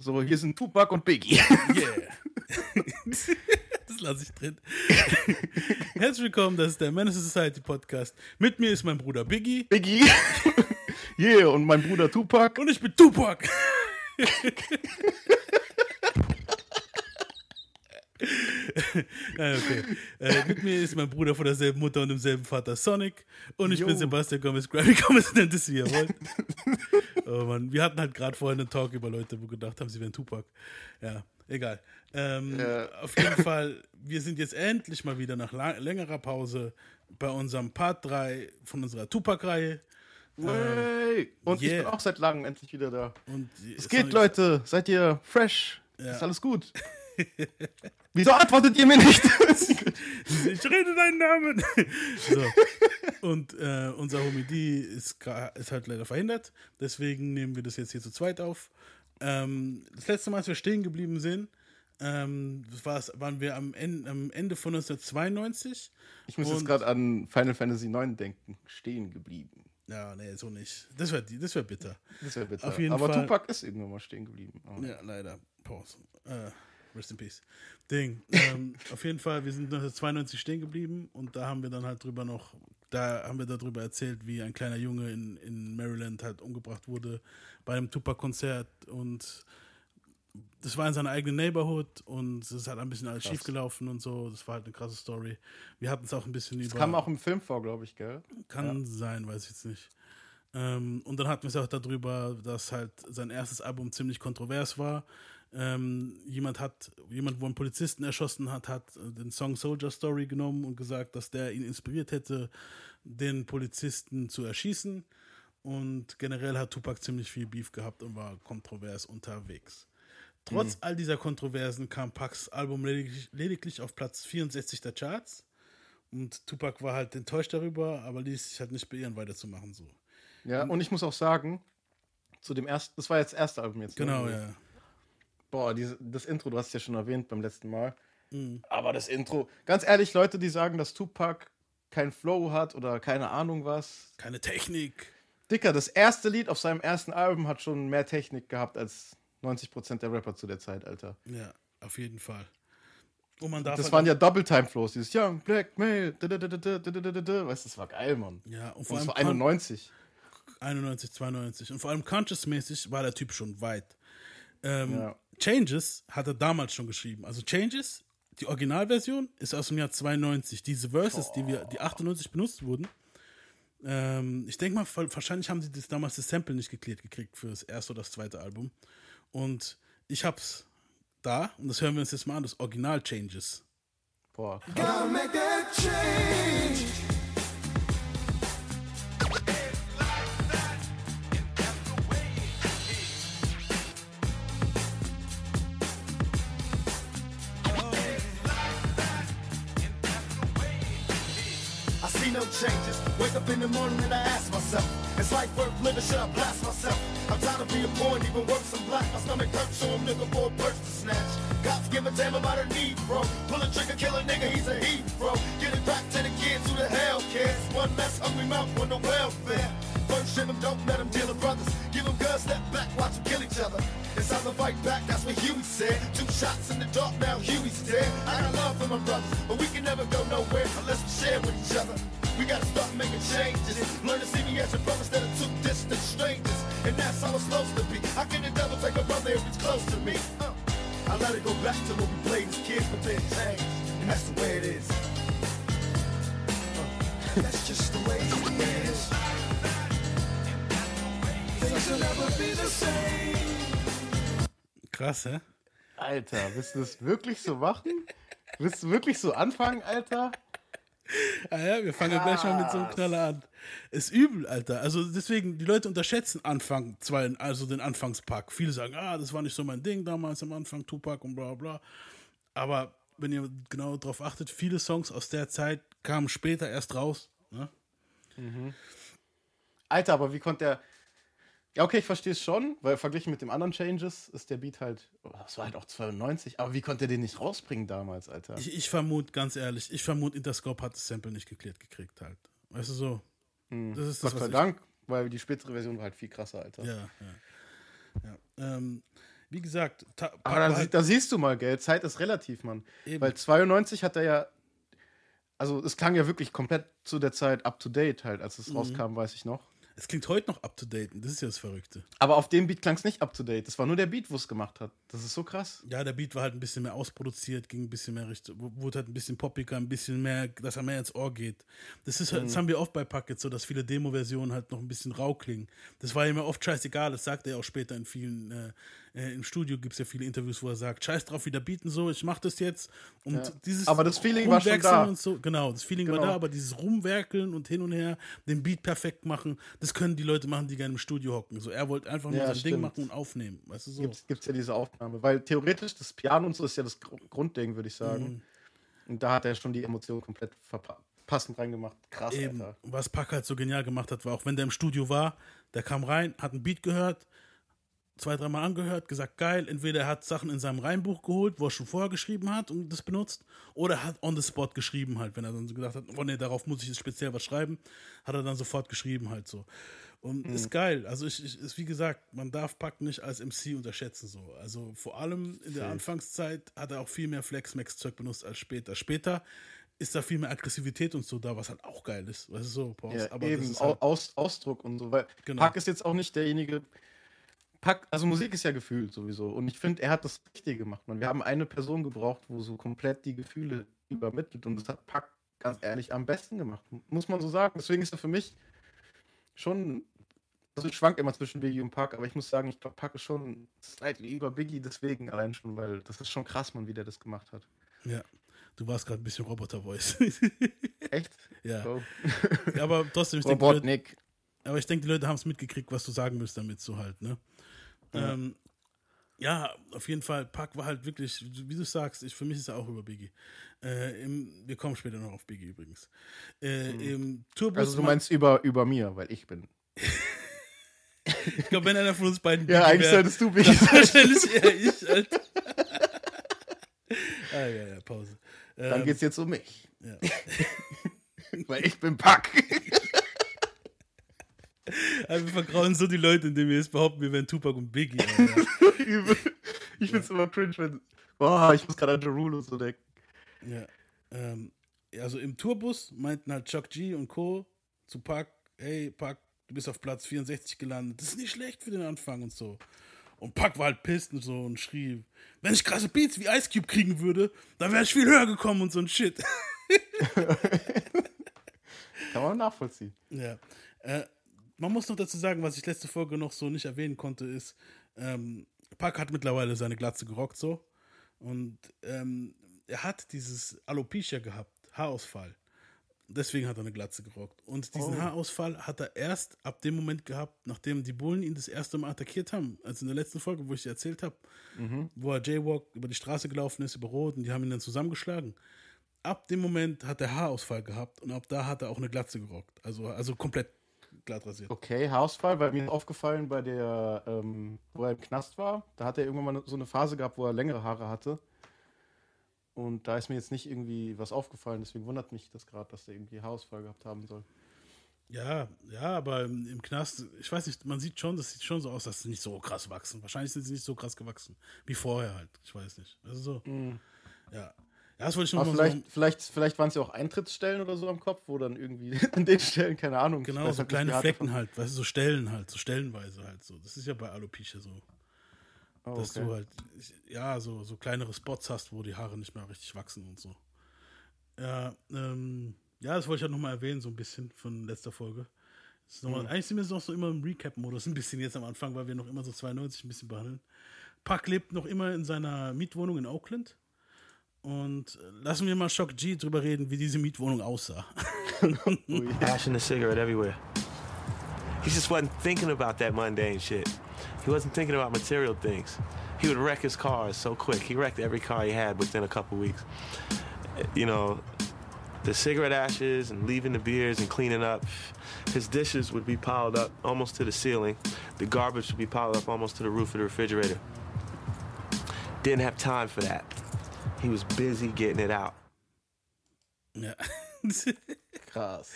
So, hier sind Tupac und Biggie. Yeah. das lasse ich drin. Herzlich willkommen, das ist der Menace Society Podcast. Mit mir ist mein Bruder Biggie. Biggie. yeah, und mein Bruder Tupac. Und ich bin Tupac. ja, okay. Äh, mit mir ist mein Bruder von derselben Mutter und demselben Vater Sonic. Und ich Jo. bin Sebastian Gomez, Grammy Gomez nennt es, wie ihr wollt. oh Mann, wir hatten halt gerade vorhin einen Talk über Leute, wo wir gedacht haben, sie wären Tupac. Ja, egal. Ähm, Ja. Auf jeden Fall, wir sind jetzt endlich mal wieder nach längerer Pause bei unserem Part 3 von unserer Tupac-Reihe. Way. Und ich yeah. bin auch seit langem endlich wieder da. Und Es geht, Leute. Seid ihr fresh? Ja. Ist alles gut? Wieso antwortet ihr mir nicht? Ich rede deinen Namen. so. Und äh, unser Homie D ist, ist halt leider verhindert. Deswegen nehmen wir das jetzt hier zu zweit auf. Ähm, das letzte Mal, als wir stehen geblieben sind, ähm, das war's, waren wir am Ende, am Ende von 1992. ich muss jetzt gerade an Final Fantasy 9 denken. Stehen geblieben. Ja, nee, so nicht. Das wäre das wär bitter. Das wäre bitter. Auf jeden Aber Fall- Tupac ist irgendwann mal stehen geblieben. Oh. Ja, leider. Pause. Äh, rest in peace. Ding. Ähm, auf jeden Fall, wir sind 1992 stehen geblieben und da haben wir dann halt drüber noch, da haben wir darüber erzählt, wie ein kleiner Junge in, in Maryland halt umgebracht wurde bei einem Tupac-Konzert und das war in seiner eigenen Neighborhood und es ist halt ein bisschen alles Krass. schiefgelaufen und so. Das war halt eine krasse Story. Wir hatten es auch ein bisschen Das über. kam auch im Film vor, glaube ich, gell? Kann sein, weiß ich jetzt nicht. Ähm, und dann hatten wir es auch darüber, dass halt sein erstes Album ziemlich kontrovers war. Ähm, jemand hat, jemand, wo einen Polizisten erschossen hat, hat den Song Soldier Story genommen und gesagt, dass der ihn inspiriert hätte, den Polizisten zu erschießen. Und generell hat Tupac ziemlich viel Beef gehabt und war kontrovers unterwegs. Trotz all dieser Kontroversen kam Pacs Album lediglich, lediglich auf Platz 64 der Charts. Und Tupac war halt enttäuscht darüber, aber ließ sich halt nicht beirren, weiterzumachen so. Ja, und ich muss auch sagen, zu dem ersten, das war jetzt das erste Album jetzt. ne? Genau, ja boah, diese, das Intro, du hast es ja schon erwähnt beim letzten Mal. Mhm. Aber das Intro, ganz ehrlich, Leute, die sagen, dass Tupac kein Flow hat oder keine Ahnung was. Keine Technik. Dicker, das erste Lied auf seinem ersten Album hat schon mehr Technik gehabt als 90% der Rapper zu der Zeit, Alter. Ja, auf jeden Fall. Und man darf das halt waren ja Double-Time-Flows, dieses Young, Black, Male, weißt du, das war geil, Mann. Ja, und vor allem. Und das war 91. 91, 92. Und vor allem conscious-mäßig war der Typ schon weit. Ähm, Ja. Changes hat er damals schon geschrieben. Also Changes, die Originalversion, ist aus dem Jahr 92. Diese Verses, die wir, die 98 benutzt wurden, ähm, ich denke mal, wahrscheinlich haben sie das damals das Sample nicht geklärt gekriegt für das erste oder das zweite Album. Und ich hab's da, und das hören wir uns jetzt mal an, das Original Changes. Boah. Gotta make that change. Changes. Wake up in the morning and I ask myself, is life worth living? Should I blast myself? I'm tired of being and even worse, I'm black. My stomach hurts, so I'm looking for a purse to snatch. Cops give a damn about a need, bro. Pull a trigger, kill a nigga, he's a heat, bro. Get it back to the kids who the hell cares. One less hungry mouth on the welfare. First ship 'em, don't let 'em deal Alter, willst du das wirklich so machen? Willst du wirklich so anfangen, Alter? Ah ja, wir fangen gleich mal mit so einem. Knaller an. Ist übel, Alter. Also deswegen, die Leute unterschätzen Anfang, zwei, also den Anfangspack. Viele sagen, ah, das war nicht so mein Ding damals am Anfang, Tupac und bla bla. Aber wenn ihr genau darauf achtet, viele Songs aus der Zeit kamen später erst raus. Ne? Alter, aber wie konnte der. Ja, okay, ich verstehe es schon, weil verglichen mit dem anderen Changes ist der Beat halt. oh, Das war halt auch 92, aber wie konnte der den nicht rausbringen damals, Alter? Ich, ich vermute, ganz ehrlich, ich vermute, Interscope hat das Sample nicht geklärt gekriegt halt. Weißt du so? Das ist das, Gott sei ich- Dank, weil die spätere Version war halt viel krasser, Alter. Ja, ja. ja. Ähm, wie gesagt, Aber da, halt- da siehst du mal, gell, Zeit ist relativ, Mann. Eben. Weil 92 hat er ja, also es klang ja wirklich komplett zu der Zeit up to date halt, als Mhm. es rauskam, weiß ich noch. Es klingt heute noch up to date. und Das ist ja das Verrückte. Aber auf dem Beat klang es nicht up to date. Das war nur der Beat, wo es gemacht hat. Das ist so krass. Ja, der Beat war halt ein bisschen mehr ausproduziert, ging ein bisschen mehr Richtung, wurde halt ein bisschen poppiger, ein bisschen mehr, dass er mehr ins Ohr geht. Das ist halt, das haben wir oft bei Packet so, dass viele Demo-Versionen halt noch ein bisschen rau klingen. Das war ihm ja oft scheißegal, das sagt er auch später in vielen, äh, äh, im Studio gibt es ja viele Interviews, wo er sagt, scheiß drauf, wieder bieten so, ich mach das jetzt. Und Ja. dieses Aber das Feeling war schon Rumwerkeln da. Und so, genau, das Feeling war Genau. da, aber dieses Rumwerkeln und hin und her, den Beat perfekt machen, das können die Leute machen, die gerne im Studio hocken. So, er wollte einfach nur Ja, sein Ding stimmt. machen und aufnehmen, weißt du so. Gibt's, gibt's ja diese Aufnahme. Weil theoretisch, das Piano und so ist ja das Gru- Grundding, würde ich sagen. Mhm. Und da hat er schon die Emotionen komplett verpa- passend reingemacht. Krass, Eben. Alter. Was Pack halt so genial gemacht hat, war auch wenn der im Studio war, der kam rein, hat einen Beat gehört, zwei, dreimal angehört, gesagt, geil, entweder er hat Sachen in seinem Reimbuch geholt, wo er schon vorher geschrieben hat und das benutzt, oder er hat on the spot geschrieben halt, wenn er dann so gedacht hat, oh nee, darauf muss ich jetzt speziell was schreiben, hat er dann sofort geschrieben halt so. Und ist geil. Also ich, ich ist wie gesagt, man darf Pack nicht als MC unterschätzen so. Also vor allem in der Safe. Anfangszeit hat er auch viel mehr Flex-Max-Zeug benutzt als später. Später ist da viel mehr Aggressivität und so da, was halt auch geil ist. Weißt du so, Pause. Ja, aber eben, halt, Au- Aus, Ausdruck und so. Weil Genau. Pack ist jetzt auch nicht derjenige. Pack, also Musik ist ja Gefühl sowieso. Und ich finde, er hat das Richtige gemacht. Man. Wir haben eine Person gebraucht, wo so komplett die Gefühle übermittelt. Und das hat Pack ganz ehrlich am besten gemacht. Muss man so sagen. Deswegen ist er für mich schon. Also ich schwank immer zwischen Biggie und Pack, aber ich muss sagen, ich glaube, Pack ist schon slightly über Biggie, deswegen allein schon, weil das ist schon krass, man, wie der das gemacht hat. ja. Du warst gerade ein bisschen Roboter-Voice. Echt? ja. So. Aber trotzdem, ich denke, die Leute, Robotnik. Aber ich denk, die Leute haben es mitgekriegt, was du sagen willst damit so halt, ne? Ja. Ähm, ja, auf jeden Fall, Pack war halt wirklich, wie du sagst, ich, für mich ist er auch über Biggie. Äh, im, wir kommen später noch auf Biggie übrigens. Äh, Im Tourbus, Also du meinst über, über mir, weil ich bin. ich glaube, wenn einer von uns beiden Ja, Biggie eigentlich wär, solltest du Biggie dann sein. wahrscheinlich eher ich, Alter. ah, ja, ja, Pause. Dann Ähm, geht's jetzt um mich. ja. Weil ich bin Pack. Also wir vergrauen so die Leute, indem wir jetzt behaupten, wir wären Tupac und Biggie. Ich find's immer cringe, wenn. Boah, ich muss gerade an Derulo so denken. Ja. Ähm, also im Tourbus meinten halt Chuck G und Co. zu Pac, hey Pac, du bist auf Platz 64 gelandet. Das ist nicht schlecht für den Anfang und so. Und Pac war halt pissed und so und schrie, wenn ich krasse Beats wie Ice Cube kriegen würde, dann wäre ich viel höher gekommen und so ein Shit. Kann man nachvollziehen. ja. Äh, man muss noch dazu sagen, was ich letzte Folge noch so nicht erwähnen konnte, ist, ähm, Pac hat mittlerweile seine Glatze gerockt so. Und ähm, er hat dieses Alopecia gehabt, Haarausfall. Deswegen hat er eine Glatze gerockt. Und diesen Oh. Haarausfall hat er erst ab dem Moment gehabt, nachdem die Bullen ihn das erste Mal attackiert haben. Also in der letzten Folge, wo ich dir erzählt habe, wo er Jaywalk über die Straße gelaufen ist, über Rot und die haben ihn dann zusammengeschlagen. Ab dem Moment hat er Haarausfall gehabt und ab da hat er auch eine Glatze gerockt. Also, also komplett glatt rasiert. Okay, Haarausfall, weil mir ist aufgefallen bei der, ähm, wo er im Knast war, da hat er irgendwann mal so eine Phase gehabt, wo er längere Haare hatte. Und da ist mir jetzt nicht irgendwie was aufgefallen, deswegen wundert mich das gerade, dass er irgendwie Haarausfall gehabt haben soll. Ja, ja, aber im, im Knast, ich weiß nicht, man sieht schon, das sieht schon so aus, dass sie nicht so krass wachsen. Wahrscheinlich sind sie nicht so krass gewachsen wie vorher halt. Ich weiß nicht. Also so, ja. Ja, das wollte ich noch mal vielleicht, so. vielleicht, vielleicht waren es ja auch Eintrittsstellen oder so am Kopf, wo dann irgendwie an den Stellen, keine Ahnung. Genau, so halt kleine Flecken halt, weißt du, so Stellen halt, so stellenweise halt so. Das ist ja bei Alopecia so, Oh, dass okay. du halt, ja, so, so kleinere Spots hast, wo die Haare nicht mehr richtig wachsen und so. Ja, ähm, ja, das wollte ich halt nochmal erwähnen, so ein bisschen von letzter Folge. Das ist noch mal, Eigentlich sind wir noch so immer im Recap-Modus, ein bisschen jetzt am Anfang, weil wir noch immer so 92 ein bisschen behandeln. Pack lebt noch immer in seiner Mietwohnung in Oakland. Und äh, lassen wir mal Shock G drüber reden, wie diese Mietwohnung aussah. Ui. Ash and a cigarette everywhere. He just wasn't thinking about that mundane shit. He wasn't thinking about material things. He would wreck his cars so quick. He wrecked every car he had within a couple weeks. You know, the cigarette ashes and leaving the beers and cleaning up. His dishes would be piled up almost to the ceiling. The garbage would be piled up almost to the roof of the refrigerator. Didn't have time for that. He was busy getting it out. Ja. Krass.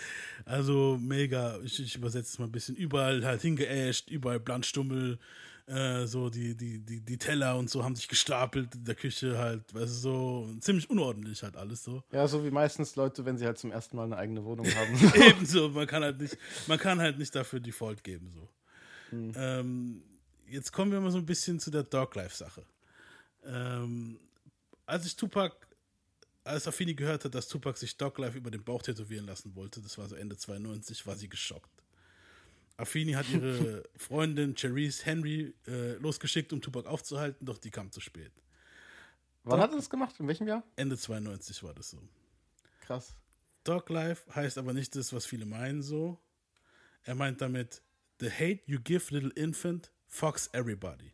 Also mega, ich, ich übersetze es mal ein bisschen. Überall halt hingeäscht, überall Blattstummel, Äh, so die, die, die, die Teller und so haben sich gestapelt in der Küche halt, weißt du, so ziemlich unordentlich halt alles so. Ja, so wie meistens Leute, wenn sie halt zum ersten Mal eine eigene Wohnung haben. Ebenso, man kann halt nicht, man kann halt nicht dafür Default geben so. Ähm, jetzt kommen wir mal so ein bisschen zu der Dog Life Sache. Ähm, als ich Tupac, als Affini gehört hat, dass Tupac sich Dog Life über den Bauch tätowieren lassen wollte, das war so Ende 92, war sie geschockt. Affini hat ihre Freundin Cherise Henry äh, losgeschickt, um Tupac aufzuhalten, doch die kam zu spät. Wann hat er das gemacht? In welchem Jahr? Ende 92 war das so. Krass. Dog Life heißt aber nicht das, was viele meinen so. Er meint damit, the hate you give little infant fucks everybody.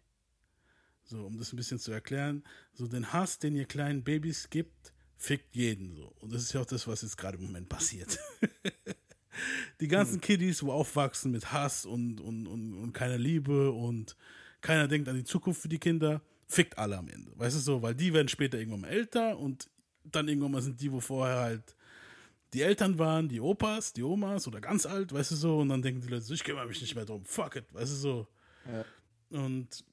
So, um das ein bisschen zu erklären, so den Hass, den ihr kleinen Babys gibt, fickt jeden so. Und das ist ja auch das, was jetzt gerade im Moment passiert. Die ganzen Kiddies, wo aufwachsen mit Hass und, und, und, und keiner Liebe und keiner denkt an die Zukunft für die Kinder, fickt alle am Ende. Weißt du so, weil die werden später irgendwann mal älter und dann irgendwann mal sind die, wo vorher halt die Eltern waren, die Opas, die Omas oder ganz alt, weißt du so, und dann denken die Leute so, ich kümmere mich nicht mehr drum, fuck it, weißt du so. Ja. Und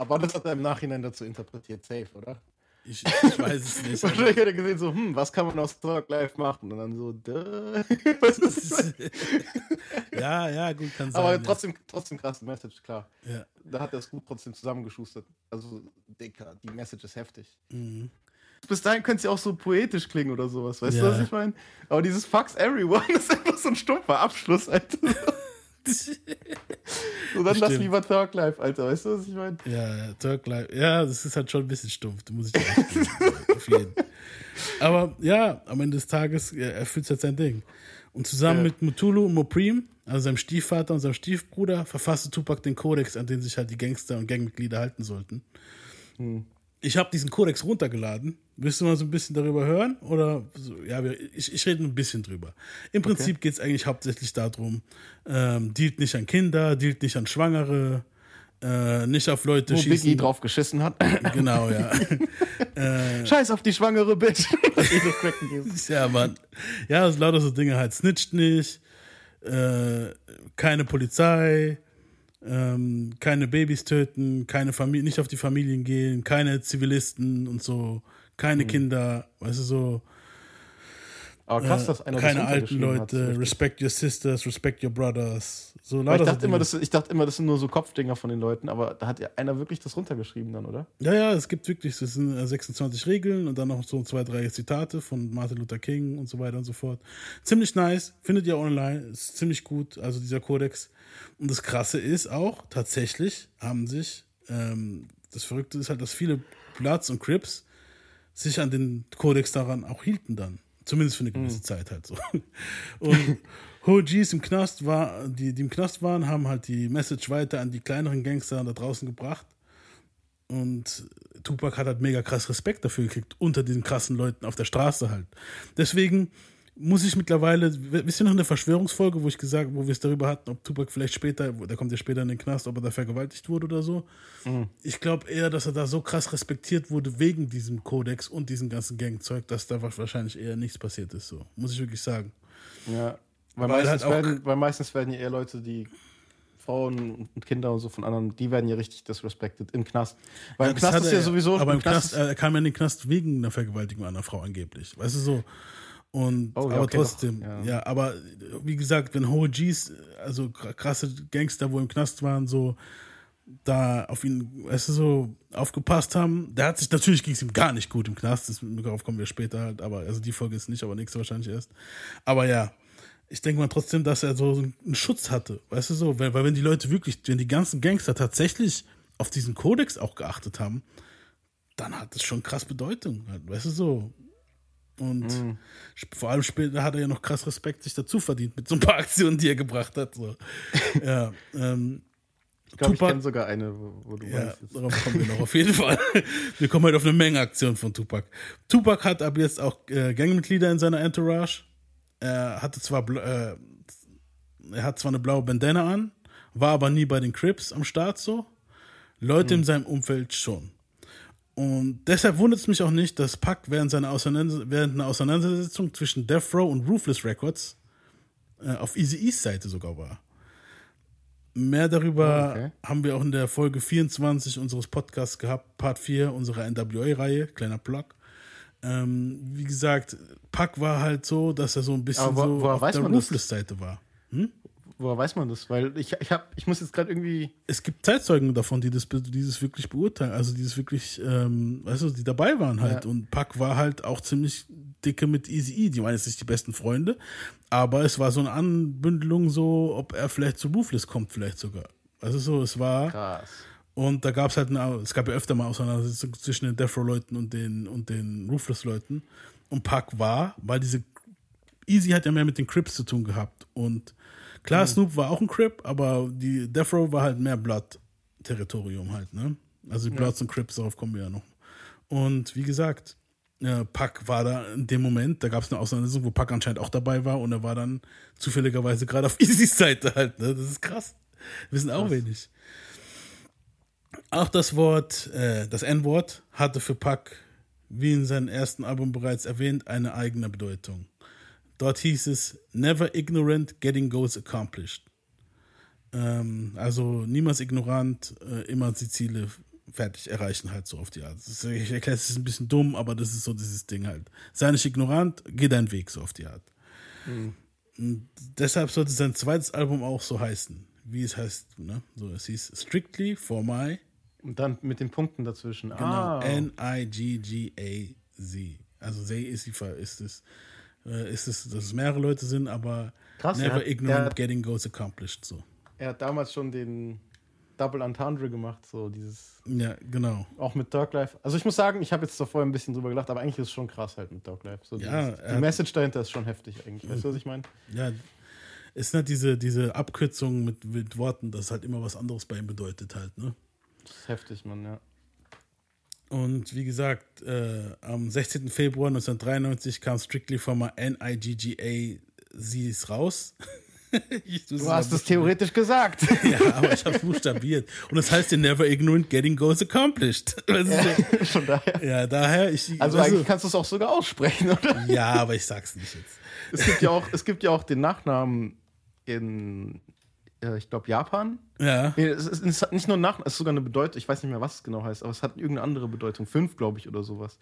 Aber das hat er im Nachhinein dazu interpretiert, safe, oder? ich, ich weiß es nicht. Wahrscheinlich hat er gesehen, so, hm, was kann man aus Talk Live machen? Und dann so, duh. Was ist das? ja, ja, gut, kann sein. Aber ja. trotzdem, trotzdem krasse Message, klar. Ja. Da hat er es gut trotzdem zusammengeschustert. Also, Dicker, die Message ist heftig. Mhm. Bis dahin könnte es ja auch so poetisch klingen oder sowas, weißt Ja. du, was ich meine? Aber dieses Fucks Everyone ist einfach so ein stumpfer Abschluss, Alter. So, dann lass lieber Talk Live, Alter, weißt du, was ich meine? Ja, ja, Life. Ja, das ist halt schon ein bisschen stumpf, da muss ich. Auf jeden. Aber ja, am Ende des Tages erfüllt es halt sein Ding. Und zusammen Ja. mit Mutulu und Moprim, also seinem Stiefvater und seinem Stiefbruder, verfasste Tupac den Kodex, an den sich halt die Gangster und Gangmitglieder halten sollten. Hm. Ich habe diesen Kodex runtergeladen. Willst du mal so ein bisschen darüber hören? Oder so, ja, ich, ich rede ein bisschen drüber. Im Prinzip geht es eigentlich hauptsächlich darum, ähm, dealt nicht an Kinder, dealt nicht an Schwangere, äh, nicht auf Leute Wo schießen. Biggie drauf geschissen hat. Genau, ja. äh, Scheiß auf die schwangere Bitch. Ja, Mann. Ja, das lauter so Dinge halt. Snitcht nicht, äh, keine Polizei, ähm, keine Babys töten, keine Familie, nicht auf die Familien gehen, keine Zivilisten und so, keine Kinder, weißt du so. Aber krass, dass einer Äh, keine alten runtergeschrieben hat. Leute, respect your sisters, respect your brothers. So ich, dachte immer, das, ich dachte immer, das sind nur so Kopfdinger von den Leuten, aber da hat ja einer wirklich das runtergeschrieben dann, oder? Ja, ja, es gibt wirklich, das sind äh, 26 Regeln und dann noch so zwei, drei Zitate von Martin Luther King und so weiter und so fort. Ziemlich nice, findet ihr online, ist ziemlich gut, also dieser Kodex. Und das Krasse ist auch, tatsächlich haben sich, ähm, das Verrückte ist halt, dass viele Bloods und Crips sich an den Kodex daran auch hielten dann. Zumindest für eine gewisse Zeit halt so. Und OGs im Knast war, die, die im Knast waren, haben halt die Message weiter an die kleineren Gangster da draußen gebracht. Und Tupac hat halt mega krass Respekt dafür gekriegt, unter diesen krassen Leuten auf der Straße halt. Deswegen muss ich mittlerweile, wisst ihr noch eine Verschwörungsfolge, wo ich gesagt, wo wir es darüber hatten, ob Tupac vielleicht später, der kommt ja später in den Knast, ob er da vergewaltigt wurde oder so. Ich glaube eher, dass er da so krass respektiert wurde wegen diesem Kodex und diesem ganzen Gangzeug, dass da wahrscheinlich eher nichts passiert ist. So, muss ich wirklich sagen. Ja. Weil, Weil meistens, halt werden, weil meistens werden ja eher Leute, die Frauen und Kinder und so von anderen, die werden ja richtig disrespected im Knast. Weil im Das Knast ist er ja sowieso. Aber im Knast, ist- er kam ja in den Knast wegen einer Vergewaltigung einer Frau angeblich. Weißt du so? Und Oh, ja, aber okay, trotzdem, ja. ja. aber wie gesagt, wenn hohe Gs, also kr- krasse Gangster, wo im Knast waren, so da auf ihn, weißt du, so aufgepasst haben, der hat sich, natürlich ging es ihm gar nicht gut im Knast, das, darauf kommen wir später halt, aber also die Folge ist nicht, aber nächste wahrscheinlich erst. Aber ja, ich denke mal trotzdem, dass er so einen Schutz hatte, weißt du so, weil, weil wenn die Leute wirklich, wenn die ganzen Gangster tatsächlich auf diesen Kodex auch geachtet haben, dann hat es schon krass Bedeutung, weißt du so. Und sp- vor allem später hat er ja noch krass Respekt sich dazu verdient mit so ein paar Aktionen, die er gebracht hat. So. ja, ähm, ich glaube, ich kenne sogar eine, wo, du ja, jetzt. darauf kommen wir noch auf jeden Fall. Wir kommen halt auf eine Menge Aktionen von Tupac. Tupac hat ab jetzt auch äh, Gangmitglieder in seiner Entourage. Er hatte zwar äh, er hat zwar eine blaue Bandana an, war aber nie bei den Crips am Start so. Leute in seinem Umfeld schon. Und deshalb wundert es mich auch nicht, dass Pac während, seiner Auseinander während einer Auseinandersetzung zwischen Death Row und Ruthless Records äh, auf Easy East Seite sogar war. Mehr darüber Okay. haben wir auch in der Folge 24 unseres Podcasts gehabt, Part 4 unserer NWA-Reihe, kleiner Plug. Ähm, wie gesagt, Pack war halt so, dass er so ein bisschen wo- so auf der? Ruthless-Seite war. Woher weiß man das? Weil ich, ich, hab, ich muss jetzt gerade irgendwie. Es gibt Zeitzeugen davon, die das, die das wirklich beurteilen, also die das wirklich, ähm, weißt du, die dabei waren halt. Ja. Und Pack war halt auch ziemlich dicke mit Easy E. Die waren jetzt nicht die besten Freunde, aber es war so eine Anbündelung, so, ob er vielleicht zu Ruthless kommt, vielleicht sogar. Also so, es war. Krass. Und da gab es halt, eine, es gab ja öfter mal Auseinandersetzungen zwischen den Death Row-Leuten und den, und den Ruthless-Leuten. Und Pac war, weil diese Easy hat ja mehr mit den Crips zu tun gehabt. Und klar, Snoop war auch ein Crip, aber die Death Row war halt mehr Blood-Territorium halt, ne? Also die Bloods und Crips, darauf kommen wir ja noch. Und wie gesagt, äh, Pac war da in dem Moment, da gab es eine Auseinandersetzung, wo Pac anscheinend auch dabei war und er war dann zufälligerweise gerade auf Easys Seite halt, ne? Das ist krass. Wir wissen auch wenig. Auch das Wort, äh, das N-Wort hatte für Pac, wie in seinem ersten Album bereits erwähnt, eine eigene Bedeutung. Dort hieß es Never ignorant, getting goals accomplished. Ähm, also niemals ignorant, äh, immer die Ziele fertig erreichen, halt so auf die Art. Ist, ich erkläre es ist ein bisschen dumm, aber das ist so dieses Ding halt. Sei nicht ignorant, geh deinen Weg so auf die Art. Und deshalb sollte sein zweites Album auch so heißen, wie es heißt. Ne? So, es hieß Strictly for My Und dann mit den Punkten dazwischen. Genau, Ah, N-I-G-G-A-Z. Also Zay ist, die, ist es, äh, ist es, dass es mehrere Leute sind, aber Krass, er never hat- ignorant hat- getting goals accomplished. So. er hat damals schon den Double Entendre gemacht, so dieses. Ja, genau. Auch mit Dark Life. Also ich muss sagen, ich habe jetzt davor ein bisschen drüber gelacht, aber eigentlich ist es schon krass halt mit Dark Life. So Ja, dieses, die Message dahinter ist schon heftig eigentlich. Weißt du, was ich meine? Ja, es sind halt diese, diese Abkürzungen mit, mit Worten, das halt immer was anderes bei ihm bedeutet halt, ne? Das ist heftig, Mann, ja. Und wie gesagt, äh, am 16. Februar 1993 kam Strictly from N-I-G-G-A sie ist raus. Du hast es theoretisch gesagt. Ja, aber ich habe es buchstabiert. Und das heißt ja never ignorant getting goals accomplished. Das ist so- Von daher. ja, daher, ich. Also du- eigentlich kannst du es auch sogar aussprechen, oder? Ja, aber ich sag's nicht jetzt. Es gibt ja auch, es gibt ja auch den Nachnamen in, äh, ich glaube, Japan. Ja. Nee, es, ist, es hat nicht nur einen Nachnamen, es ist sogar eine Bedeutung, ich weiß nicht mehr, was es genau heißt, aber es hat irgendeine andere Bedeutung. Fünf, glaube ich, oder sowas.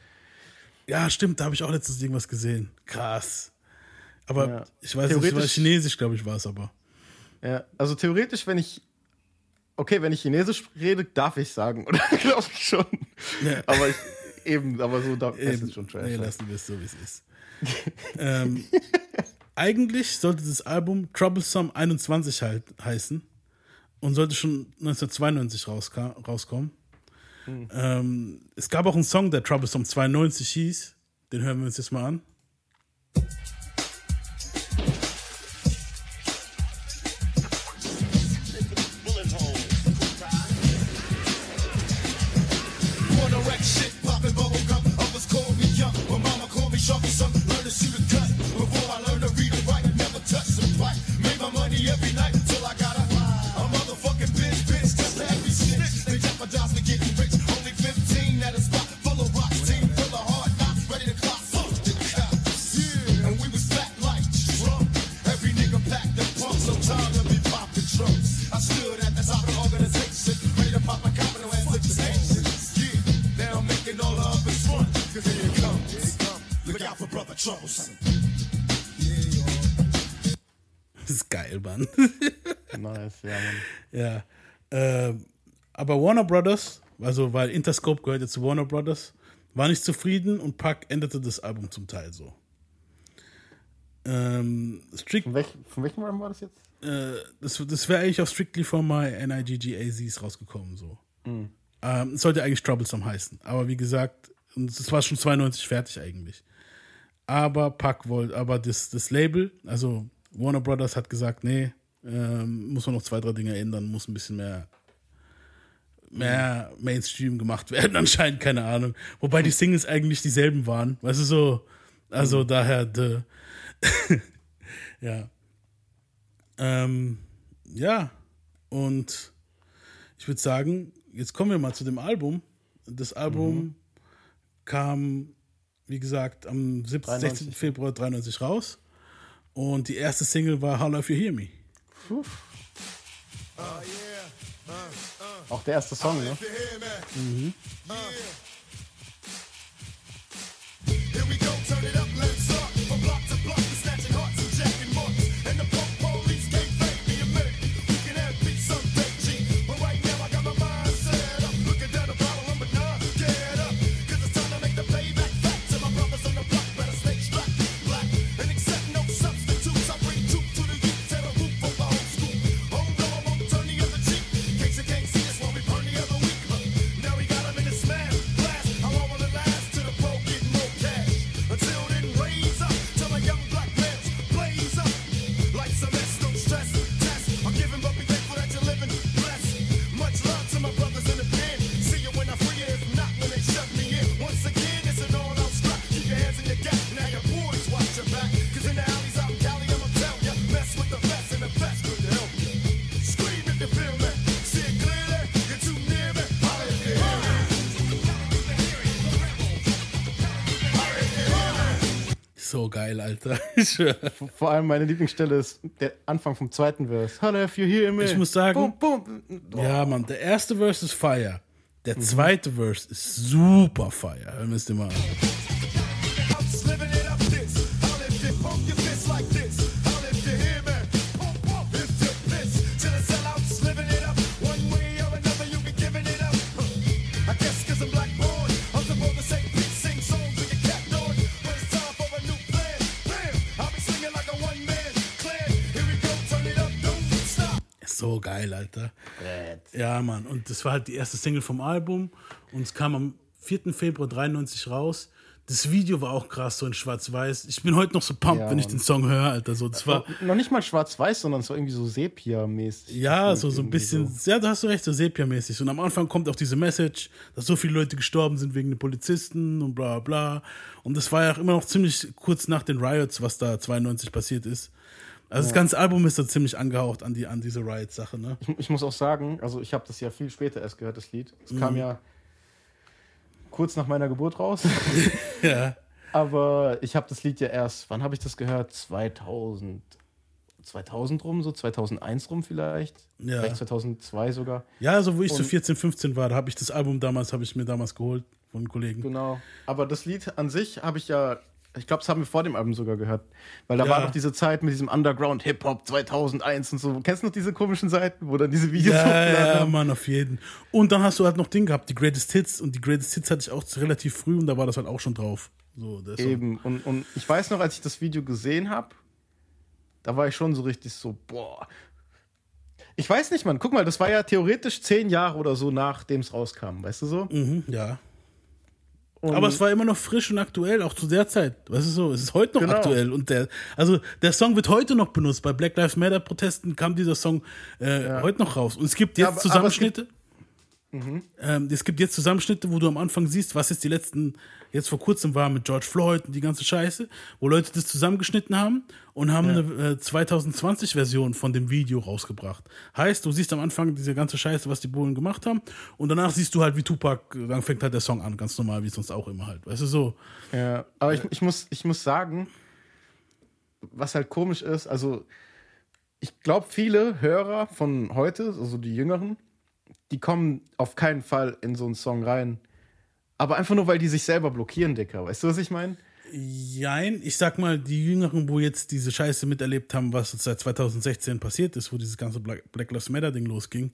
Ja, stimmt, da habe ich auch letztens irgendwas gesehen. Krass. Aber Ja. ich weiß nicht, war Chinesisch, glaube ich, war es aber. Ja, also theoretisch, wenn ich, okay, wenn ich Chinesisch rede, darf ich sagen, oder? glaube ich schon. Ja. Aber ich, eben, aber so, da, das Eben, ist schon trash. nee, lassen wir es so, wie es ist. ähm, eigentlich sollte das Album Troublesome 21 halt heißen und sollte schon 1992 rauska rauskommen. Hm. Ähm, es gab auch einen Song, der Troublesome 92 hieß. Den hören wir uns jetzt mal an. Ja. Ähm, aber Warner Brothers, also weil Interscope gehört jetzt zu Warner Brothers, war nicht zufrieden und Pac änderte das Album zum Teil so. Ähm, Strict Von, welch, von welchem Album war das jetzt? äh, das, das wäre eigentlich auf Strictly for My NIGGAZs rausgekommen, so. Ähm, es sollte eigentlich Troublesome heißen. Aber wie gesagt, es war schon 92 fertig eigentlich. Aber Pack wollte, aber das, das Label, also Warner Brothers hat gesagt, nee, ähm, muss man noch zwei, drei Dinge ändern, muss ein bisschen mehr, mehr Mainstream gemacht werden, anscheinend, keine Ahnung. Wobei die Singles eigentlich dieselben waren. Weißt du so, also daher, de, ja. Ähm, ja, und ich würde sagen, jetzt kommen wir mal zu dem Album. Das Album kam, wie gesagt, am 17, 93. 16. Februar 93 raus. Und die erste Single war How Love You Hear Me. Auch der erste Song, ne? Here So geil, Alter. Vor allem meine Lieblingsstelle ist der Anfang vom zweiten Verse. Hello, if you hear me. Ich muss sagen- Boom, boom. ja, Mann, der erste Verse ist Fire. Der zweite Verse ist super Fire. Hör müsst ihr mal an. So geil, Alter. Ja, Mann. Und das war halt die erste Single vom Album. Und es kam am 4. Februar 93 raus. Das Video war auch krass, so in schwarz-weiß. Ich bin heute noch so pumped, Ja, wenn ich den Song höre, Alter. So, das war, Noch nicht mal schwarz-weiß, sondern es war irgendwie so Sepia-mäßig. ja, so, so ein bisschen, ja, da hast du recht, so Sepia-mäßig. Und am Anfang kommt auch diese Message, dass so viele Leute gestorben sind wegen den Polizisten und bla bla. Und das war ja auch immer noch ziemlich kurz nach den Riots, was da 92 passiert ist. Also das ganze Album ist da ziemlich angehaucht an, die, an diese Riot-Sache, ne? Ich, ich muss auch sagen, also ich habe das ja viel später erst gehört, das Lied. Es kam ja kurz nach meiner Geburt raus. Ja. Aber ich habe das Lied ja erst, wann habe ich das gehört? 2000. 2000 rum, so 2001 rum vielleicht. Ja. Vielleicht 2002 sogar. Ja, also wo ich so Und- 14, 15 war, da habe ich das Album damals, habe ich mir damals geholt von einem Kollegen. Genau. Aber das Lied an sich habe ich ja, ich glaube, das haben wir vor dem Album sogar gehört. Weil da Ja. war noch diese Zeit mit diesem Underground Hip-Hop 2001 und so. Kennst du noch diese komischen Seiten, wo dann diese Videos Ja, ja? Mann, auf jeden. Und dann hast du halt noch Ding gehabt, die Greatest Hits. Und die Greatest Hits hatte ich auch relativ früh und da war das halt auch schon drauf. So. Eben. Und, und ich weiß noch, als ich das Video gesehen habe, da war ich schon so richtig so, boah. Ich weiß nicht, Mann. Guck mal, das war ja theoretisch zehn Jahre oder so, nachdem es rauskam, weißt du so? Mhm, ja. Und Aber es war immer noch frisch und aktuell, auch zu der Zeit. Weißt du so, es ist heute noch Genau. aktuell. Und der, also der Song wird heute noch benutzt. Bei Black Lives Matter Protesten kam dieser Song äh, heute noch raus. Und es gibt jetzt Ja, aber- aber es gibt- Zusammenschnitte. Ähm, es gibt jetzt Zusammenschnitte, wo du am Anfang siehst, was jetzt die letzten, jetzt vor kurzem war mit George Floyd und die ganze Scheiße, wo Leute das zusammengeschnitten haben und haben eine äh, 2020-Version von dem Video rausgebracht. Heißt, du siehst am Anfang diese ganze Scheiße, was die Bullen gemacht haben und danach siehst du halt, wie Tupac, dann fängt halt der Song an, ganz normal, wie sonst auch immer halt. Weißt du, so. Ja, aber ich, ich, muss, ich muss sagen, was halt komisch ist, also ich glaube, viele Hörer von heute, also die Jüngeren, die kommen auf keinen Fall in so einen Song rein. Aber einfach nur, weil die sich selber blockieren, Dicker. Weißt du, was ich meine? Jein, ich sag mal, die Jüngeren, wo jetzt diese Scheiße miterlebt haben, was seit 2016 passiert ist, wo dieses ganze Black, Lives Matter Ding losging,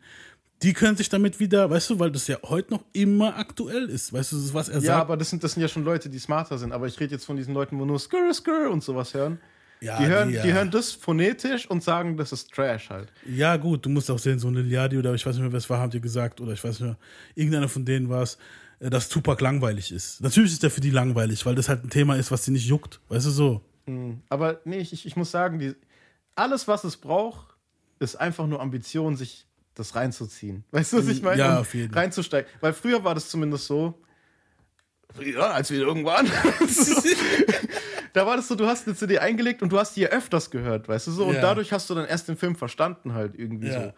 die können sich damit wieder, weißt du, weil das ja heute noch immer aktuell ist. Weißt du, was er Ja, sagt. aber das sind, das sind ja schon Leute, die smarter sind. Aber ich rede jetzt von diesen Leuten, wo nur Skrr, Skrr und sowas hören. Ja, die, hören ja. die hören das phonetisch und sagen, das ist Trash halt. Ja, gut, du musst auch sehen, so eine Liadi oder ich weiß nicht mehr, wer es war, habt ihr gesagt, oder ich weiß nicht mehr, irgendeiner von denen war es, dass Tupac langweilig ist. Natürlich ist der für die langweilig, weil das halt ein Thema ist, was sie nicht juckt. Weißt du so? Aber nee, ich, ich- muss sagen, die, alles, was es braucht, ist einfach nur Ambition, sich das reinzuziehen. Weißt du, was ich meine? Ja, auf jeden Fall. Reinzusteigen. Weil früher war das zumindest so. Ja, als wir irgendwann. da war das so, du hast eine CD eingelegt und du hast die ja öfters gehört, weißt du so? Und Ja. dadurch hast du dann erst den Film verstanden halt irgendwie Ja. so.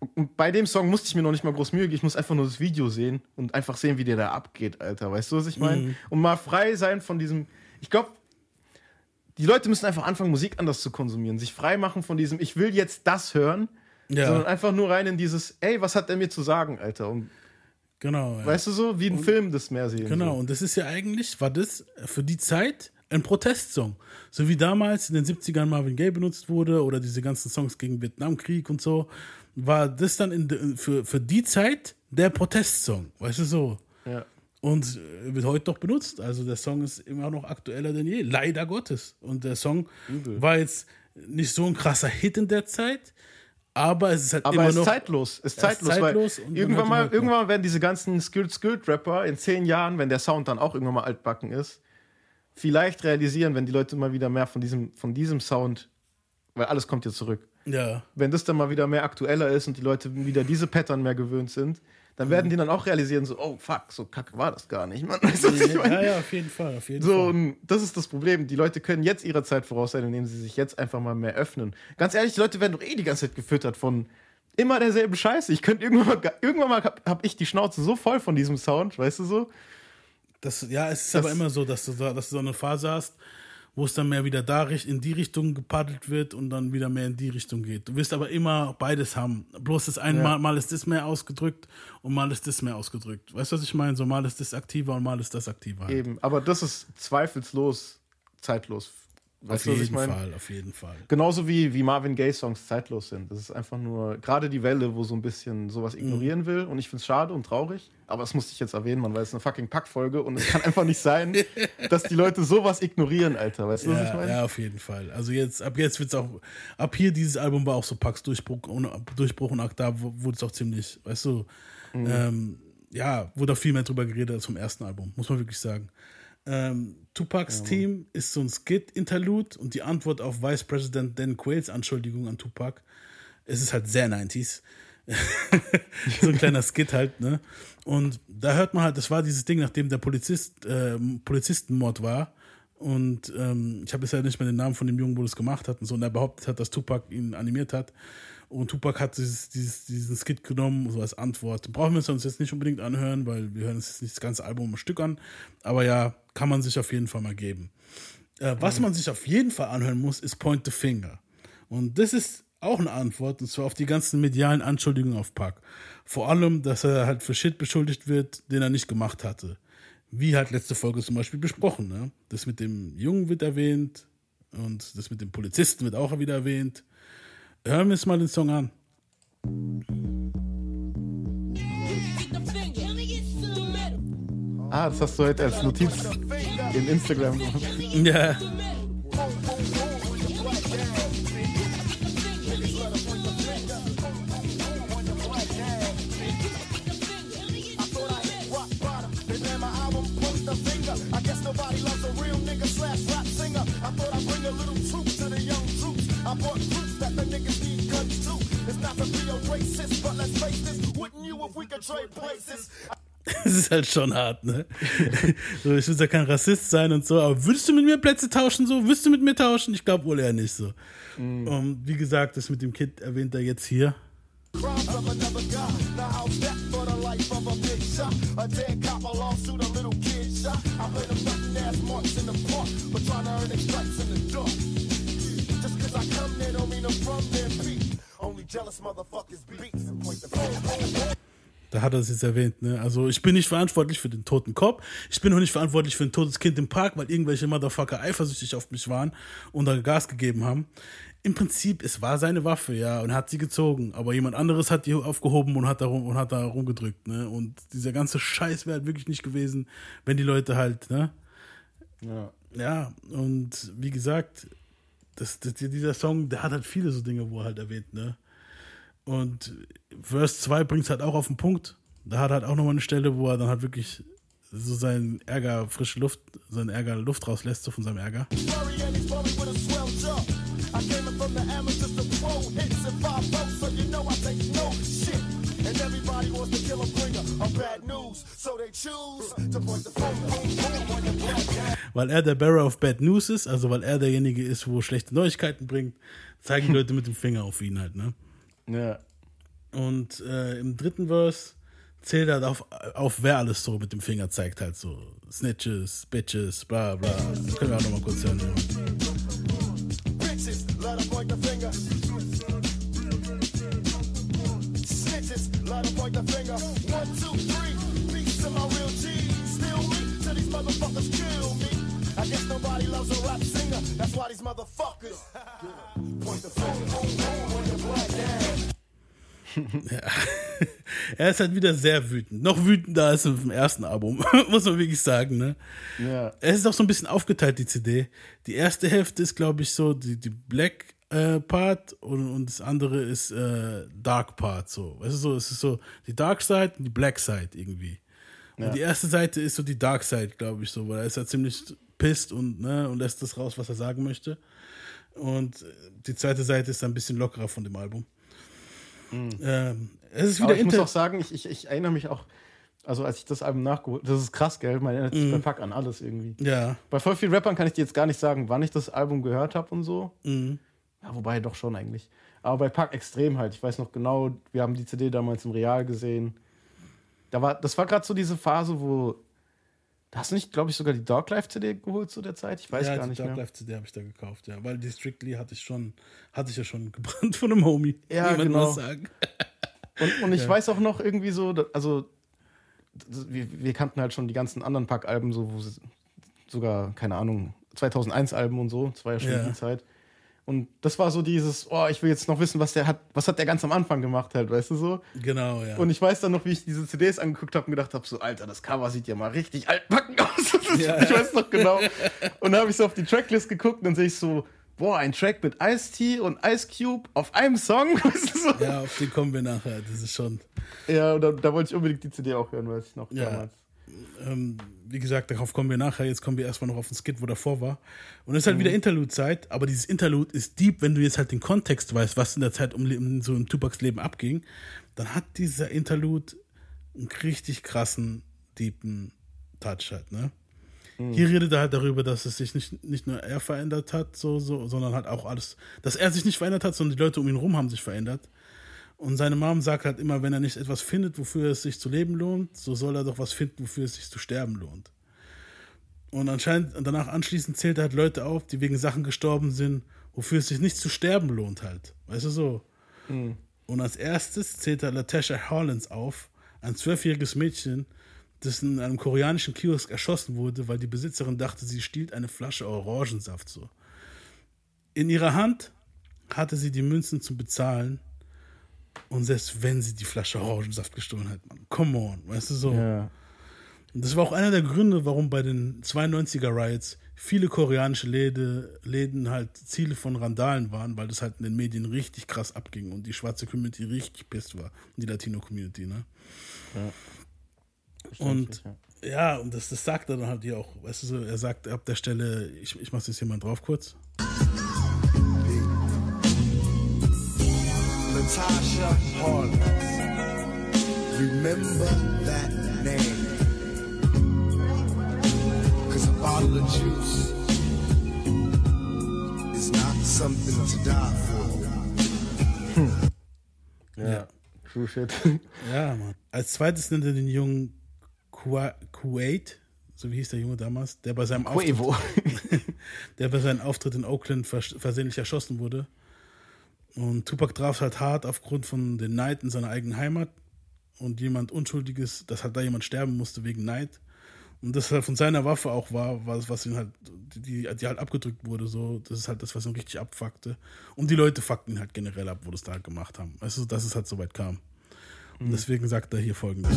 Und- Und bei dem Song musste ich mir noch nicht mal groß Mühe geben. Ich muss einfach nur das Video sehen und einfach sehen, wie der da abgeht, Alter. Weißt du, was ich meine? Mhm. Und mal frei sein von diesem. Ich glaube, die Leute müssen einfach anfangen, Musik anders zu konsumieren. Sich frei machen von diesem, ich will jetzt das hören, Ja. Sondern einfach nur rein in dieses, ey, was hat er mir zu sagen, Alter? Und Genau. Ja. weißt du so, wie ein Film das mehr sehen. Genau, So. und das ist ja eigentlich, war das für die Zeit ein Protestsong. So wie damals in den 70ern Marvin Gaye benutzt wurde oder diese ganzen Songs gegen Vietnamkrieg und so, war das dann in, für, für die Zeit der Protestsong. Weißt du so? Ja. Und äh, wird heute noch benutzt. Also der Song ist immer noch aktueller denn je, leider Gottes. Und der Song war jetzt nicht so ein krasser Hit in der Zeit, aber es ist halt Aber immer er ist noch. zeitlos. Ist Er ist zeitlos, zeitlos weil irgendwann mal, irgendwann werden diese ganzen Skilled Skilled Rapper in zehn Jahren, wenn der Sound dann auch irgendwann mal altbacken ist, vielleicht realisieren, wenn die Leute mal wieder mehr von diesem, von diesem Sound, weil alles kommt ja zurück. Ja, Wenn das dann mal wieder mehr aktueller ist und die Leute wieder diese Pattern mehr gewöhnt sind, dann werden die dann auch realisieren, so, oh fuck, so kacke war das gar nicht, Mann. Weißt du, was ich meine? ja, ja, auf jeden Fall. Auf jeden So, Fall. und das ist das Problem. Die Leute können jetzt ihrer Zeit voraus sein, indem sie sich jetzt einfach mal mehr öffnen. Ganz ehrlich, die Leute werden doch eh die ganze Zeit gefüttert von immer derselben Scheiße. Ich könnte irgendwann mal, irgendwann mal hab, hab ich die Schnauze so voll von diesem Sound, weißt du so? Das, ja, es ist Das- aber immer so, dass du, da- dass du so eine Phase hast, wo es dann mehr wieder da in die Richtung gepaddelt wird und dann wieder mehr in die Richtung geht. Du wirst aber immer beides haben. Bloß das eine Ja. mal, mal ist das mehr ausgedrückt und mal ist das mehr ausgedrückt. Weißt du, was ich meine? So mal ist das aktiver und mal ist das aktiver. halt. Eben. Aber das ist zweifelslos zeitlos. Auf Weißt du, was ich jeden? Fall, auf jeden Fall. Genauso wie, wie Marvin Gaye-Songs zeitlos sind. Das ist einfach nur, gerade die Welle, wo so ein bisschen sowas Mhm. ignorieren will. Und ich finde es schade und traurig. Aber das musste ich jetzt erwähnen, man, weil es eine fucking Packfolge und es kann einfach nicht sein, dass die Leute sowas ignorieren, Alter. Weißt du, was ich Ja, meine? ja, auf jeden Fall. Also jetzt, ab jetzt wird es auch, ab hier dieses Album war auch so Pax Durchbruch und, Durchbruch und ab da wurde es auch ziemlich, weißt du, Mhm. ähm, ja, wurde auch viel mehr drüber geredet als vom ersten Album, muss man wirklich sagen. Ähm, Tupacs Team ist so ein Skit-Interlude und die Antwort auf Vice President Dan Quayles Anschuldigung an Tupac. Es ist halt sehr 90s. so ein kleiner Skit halt, ne? Und da hört man halt, das war dieses Ding, nachdem der Polizist, ähm, Polizistenmord war. Und ähm, ich habe jetzt ja nicht mehr den Namen von dem Jungen, wo das gemacht hat und so. Und er behauptet hat, dass Tupac ihn animiert hat. Und Tupac hat dieses, dieses, diesen Skit genommen, so als Antwort. Brauchen wir uns jetzt nicht unbedingt anhören, weil wir hören uns jetzt nicht das ganze Album im Stück an. Aber ja, kann man sich auf jeden Fall mal geben. Äh, was man sich auf jeden Fall anhören muss, ist Point the Finger. Und das ist auch eine Antwort, und zwar auf die ganzen medialen Anschuldigungen auf Pac. Vor allem, dass er halt für Shit beschuldigt wird, den er nicht gemacht hatte. Wie halt letzte Folge zum Beispiel besprochen. Ne? Das mit dem Jungen wird erwähnt und das mit dem Polizisten wird auch wieder erwähnt. Hören wir uns mal den Song an. Ah, das hast du heute als Notiz in Instagram gemacht. Ja. Das ist halt schon hart, ne? So, ich will ja kein Rassist sein und so, aber würdest du mit mir Plätze tauschen so? Würdest du mit mir tauschen? Ich glaube wohl eher nicht so. Und wie gesagt, das mit dem Kid erwähnt er jetzt hier. Crimes of another guy. Now how's that for the life of a big shot? A dead cop, a lawsuit, a little kid shot. I play them nothing ass marks in the park, but trying to earn their stripes in the dark. Just cause I come there don't mean I'm from there, Pete. Only jealous motherfuckers beat and point the. Da hat er es jetzt erwähnt, ne? Also ich bin nicht verantwortlich für den toten Cop. Ich bin auch nicht verantwortlich für ein totes Kind im Park, weil irgendwelche Motherfucker eifersüchtig auf mich waren und da Gas gegeben haben. Im Prinzip, es war seine Waffe, ja, und er hat sie gezogen. Aber jemand anderes hat die aufgehoben und hat da, rum, und hat da rumgedrückt, ne? Und dieser ganze Scheiß wäre halt wirklich nicht gewesen, wenn die Leute halt, ne? Ja. Ja, und wie gesagt, das, das, dieser Song, der hat halt viele so Dinge, wo er halt erwähnt, ne? Und Verse 2 bringt es halt auch auf den Punkt. Da hat er halt auch nochmal eine Stelle, wo er dann halt wirklich so seinen Ärger, frische Luft, seinen Ärger Luft rauslässt, so von seinem Ärger. Weil er der Bearer of Bad News ist, also weil er derjenige ist, wo schlechte Neuigkeiten bringt, zeigen die Leute mit dem Finger auf ihn halt, ne? Ja. Und äh, im dritten Verse zählt er auf, auf, wer alles so mit dem Finger zeigt, halt so Snitches, Bitches, bla bla. Das können wir auch nochmal kurz hören. Bitches, light up the finger. Snitches, light up the finger. One, two, three, beats to my real G. Still me, till these motherfuckers kill me. I guess nobody loves a rap singer, that's why these motherfuckers point the finger. er ist halt wieder sehr wütend. Noch wütender als im ersten Album, muss man wirklich sagen, ne? Ja. Es ist auch so ein bisschen aufgeteilt, die CD. Die erste Hälfte ist, glaube ich, so die, die Black äh, Part und, und das andere ist äh, Dark Part. So. Weißt du, so, es ist so die Dark Side und die Black Side irgendwie. Und Ja. die erste Seite ist so die Dark Side, glaube ich, so, weil er ist ja ziemlich pisst und, ne, und lässt das raus, was er sagen möchte. Und äh, die zweite Seite ist ein bisschen lockerer von dem Album. Ähm, es ist Mhm. Aber wieder ich muss auch sagen, ich, ich, ich erinnere mich auch, also als ich das Album nachgeholt das ist krass, gell? Man erinnert Mhm. sich bei Pack an alles irgendwie. Ja, Bei voll vielen Rappern kann ich dir jetzt gar nicht sagen, wann ich das Album gehört habe und so. Mhm. Ja, wobei doch schon eigentlich. Aber bei Pack extrem halt. Ich weiß noch genau, wir haben die CD damals im Real gesehen. Da war, das war gerade so diese Phase, wo. Da hast du nicht, glaube ich, sogar die Dog Life CD geholt zu der Zeit? Ich weiß ja, gar die nicht Dark mehr. Life CD habe ich da gekauft, ja. Weil die Strictly hatte ich schon, hatte ich ja schon gebrannt von einem Homie. Ja, genau. Und, und ich weiß auch noch irgendwie so, also wir, wir kannten halt schon die ganzen anderen Pack-Alben, so, wo sogar, keine Ahnung, 2001-Alben und so, das war ja Ja. die Zeit. Und das war so dieses, oh, ich will jetzt noch wissen, was der hat, was hat der ganz am Anfang gemacht halt, weißt du so? Genau, ja. Und ich weiß dann noch, wie ich diese CDs angeguckt habe und gedacht habe, so, Alter, das Cover sieht ja mal richtig altbacken aus. Ja. Ich weiß noch genau. Und dann habe ich so auf die Tracklist geguckt und dann sehe ich so, boah, ein Track mit Ice-T und Ice Cube auf einem Song. Weißt du, so? ja, auf den kommen wir nachher. Das ist schon, Ja, und da, da wollte ich unbedingt die CD auch hören, weiß ich noch Ja. damals. Ähm, wie gesagt, darauf kommen wir nachher. Jetzt kommen wir erstmal noch auf den Skit, wo davor war. Und es ist Mhm. halt wieder Interlude-Zeit, aber dieses Interlude ist deep, wenn du jetzt halt den Kontext weißt, was in der Zeit um, um so im Tupacs Leben abging. Dann hat dieser Interlude einen richtig krassen, deepen Touch halt, ne? Mhm. Hier redet er halt darüber, dass es sich nicht, nicht nur er verändert hat, so, so, sondern halt auch alles, dass er sich nicht verändert hat, sondern die Leute um ihn rum haben sich verändert. Und seine Mom sagt halt immer, wenn er nicht etwas findet, wofür es sich zu leben lohnt, so soll er doch was finden, wofür es sich zu sterben lohnt. Und anscheinend, danach anschließend zählt er halt Leute auf, die wegen Sachen gestorben sind, wofür es sich nicht zu sterben lohnt halt. Weißt du so? Und als erstes zählt er Latasha Hollins auf, ein zwölfjähriges Mädchen, das in einem koreanischen Kiosk erschossen wurde, weil die Besitzerin dachte, sie stiehlt eine Flasche Orangensaft so. In ihrer Hand hatte sie die Münzen zum Bezahlen und selbst wenn sie die Flasche Orangensaft gestohlen hat, man, come on, weißt du so. Ja. Und das war auch einer der Gründe, warum bei den 92er Riots viele koreanische Läde, Läden halt Ziele von Randalen waren, weil das halt in den Medien richtig krass abging und die schwarze Community richtig pisst war. Die Latino-Community, ne? Und ja. ja, und das, das sagt er dann halt hier auch. Weißt du, so, er sagt ab der Stelle, ich, ich mach jetzt hier mal drauf kurz. Latasha Harless. Remember that name. Cause a bottle of juice is not something to die for. ja. True shit. Ja, Mann. Als zweites nennt er den jungen Kua- Kuwait, so wie hieß der Junge damals, der bei seinem Auftritt, der bei seinem Auftritt in Oakland vers versehentlich erschossen wurde. Und Tupac traf halt hart aufgrund von den Neid in seiner eigenen Heimat und jemand Unschuldiges, dass halt da jemand sterben musste wegen Neid. Und das halt von seiner Waffe auch war, was, was ihn halt, die, die halt abgedrückt wurde, so, das ist halt das, was ihn richtig abfuckte. Und die Leute fuckten ihn halt generell ab, wo das da halt gemacht haben. Du, dass es halt so weit kam. Und deswegen sagt er hier folgendes.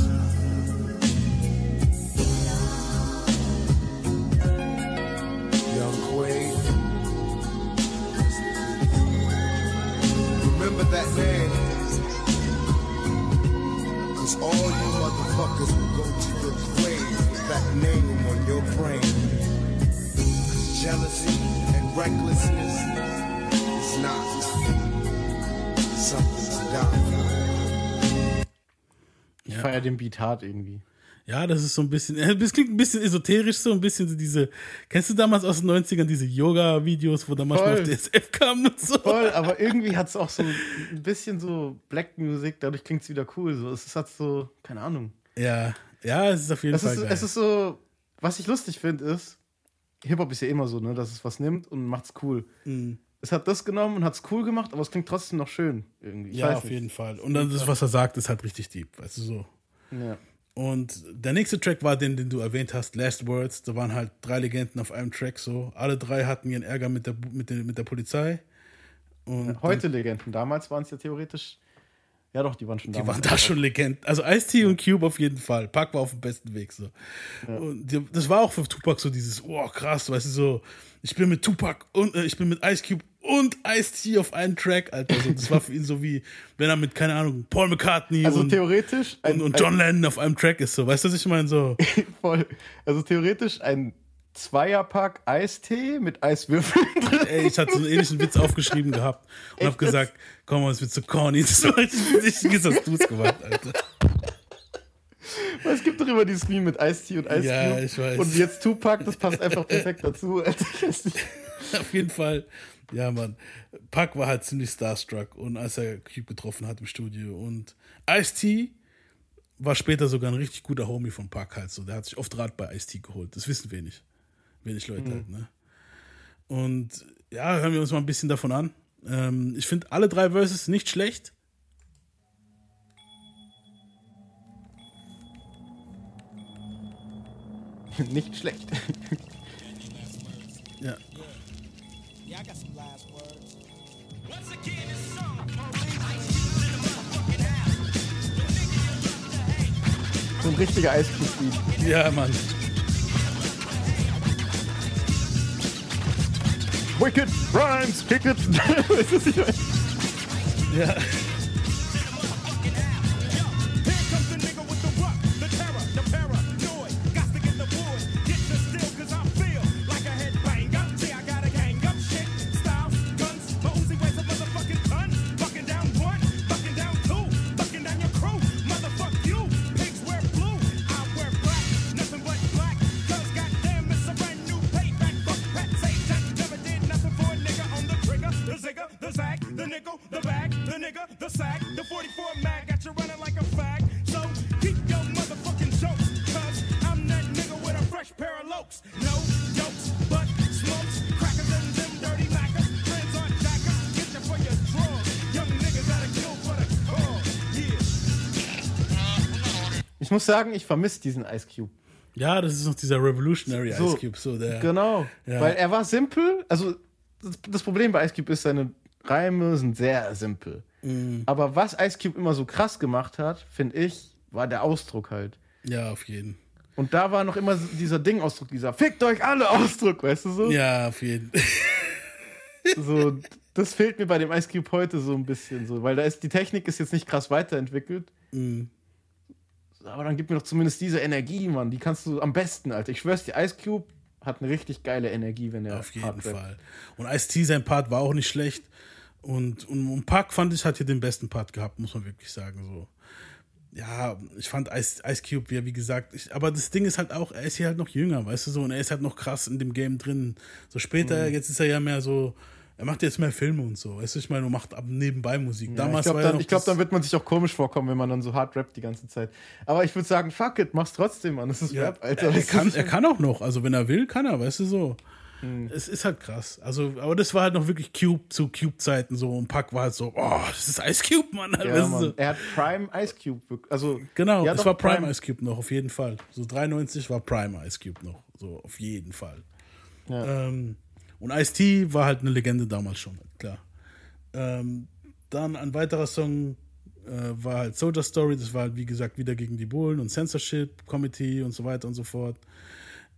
Jealousy and recklessness is not something to die for. Ich feiere den Beat hart irgendwie. Ja, das ist so ein bisschen, das klingt ein bisschen esoterisch, so ein bisschen so diese, kennst du damals aus den 90ern diese Yoga-Videos, wo da manchmal Voll. auf DSF kam und so? Voll, aber irgendwie hat es auch so ein bisschen so Black Music, dadurch klingt es wieder cool. So. Es hat so, keine Ahnung. Ja, ja, es ist auf jeden Es Fall ist, geil. es ist so, was ich lustig finde, ist, Hip-Hop ist ja immer so, ne, dass es was nimmt und macht's cool. Mhm. Es hat das genommen und hat's cool gemacht, aber es klingt trotzdem noch schön. Irgendwie. Ich ja, auf nicht. jeden Fall. Und dann das, was er sagt, ist halt richtig deep, weißt du so. Ja. Und der nächste Track war den, den du erwähnt hast, Last Words. Da waren halt drei Legenden auf einem Track so. Alle drei hatten ihren Ärger mit der, mit der, mit der Polizei. Und Heute Legenden. Damals waren es ja theoretisch. Ja, doch, die waren schon Die damals. waren da schon Legenden. Also Ice-T und Cube auf jeden Fall. Pac war auf dem besten Weg so. Und die, das war auch für Tupac so dieses, oh krass, weißt du so, ich bin mit Tupac und äh, ich bin mit Ice Cube und Ice-T auf einen Track, Alter. So, das war für ihn so wie, wenn er mit, keine Ahnung, Paul McCartney Also und, theoretisch. und, und John Lennon auf einem Track ist so. Weißt du, was ich meine? So, Ein, voll, also theoretisch ein Zweierpack Eistee mit Eiswürfeln ey, ich hatte so einen ähnlichen Witz aufgeschrieben gehabt und hab gesagt, komm mal, das wird so corny. Das war richtig, hast du es gemacht, Alter. Es gibt doch immer dieses Meme mit Eistee und Eis. Ja, ich weiß. Und jetzt Tupac, das passt einfach perfekt dazu. Alter. Auf jeden Fall. Ja, Mann. Pac war halt ziemlich starstruck und als er Cube getroffen hat im Studio. Und Ice-T war später sogar ein richtig guter Homie von Pac halt so. Der hat sich oft Rat bei Ice-T geholt. Das wissen wenig. Wenig Leute halt, ne? Und ja, hören wir uns mal ein bisschen davon an. Ähm, ich finde alle drei Verses nicht schlecht. Nicht schlecht. Ja. So ein richtiger Eiscube-Beat. Ja, Mann. Wicked Rhymes, kick it. Weißt du, was ich meine? Ja. Ich muss sagen, ich vermisse diesen Ice Cube. Ja, das ist noch dieser Revolutionary So, Ice Cube. So, der, Genau. Ja. Weil er war simpel. Also, das, Problem bei Ice Cube ist, seine Reime sind sehr simpel. Mhm. Aber was Ice Cube immer so krass gemacht hat, finde ich, war der Ausdruck halt. Ja, auf jeden. Und da war noch immer dieser Ding-Ausdruck, dieser Fickt euch alle Ausdruck, weißt du so? Ja, auf jeden. so das fehlt mir bei dem Ice Cube heute so ein bisschen so, weil da ist die Technik ist jetzt nicht krass weiterentwickelt. Mhm. Aber dann gib mir doch zumindest diese Energie, Mann. Die kannst du am besten, Alter. Ich schwör's dir, Ice Cube hat eine richtig geile Energie, wenn er Auf jeden rappt. Fall. Und Ice-T, sein Part war auch nicht schlecht. Und, und, und Pac fand ich, hat hier den besten Part gehabt, muss man wirklich sagen. So. Ja, ich fand Ice, Ice Cube, ja, wie gesagt, ich, aber das Ding ist halt auch, er ist hier halt noch jünger, weißt du so, und er ist halt noch krass in dem Game drin. So später, Mhm. jetzt ist er ja mehr so, er macht jetzt mehr Filme und so, weißt du, ich meine, und macht ab nebenbei Musik. Ja, Damals ich glaube, ja dann, glaub, dann wird man sich auch komisch vorkommen, wenn man dann so hart rappt die ganze Zeit. Aber ich würde sagen, fuck it, mach's trotzdem, Mann. Das ist Ja, Rap, Alter. Er, er, kann, er kann auch noch, also wenn er will, kann er, weißt du so. Hm. Es ist halt krass. Also, aber das war halt noch wirklich Cube zu Cube-Zeiten so und Pack war halt so, oh, das ist Ice Cube, Mann. Ja, weißt du Mann. so. Er hat Prime Ice Cube. Also, Genau, es war Prime, Ice Cube noch, auf jeden Fall. So 93 war Prime Ice Cube noch, so auf jeden Fall. Ja. Ähm, und Ice-T war halt eine Legende damals schon, klar. Ähm, dann ein weiterer Song äh, war halt Soldier Story, das war halt wie gesagt wieder gegen die Bullen und Censorship Committee und so weiter und so fort.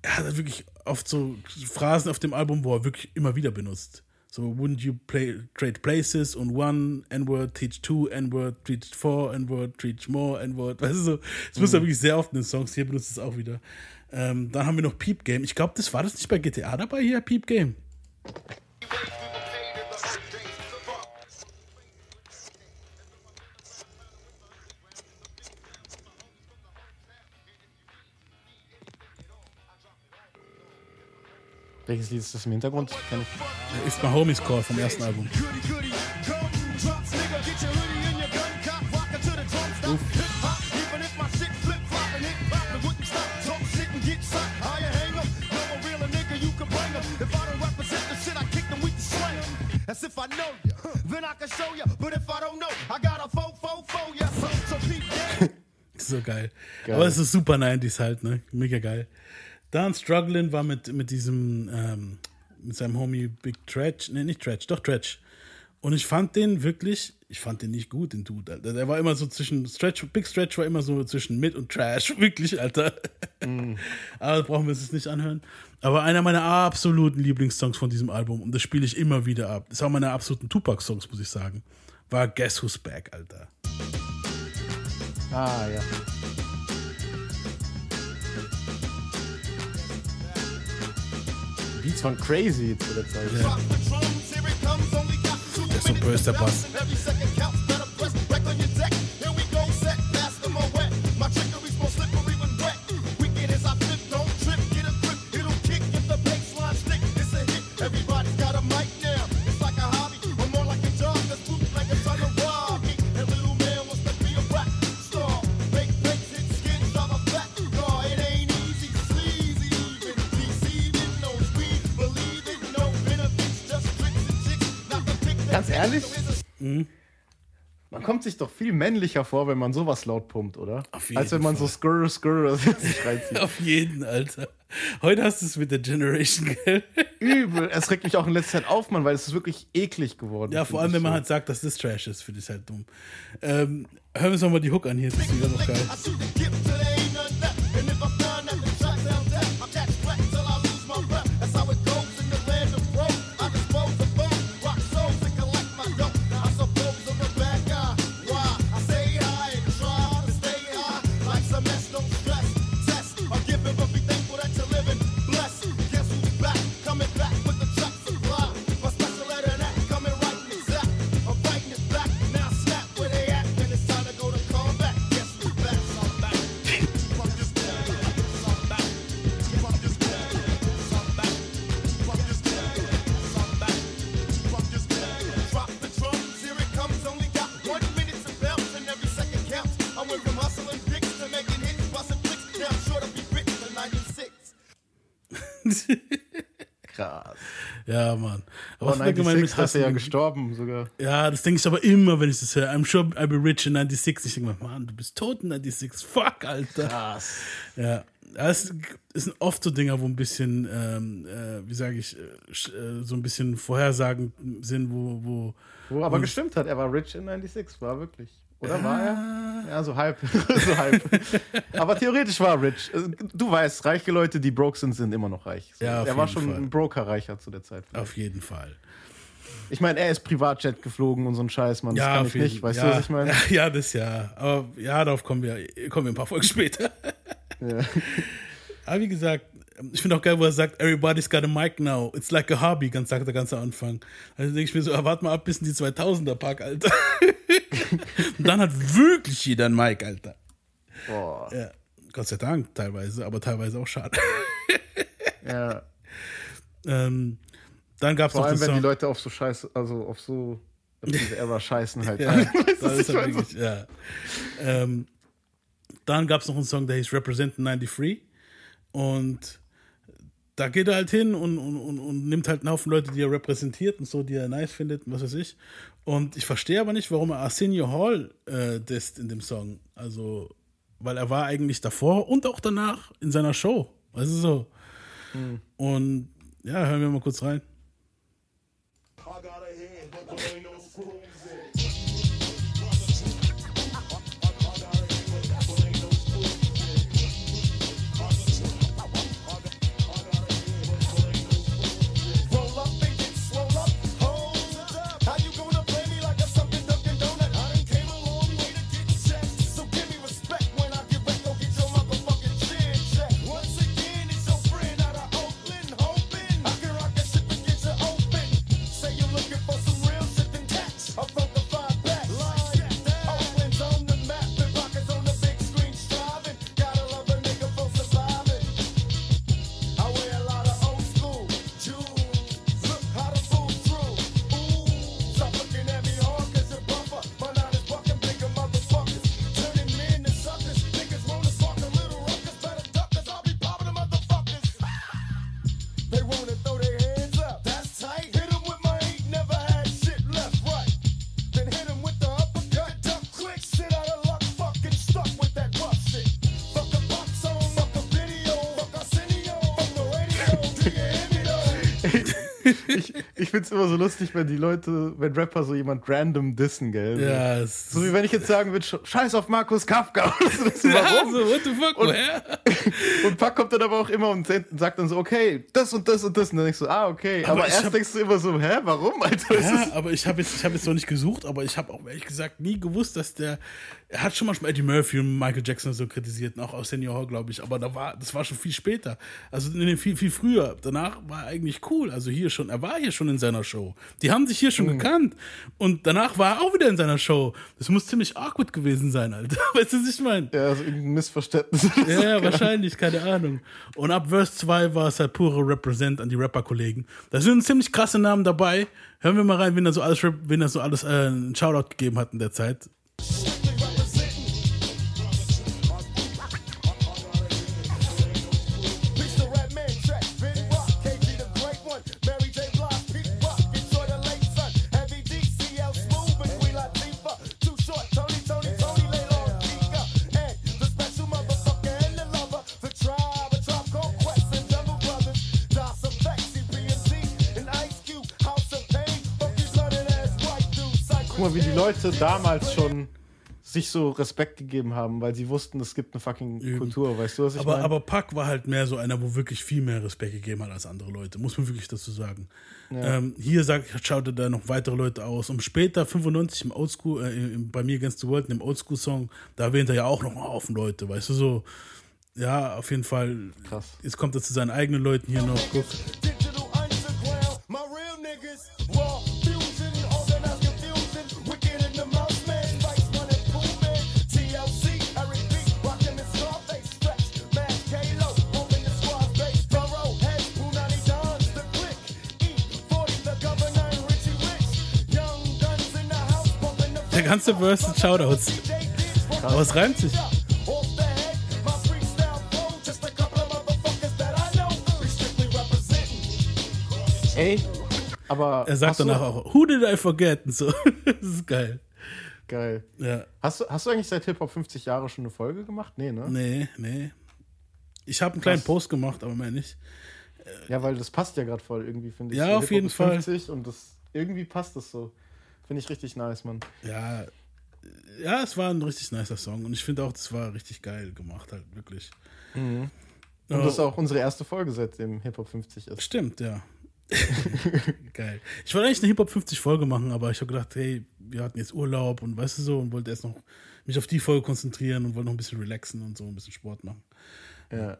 Er hat halt wirklich oft so Phrasen auf dem Album, wo er wirklich immer wieder benutzt. So, wouldn't you play, trade places und one N-Word, teach two N-Word, teach four N-Word, teach more N-Word. Weißt du so, das muss er wirklich sehr oft in den Songs, hier benutzt es auch wieder. Ähm, dann haben wir noch Peep Game. Ich glaube, das war das nicht bei GTA dabei hier, Peep Game. Welches Lied ist das im Hintergrund? Ist my Homies Call vom ersten Album. As if I know ya, then I can show ya. But if I don't know, I got a fo fo fo, yes, so, so keep so geil. Geil. Aber es ist super 90s halt, ne? Mega geil. Dann Struggling war mit, mit diesem, ähm, mit seinem Homie Big Tretch, ne, nicht Tretch, doch Tretch. Und ich fand den wirklich, ich fand den nicht gut, den Dude, Alter. Der war immer so zwischen, Stretch, Big Stretch war immer so zwischen Mid und Trash, wirklich, Alter. Aber das brauchen wir uns jetzt nicht anhören. Aber einer meiner absoluten Lieblingssongs von diesem Album, und das spiele ich immer wieder ab, das ist auch meine absoluten Tupac-Songs, muss ich sagen, war Guess Who's Back, Alter. Ah, ja. Beats waren crazy zu der Zeit. Ja. Der ist so böse, Mhm. Man kommt sich doch viel männlicher vor, wenn man sowas laut pumpt, oder? Auf jeden Als wenn man so skurr, skurr sich reinzieht. Auf jeden, Alter. Heute hast du es mit der Generation, gell? Übel. Es regt mich auch in letzter Zeit auf, Mann, weil es ist wirklich eklig geworden. Ja, vor allem, wenn man so. halt sagt, dass das Trash ist, finde ich halt dumm. Ähm, hören wir uns nochmal die Hook an hier, das ist wieder noch geil. Ja, Mann. Aber allgemein 96 mit ist ja gestorben sogar. Ja, das denke ich aber immer, wenn ich das höre. I'm sure I'll be rich in 96. Ich denke mir, Mann, du bist tot in 96. Fuck, Alter. Krass. Ja, es es sind oft so Dinger, wo ein bisschen, ähm, äh, wie sage ich, äh, äh, so ein bisschen vorhersagend sind, wo, wo Wo aber Und- gestimmt hat, er war rich in 96, war wirklich. Oder war er? Ja, so halb. so halb. aber theoretisch war er rich. Also, Du weißt, reiche Leute, die broke sind, sind immer noch reich. So, Ja, er war schon Fall. ein Broker-Reicher zu der Zeit. auf jeden Fall. Ich meine, er ist Privatjet geflogen und so ein Scheiß, Mann. Das ja, kann ich nicht. Weißt ja, du, was ich meine? Ja, das ja. Aber ja, darauf kommen wir, kommen wir ein paar Folgen später. Ja. Aber wie gesagt, ich finde auch geil, wo er sagt, everybody's got a mic now. It's like a hobby, ganz sagt der ganze Anfang. Also denke ich mir so, ah, warte mal ab bis in die 2000er Park, Alter. Und dann hat wirklich jeder ein Mic, Alter. Boah. Ja, Gott sei Dank teilweise, aber teilweise auch schade. Ja. ähm, dann gab es Vor allem, wenn die Song. Leute auf so Scheiße, also auf so diese Era scheißen halt. Ja, das ist halt wirklich, ja. Ähm, dann gab es noch einen Song, der hieß Represent 93. Und da geht er halt hin und, und, und, und nimmt halt einen Haufen Leute, die er repräsentiert und so, die er nice findet und was weiß ich. Und ich verstehe aber nicht, warum er Arsenio Hall äh, disst in dem Song. Also, weil er war eigentlich davor und auch danach in seiner Show. Weißt du so? Und ja, hören wir mal kurz rein. I got a head, but find's immer so lustig, wenn die Leute, wenn Rapper so jemand random dissen, gell? Ja, es So wie wenn ich jetzt sagen würde, sch- scheiß auf Markus Kafka. so, ja, warum? so, what the fuck, Und- woher? Und Pack kommt dann aber auch immer und sagt dann so, okay, das und das und das. Und dann denkst du, ah, okay. Aber Aber, erst hab- denkst du immer so, hä, warum, Alter? Ja, aber ich habe jetzt, ich hab jetzt noch nicht gesucht, aber ich habe auch ehrlich gesagt nie gewusst, dass der. Er hat schon manchmal Eddie Murphy und Michael Jackson so kritisiert, auch aus Senior Hall, glaube ich. Aber da war, das war schon viel später. Also viel, viel früher. Danach war er eigentlich cool. Also hier schon, er war hier schon in seiner Show. Die haben sich hier schon Mhm. gekannt. Und danach war er auch wieder in seiner Show. Das muss ziemlich awkward gewesen sein, Alter. Weißt du, was ich meine? ja, also irgendein Missverständnis. Ja, ja, wahrscheinlich, keine Ahnung. Und ab Verse 2 war es halt pure Represent an die Rapper-Kollegen. Da sind ziemlich krasse Namen dabei. Hören wir mal rein, wen er so alles, wen er so alles äh, einen Shoutout gegeben hat in der Zeit. Piece Leute damals schon sich so Respekt gegeben haben, weil sie wussten, es gibt eine fucking Kultur, weißt du, was ich Aber, meine? aber Pac war halt mehr so einer, wo wirklich viel mehr Respekt gegeben hat als andere Leute. Muss man wirklich dazu sagen. Ähm, hier sagt, schaute da noch weitere Leute aus. Und später, 95 im Oldschool, äh, im, bei mir Against the World, in dem Oldschool-Song, da erwähnt er ja auch noch einen Haufen Leute, weißt du, so. Ja, auf jeden Fall. Krass. Jetzt kommt er zu seinen eigenen Leuten hier noch. Guck. Ganze Verse sind Shoutouts. Aber es reimt sich. Ey, aber. Er sagt danach auch, Who did I forget? Und so. das ist geil. Geil. Ja. Hast du, hast du eigentlich seit Hip-Hop 50 Jahre schon eine Folge gemacht? Nee, ne? Nee, nee. Ich habe einen kleinen Krass. Post gemacht, aber mehr nicht. Ja, weil das passt ja gerade voll irgendwie, finde ich. Ja, auf jeden Fall. 50 und das irgendwie passt das so. Finde ich richtig nice, Mann. Ja, ja, es war ein richtig nicer Song und ich finde auch, das war richtig geil gemacht, halt wirklich. Und Ja. das ist auch unsere erste Folge, seitdem Hip-Hop 50 ist. Stimmt, ja. geil. Ich wollte eigentlich eine Hip-Hop 50 Folge machen, aber ich habe gedacht, hey, wir hatten jetzt Urlaub und weißt du so und wollte erst noch mich auf die Folge konzentrieren und wollte noch ein bisschen relaxen und so ein bisschen Sport machen. Ja.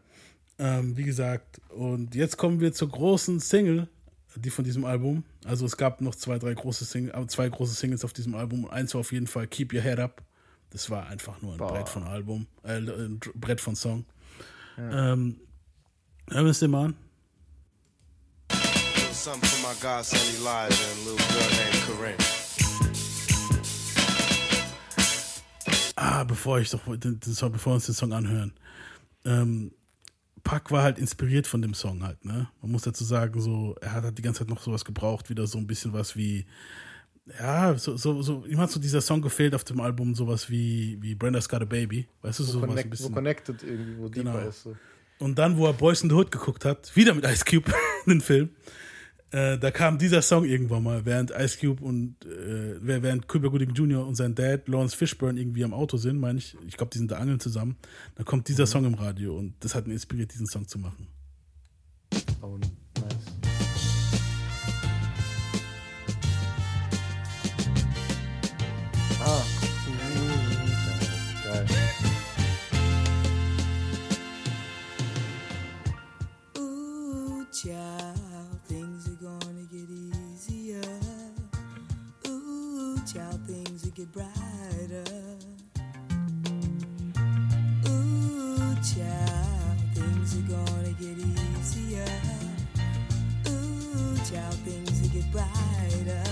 Ähm, wie gesagt, und jetzt kommen wir zur großen Single, die von diesem Album. Also es gab noch zwei, drei große Sing äh, zwei große Singles auf diesem Album. Eins war auf jeden Fall Keep Your Head Up. Das war einfach nur ein Boah. Brett von Album, äh, ein Brett von Song. Ähm, hören wir es dir mal an. Something for my godson Elijah and a little girl named Corinne. Ah, bevor ich doch den, den Song, bevor wir uns den Song anhören. Ähm, Pac war halt inspiriert von dem Song halt, ne? Man muss dazu sagen, so, er hat halt die ganze Zeit noch sowas gebraucht, wieder so ein bisschen was wie, ja, so, so, so, ihm hat so dieser Song gefehlt auf dem Album, sowas wie, wie Brenda's Got a Baby, weißt du, so was ein Connect, wo bisschen. connected irgendwie, wo Genau. ist. So. Und dann, wo er Boys in the Hood geguckt hat, wieder mit Ice Cube, den Film, äh, da kam dieser Song irgendwann mal, während Ice Cube und äh, während Cuba Gooding Jr. und sein Dad Lawrence Fishburne irgendwie am Auto sind, meine ich, ich glaube, die sind da angeln zusammen, da kommt dieser Song im Radio und das hat ihn inspiriert, diesen Song zu machen. Oh, get brighter. Ooh, child, things are gonna get easier. Ooh, child, things will get brighter.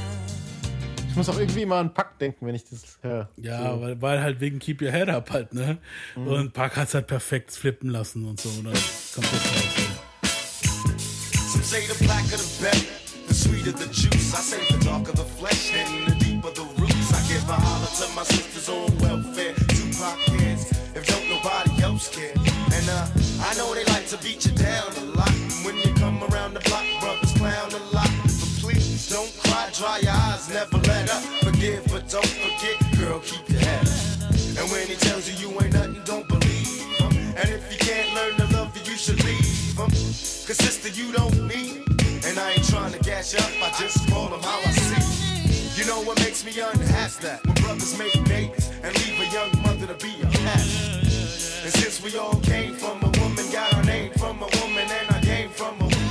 Ich muss auch irgendwie immer an Pack denken, wenn ich das höre. Ja, so. weil, weil halt wegen Keep Your Head Up halt, ne? Und Park hat es halt perfekt flippen lassen und so. Dann kommt das raus. So. Some say the blacker the better, the sweeter the juice. I say the darker the flesh to my sisters on welfare. Tupac kids, if don't nobody else care. And uh, I know they like to beat you down a lot. And when you come around the block, brothers clown a lot. But please don't cry, dry your eyes, never let up. Forgive, but don't forget, girl, keep your head up. And when he tells you you ain't nothing, don't believe him. And if you can't learn to love you, you should leave him. Cause sister, you don't need. And I ain't trying to gas you up, I just call him how I see. You know what makes me unhappy? that we all came from a woman, got our name from a woman, and I came from a woman.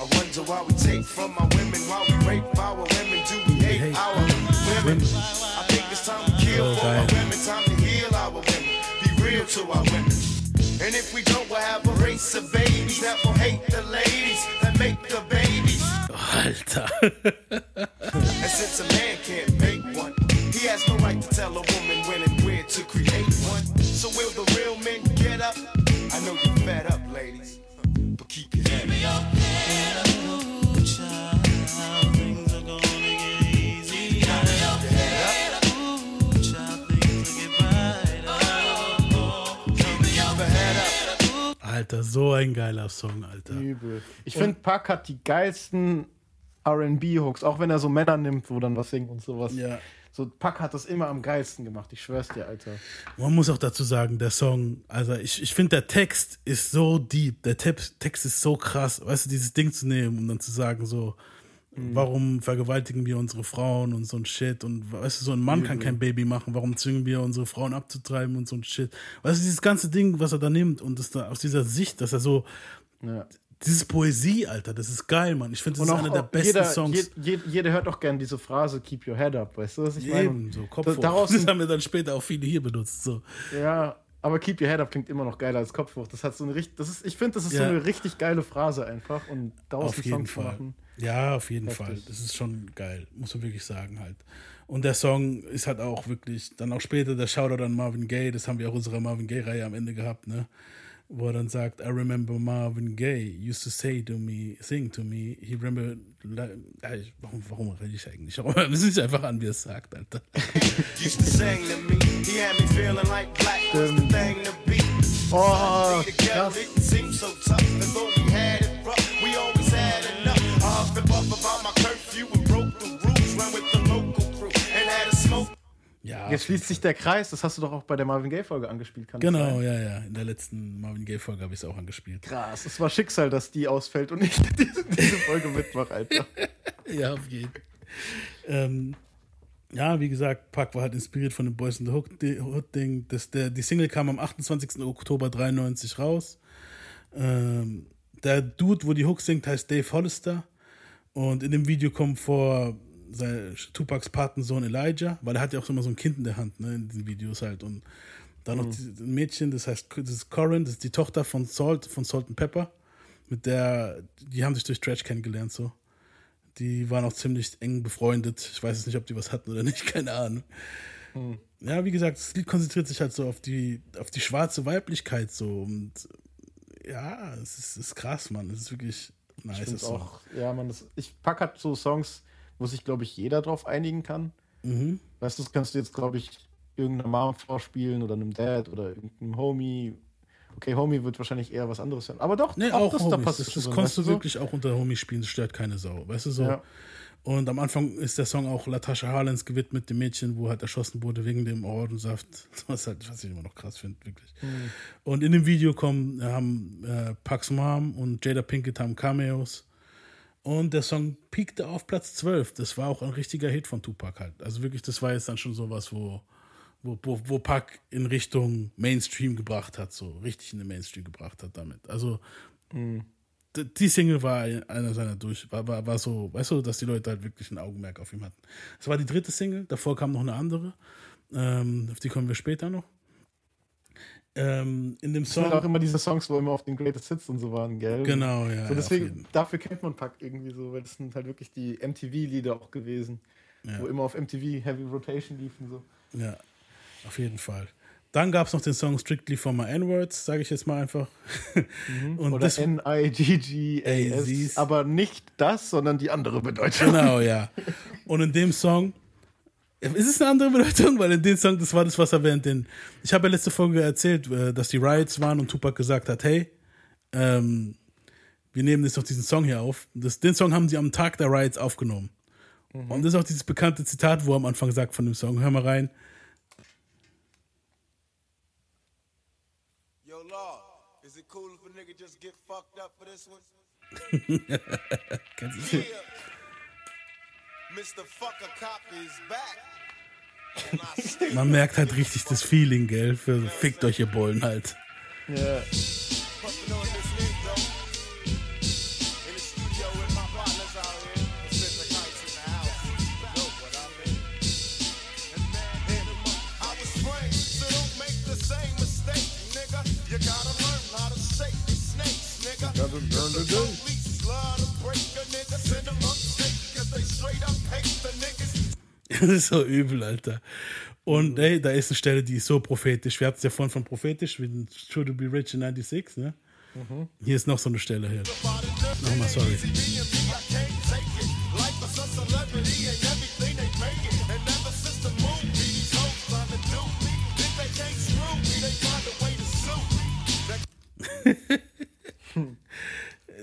I wonder why we take from our women, why we rape our women, do we hate, our our women? I think it's time to kill for our women, time to heal our women, be real to our women. And if we don't, we'll have a race of babies that will hate the ladies that make the babies. Alter. And since a man can't make one, he has no right to Alter, so ein geiler Song, Alter. Übel. Ich finde, Puck hat die geilsten RB-Hooks, auch wenn er so Männer nimmt, wo dann was singt und sowas. Ja. So, Puck hat das immer am geilsten gemacht, ich schwör's dir, Alter. Man muss auch dazu sagen, der Song, also ich, ich finde, der Text ist so deep, der Text, Text ist so krass, weißt du, dieses Ding zu nehmen und dann zu sagen, so, warum vergewaltigen wir unsere Frauen und so ein Shit und weißt du, so ein Mann kann kein Baby machen, warum zwingen wir unsere Frauen abzutreiben und so ein Shit. Weißt du, dieses ganze Ding, was er da nimmt und das da aus dieser Sicht, dass er so, Ja. dieses Poesie, Alter, das ist geil, Mann. Ich finde, das ist einer der besten jeder, Songs. je- je- jeder hört auch gern diese Phrase, keep your head up, weißt du, was ich meine? Eben, so Kopf hoch. daraus Das haben wir dann später auch viele hier benutzt. So. Ja, aber keep your head up klingt immer noch geiler als Kopf hoch. Das hat so eine richtig, das ist, ich finde, das ist so Ja. eine richtig geile Phrase einfach und daraus Auf einen Song zu Fall. Ja, auf jeden. Fall. Das ist schon geil, muss man wirklich sagen halt. Und der Song ist halt auch wirklich, dann auch später der Shoutout an Marvin Gaye, das haben wir auch unserer Marvin Gaye-Reihe am Ende gehabt, ne? Wo er dann sagt, I remember Marvin Gaye used to say to me, sing to me, he remember, warum, warum rede ich eigentlich? Wir müssen sich einfach an, wie er es sagt, Alter. Used to sing to me, he had me feeling like black was the thing to be. Oh, krass. Ja, Jetzt schließt sich der Kreis, das hast du doch auch bei der Marvin Gaye-Folge angespielt, kann genau, ja, ja. In der letzten Marvin Gaye-Folge habe ich es auch angespielt. Krass, es war Schicksal, dass die ausfällt und ich diese, diese Folge mitmache, Alter. Ja, auf jeden ähm, Ja, wie gesagt, Pack war halt inspiriert von dem Boys in the Hood Hood Ding. Das, der, die Single kam am 28. Oktober 93 raus. Ähm, der Dude, wo die Hook singt, heißt Dave Hollister. Und in dem Video kommt vor sein Tupacs Patensohn Elijah, weil er hat ja auch immer so ein Kind in der Hand, ne, in diesen Videos halt. Und dann noch die- ein Mädchen, das heißt, das ist Corin, das ist die Tochter von Salt, von Salt and Pepper. Mit der, die haben sich durch Stretch kennengelernt, so. Die waren auch ziemlich eng befreundet. Ich weiß jetzt nicht, ob die was hatten oder nicht, keine Ahnung. Ja, wie gesagt, das Lied konzentriert sich halt so auf die, auf die schwarze Weiblichkeit so. Und ja, es ist, ist krass, Mann. Es ist wirklich nice. Ich auch, ja, man, das, ich pack halt so Songs, wo sich, glaube ich, jeder drauf einigen kann. Mhm. Weißt du, das kannst du jetzt, glaube ich, irgendeiner Mom vorspielen oder einem Dad oder irgendeinem Homie. Okay, Homie wird wahrscheinlich eher was anderes hören. Aber doch, Nee, auch, das, Homies. da passt das, das konntest weißt du so? wirklich auch unter Homies spielen, das stört keine Sau, weißt du so. Ja. Und am Anfang ist der Song auch Latasha Harlens gewidmet, dem Mädchen, wo halt erschossen wurde wegen dem Orangensaft. Was, halt, was ich immer noch krass finde, wirklich. Mhm. Und in dem Video kommen, haben äh, Pax Mom und Jada Pinkett haben Cameos. Und der Song peakte auf Platz 12. Das war auch ein richtiger Hit von Tupac halt. Also wirklich, das war jetzt dann schon sowas, wo, wo, wo, wo Pac in Richtung Mainstream gebracht hat, so richtig in den Mainstream gebracht hat damit. Also d- die Single war einer seiner durch, war, war, war so, weißt du, dass die Leute halt wirklich ein Augenmerk auf ihm hatten. Es war die dritte Single, davor kam noch eine andere, ähm, auf die kommen wir später noch. Ähm, in dem Es sind Song. auch immer diese Songs, wo immer auf den Greatest Hits und so waren, gell? Genau, ja. So deswegen, dafür kennt man Pack irgendwie so, weil das sind halt wirklich die MTV-Lieder auch gewesen, Ja. wo immer auf MTV Heavy Rotation liefen. So. Ja, auf jeden Fall. Dann gab es noch den Song Strictly for My N-Words, sage ich jetzt mal einfach. Und Oder das, N-I-G-G-A-S. AZs. Aber nicht das, sondern die andere Bedeutung. Genau, ja. Und in dem Song, ist es eine andere Bedeutung? Weil in dem Song, das war das, was er während den. Ich habe ja letzte Folge erzählt, äh, dass die Riots waren und Tupac gesagt hat: Hey, ähm, wir nehmen jetzt doch diesen Song hier auf. Das, den Song haben sie am Tag der Riots aufgenommen. Und das ist auch dieses bekannte Zitat, wo er am Anfang sagt von dem Song. Hör mal rein. Yo, Law, is it cool if a nigga just get fucked up for this one? Kennst du Yeah. Man merkt halt richtig das Feeling, gell? Für fickt euch ihr Bullen halt. Ja. puffin' on this Das ist so übel, Alter. Und ey, da ist eine Stelle, die ist so prophetisch. Wir hatten es ja vorhin von prophetisch, mit True to be Rich in 96, ne? Hier ist noch so eine Stelle hier. Nochmal, sorry.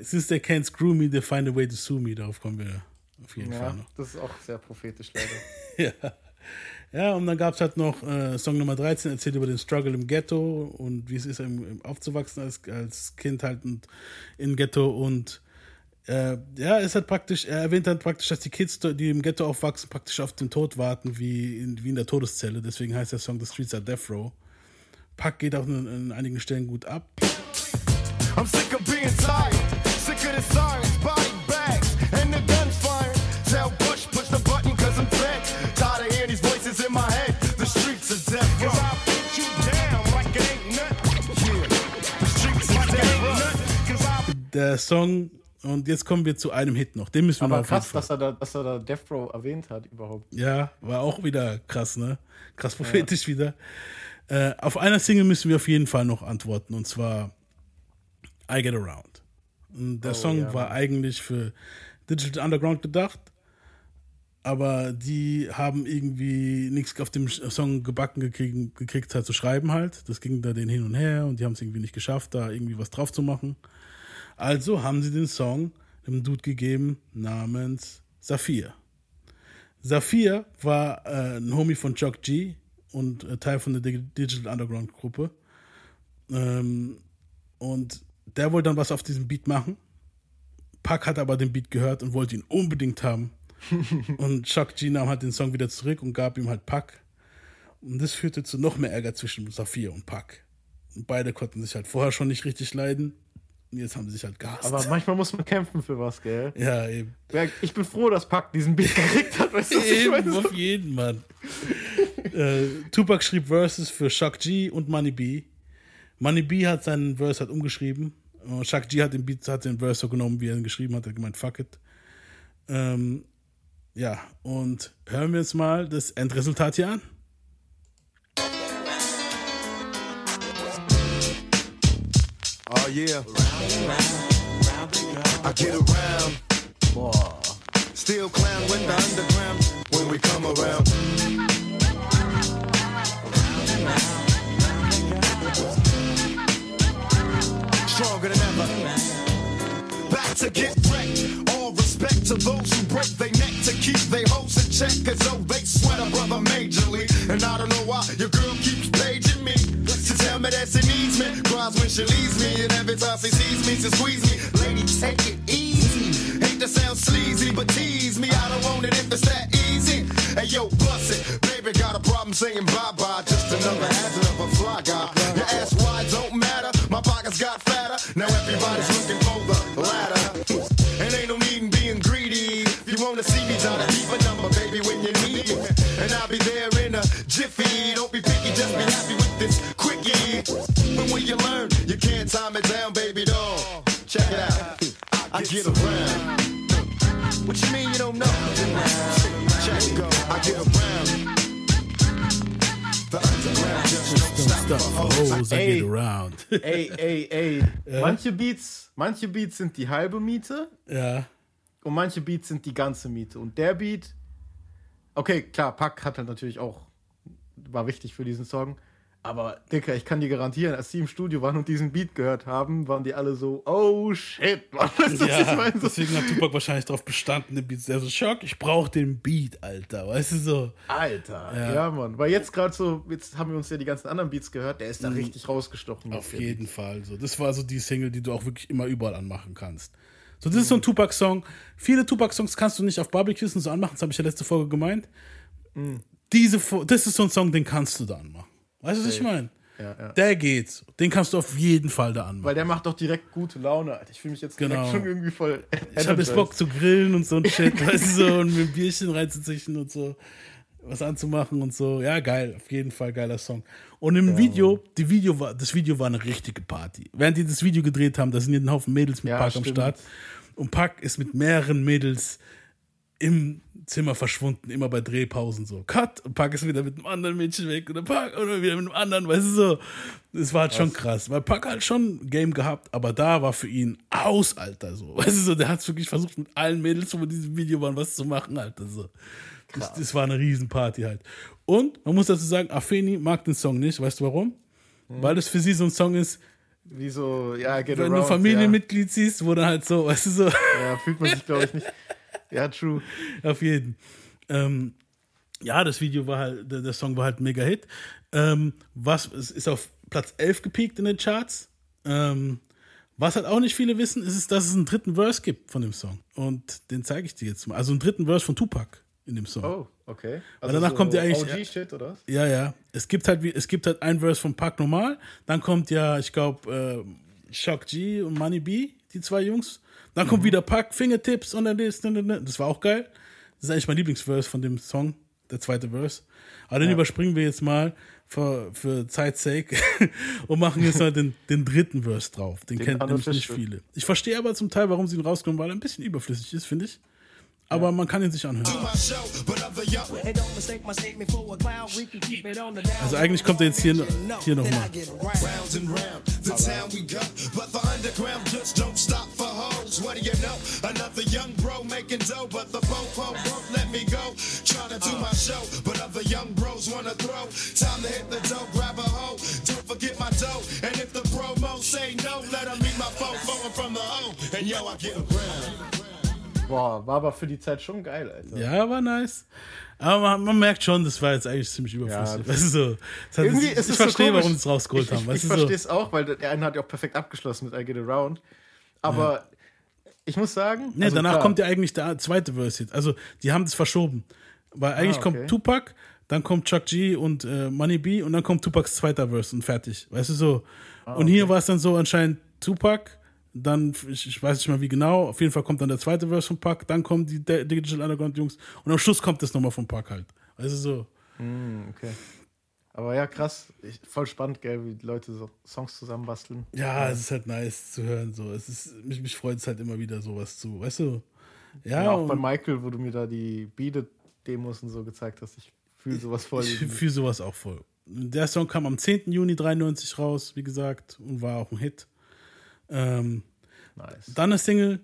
Es ist der Can't Screw Me, they find a way to sue me. Darauf kommen wir auf jeden Fall ja, noch. das ist auch sehr prophetisch leider. Ja. Ja, und dann gab es halt noch äh, Song Nummer 13, erzählt über den Struggle im Ghetto und wie es ist, im, im aufzuwachsen als, als Kind halt und im Ghetto. Und äh, ja, es hat praktisch, er erwähnt dann praktisch, dass die Kids, die im Ghetto aufwachsen, praktisch auf den Tod warten, wie in, wie in der Todeszelle. Deswegen heißt der Song The Streets are Death Row. Pack geht auch in, in einigen Stellen gut ab. I'm sick of being tired, sick of the sirens, Der Song, und jetzt kommen wir zu einem Hit noch. Den müssen wir Aber noch krass, dass er, da, dass er da Death Row erwähnt hat überhaupt. Ja, war auch wieder krass, ne? Krass prophetisch wieder. Äh, auf einer Single müssen wir auf jeden Fall noch antworten, und zwar I Get Around. Und der Oh, Song ja, war eigentlich für Digital Underground gedacht, aber die haben irgendwie nichts auf dem Song gebacken gekriegt, gekriegt halt zu schreiben halt. Das ging da den hin und her und die haben es irgendwie nicht geschafft, da irgendwie was drauf zu machen. Also haben sie den Song einem Dude gegeben namens Saphir. Saphir war äh, ein Homie von Chuck G und äh, Teil von der Dig- Digital Underground Gruppe. Ähm, und der wollte dann was auf diesem Beat machen. Pac hat aber den Beat gehört und wollte ihn unbedingt haben. und Chuck G nahm halt den Song wieder zurück und gab ihm halt Pac. Und das führte zu noch mehr Ärger zwischen Saphir und Pac. Und beide konnten sich halt vorher schon nicht richtig leiden. Jetzt haben sie sich halt gehasst. Aber manchmal muss man kämpfen für was, gell? ja, eben. Ich bin froh, dass Pack diesen Beat gekriegt hat, weißt du, was ich Eben, meine? auf jeden, Mann. äh, Tupac schrieb Verses für Chuck G und Money B. Money B hat seinen Verse halt umgeschrieben. Und Chuck G hat den Beat, hat den Verse so genommen, wie er ihn geschrieben hat, hat gemeint, fuck it. Ähm, ja, und hören wir uns mal das Endresultat hier an. Oh yeah. I get around. Still clown with the underground when we come around. Stronger than ever. Back to get wrecked. All respect to those who break their neck to keep their hopes in check. Cause though they sweat a brother majorly. And I don't know why your girl keeps paging me. To tell me that she me. Cries when she leaves me. And every time she sees me, she squeeze me. Lady, take it easy. Hate to sound sleazy, but tease me. I don't want it if it's that easy. Hey yo, bust it. Baby got a problem saying bye bye. Just another hazard of a fly guy. Ey. around. Ey, ey, ey. Manche Beats, manche Beats sind die halbe Miete ja. und manche Beats sind die ganze Miete. Und der Beat, okay, klar, Pack hat halt natürlich auch, war wichtig für diesen Song. Aber, Dicker, ich kann dir garantieren, als die im Studio waren und diesen Beat gehört haben, waren die alle so, oh shit, Mann. Weißt du, was ich Ja, meine? So, deswegen hat Tupac wahrscheinlich darauf bestanden, den Beat. Der so, Schock, ich brauche den Beat, Alter. Weißt du so? Alter, Ja. ja. Mann. Weil jetzt gerade so, jetzt haben wir uns ja die ganzen anderen Beats gehört, der ist da richtig rausgestochen. Mhm. Auf jeden Fall. So. Das war so die Single, die du auch wirklich immer überall anmachen kannst. So, das ist so ein Tupac-Song. Viele Tupac-Songs kannst du nicht auf Barbecues und so anmachen, das habe ich ja letzte Folge gemeint. Diese, Fo- das ist so ein Song, den kannst du da anmachen. Weißt du, was ich meine? Ja, ja. Der geht. Den kannst du auf jeden Fall da anmachen. Weil der macht doch direkt gute Laune, Alter. Ich fühle mich jetzt Genau. schon irgendwie voll. Ich habe jetzt Bock zu grillen und so ein Shit, weißt du, so, und ein Bierchen reinzuziehen und so, was anzumachen und so. Ja, geil, auf jeden Fall geiler Song. Und im Video, die Video war, das Video war eine richtige Party. Während die das Video gedreht haben, da sind hier ein Haufen Mädels mit Ja, Park am stimmt. Start. Und Park ist mit mehreren Mädels im Zimmer verschwunden, immer bei Drehpausen so. Cut, und Park ist wieder mit einem anderen Mädchen weg oder Park oder wieder mit einem anderen, weißt du so. Das war halt schon krass, weil Park hat schon ein Game gehabt, aber da war für ihn aus, Alter, so. Weißt du so, der hat wirklich versucht, mit allen Mädels, wo in diesem Video waren, was zu machen, Alter, so. Das, das war eine Riesenparty halt. Und man muss dazu sagen, Afeni mag den Song nicht, weißt du warum? Weil es für sie so ein Song ist, Wie so, ja, get wenn du around, Familienmitglied siehst, wo dann halt so, weißt du so, Ja, ja fühlt man sich, glaube ich, nicht. Ja, true. Auf jeden. Ähm, ja, das Video war halt, der, der Song war halt ein mega Hit. Ähm, was ist auf Platz 11 gepiekt in den Charts. Ähm, was halt auch nicht viele wissen, ist, es, dass es einen dritten Verse gibt von dem Song. Und den zeige ich dir jetzt mal. Also einen dritten Verse von Tupac in dem Song. Oh, okay. danach kommt ja eigentlich- OG-Shit, oder was? Ja, ja. Es gibt halt wie, es gibt halt ein Verse von Pac normal, dann kommt ja, ich glaube, äh, Shock G und Money B, die zwei Jungs. Dann kommt wieder Pac, Fingertips und dann das, dann, dann, das war auch geil. Das ist eigentlich mein Lieblingsverse von dem Song, der zweite Verse. Aber den überspringen wir jetzt mal für, für Zeit's sake und machen jetzt mal den, den dritten Verse drauf. Den, kennt nämlich nicht viele. Ich verstehe aber zum Teil, warum sie ihn rausgenommen, weil er ein bisschen überflüssig ist, finde ich. Aber man kann ihn sich anhören. My show, but other young And don't mistake my statement for a cloud. We can keep it on the down. Also eigentlich kommt er jetzt hier, hier nochmal. You know? Another young bro making dough, but the popo won't let me go. Trying to do my show, but other young bros wanna throw. Time to hit the dough, grab a hoe. Don't forget my dough. And if the promo say no, let 'em meet my foe, flowing from the home. And yo, I get around. Boah, war aber für die Zeit schon geil, Alter. Ja, war nice. Aber man, man merkt schon, das war jetzt eigentlich ziemlich überflüssig. Ja, weißt du, so, es hat, Irgendwie ich ist es verstehe, so warum sie es rausgeholt ich, haben. Ich, ich verstehe so. es auch, weil der eine hat ja auch perfekt abgeschlossen mit I Get Around. Aber ich muss sagen. Nee, also danach klar, kommt ja eigentlich der zweite Verse jetzt. Also, die haben das verschoben. Weil eigentlich Ah, okay. kommt Tupac, dann kommt Chuck G und äh, Money B und dann kommt Tupacs zweiter Verse und fertig. Weißt du so? Ah, Und hier war es dann so anscheinend Tupac, dann, ich, ich weiß nicht mal wie genau, auf jeden Fall kommt dann der zweite Verse von Pac, dann kommen die Digital Underground Jungs und am Schluss kommt das nochmal von Pac halt. Weißt du so? Okay. Aber ja, krass. Ich, voll spannend, gell, wie die Leute so Songs zusammenbasteln. Ja, es ist halt nice zu hören. So. Es ist, mich, mich freut es halt immer wieder sowas zu, weißt du? Ja, Ja, auch bei Michael, wo du mir da die Beat-Demos und so gezeigt hast. Ich fühle sowas voll. ich fühle sowas auch voll. Der Song kam am 10. Juni 93 raus, wie gesagt, und war auch ein Hit. Ähm, nice. dann eine Single.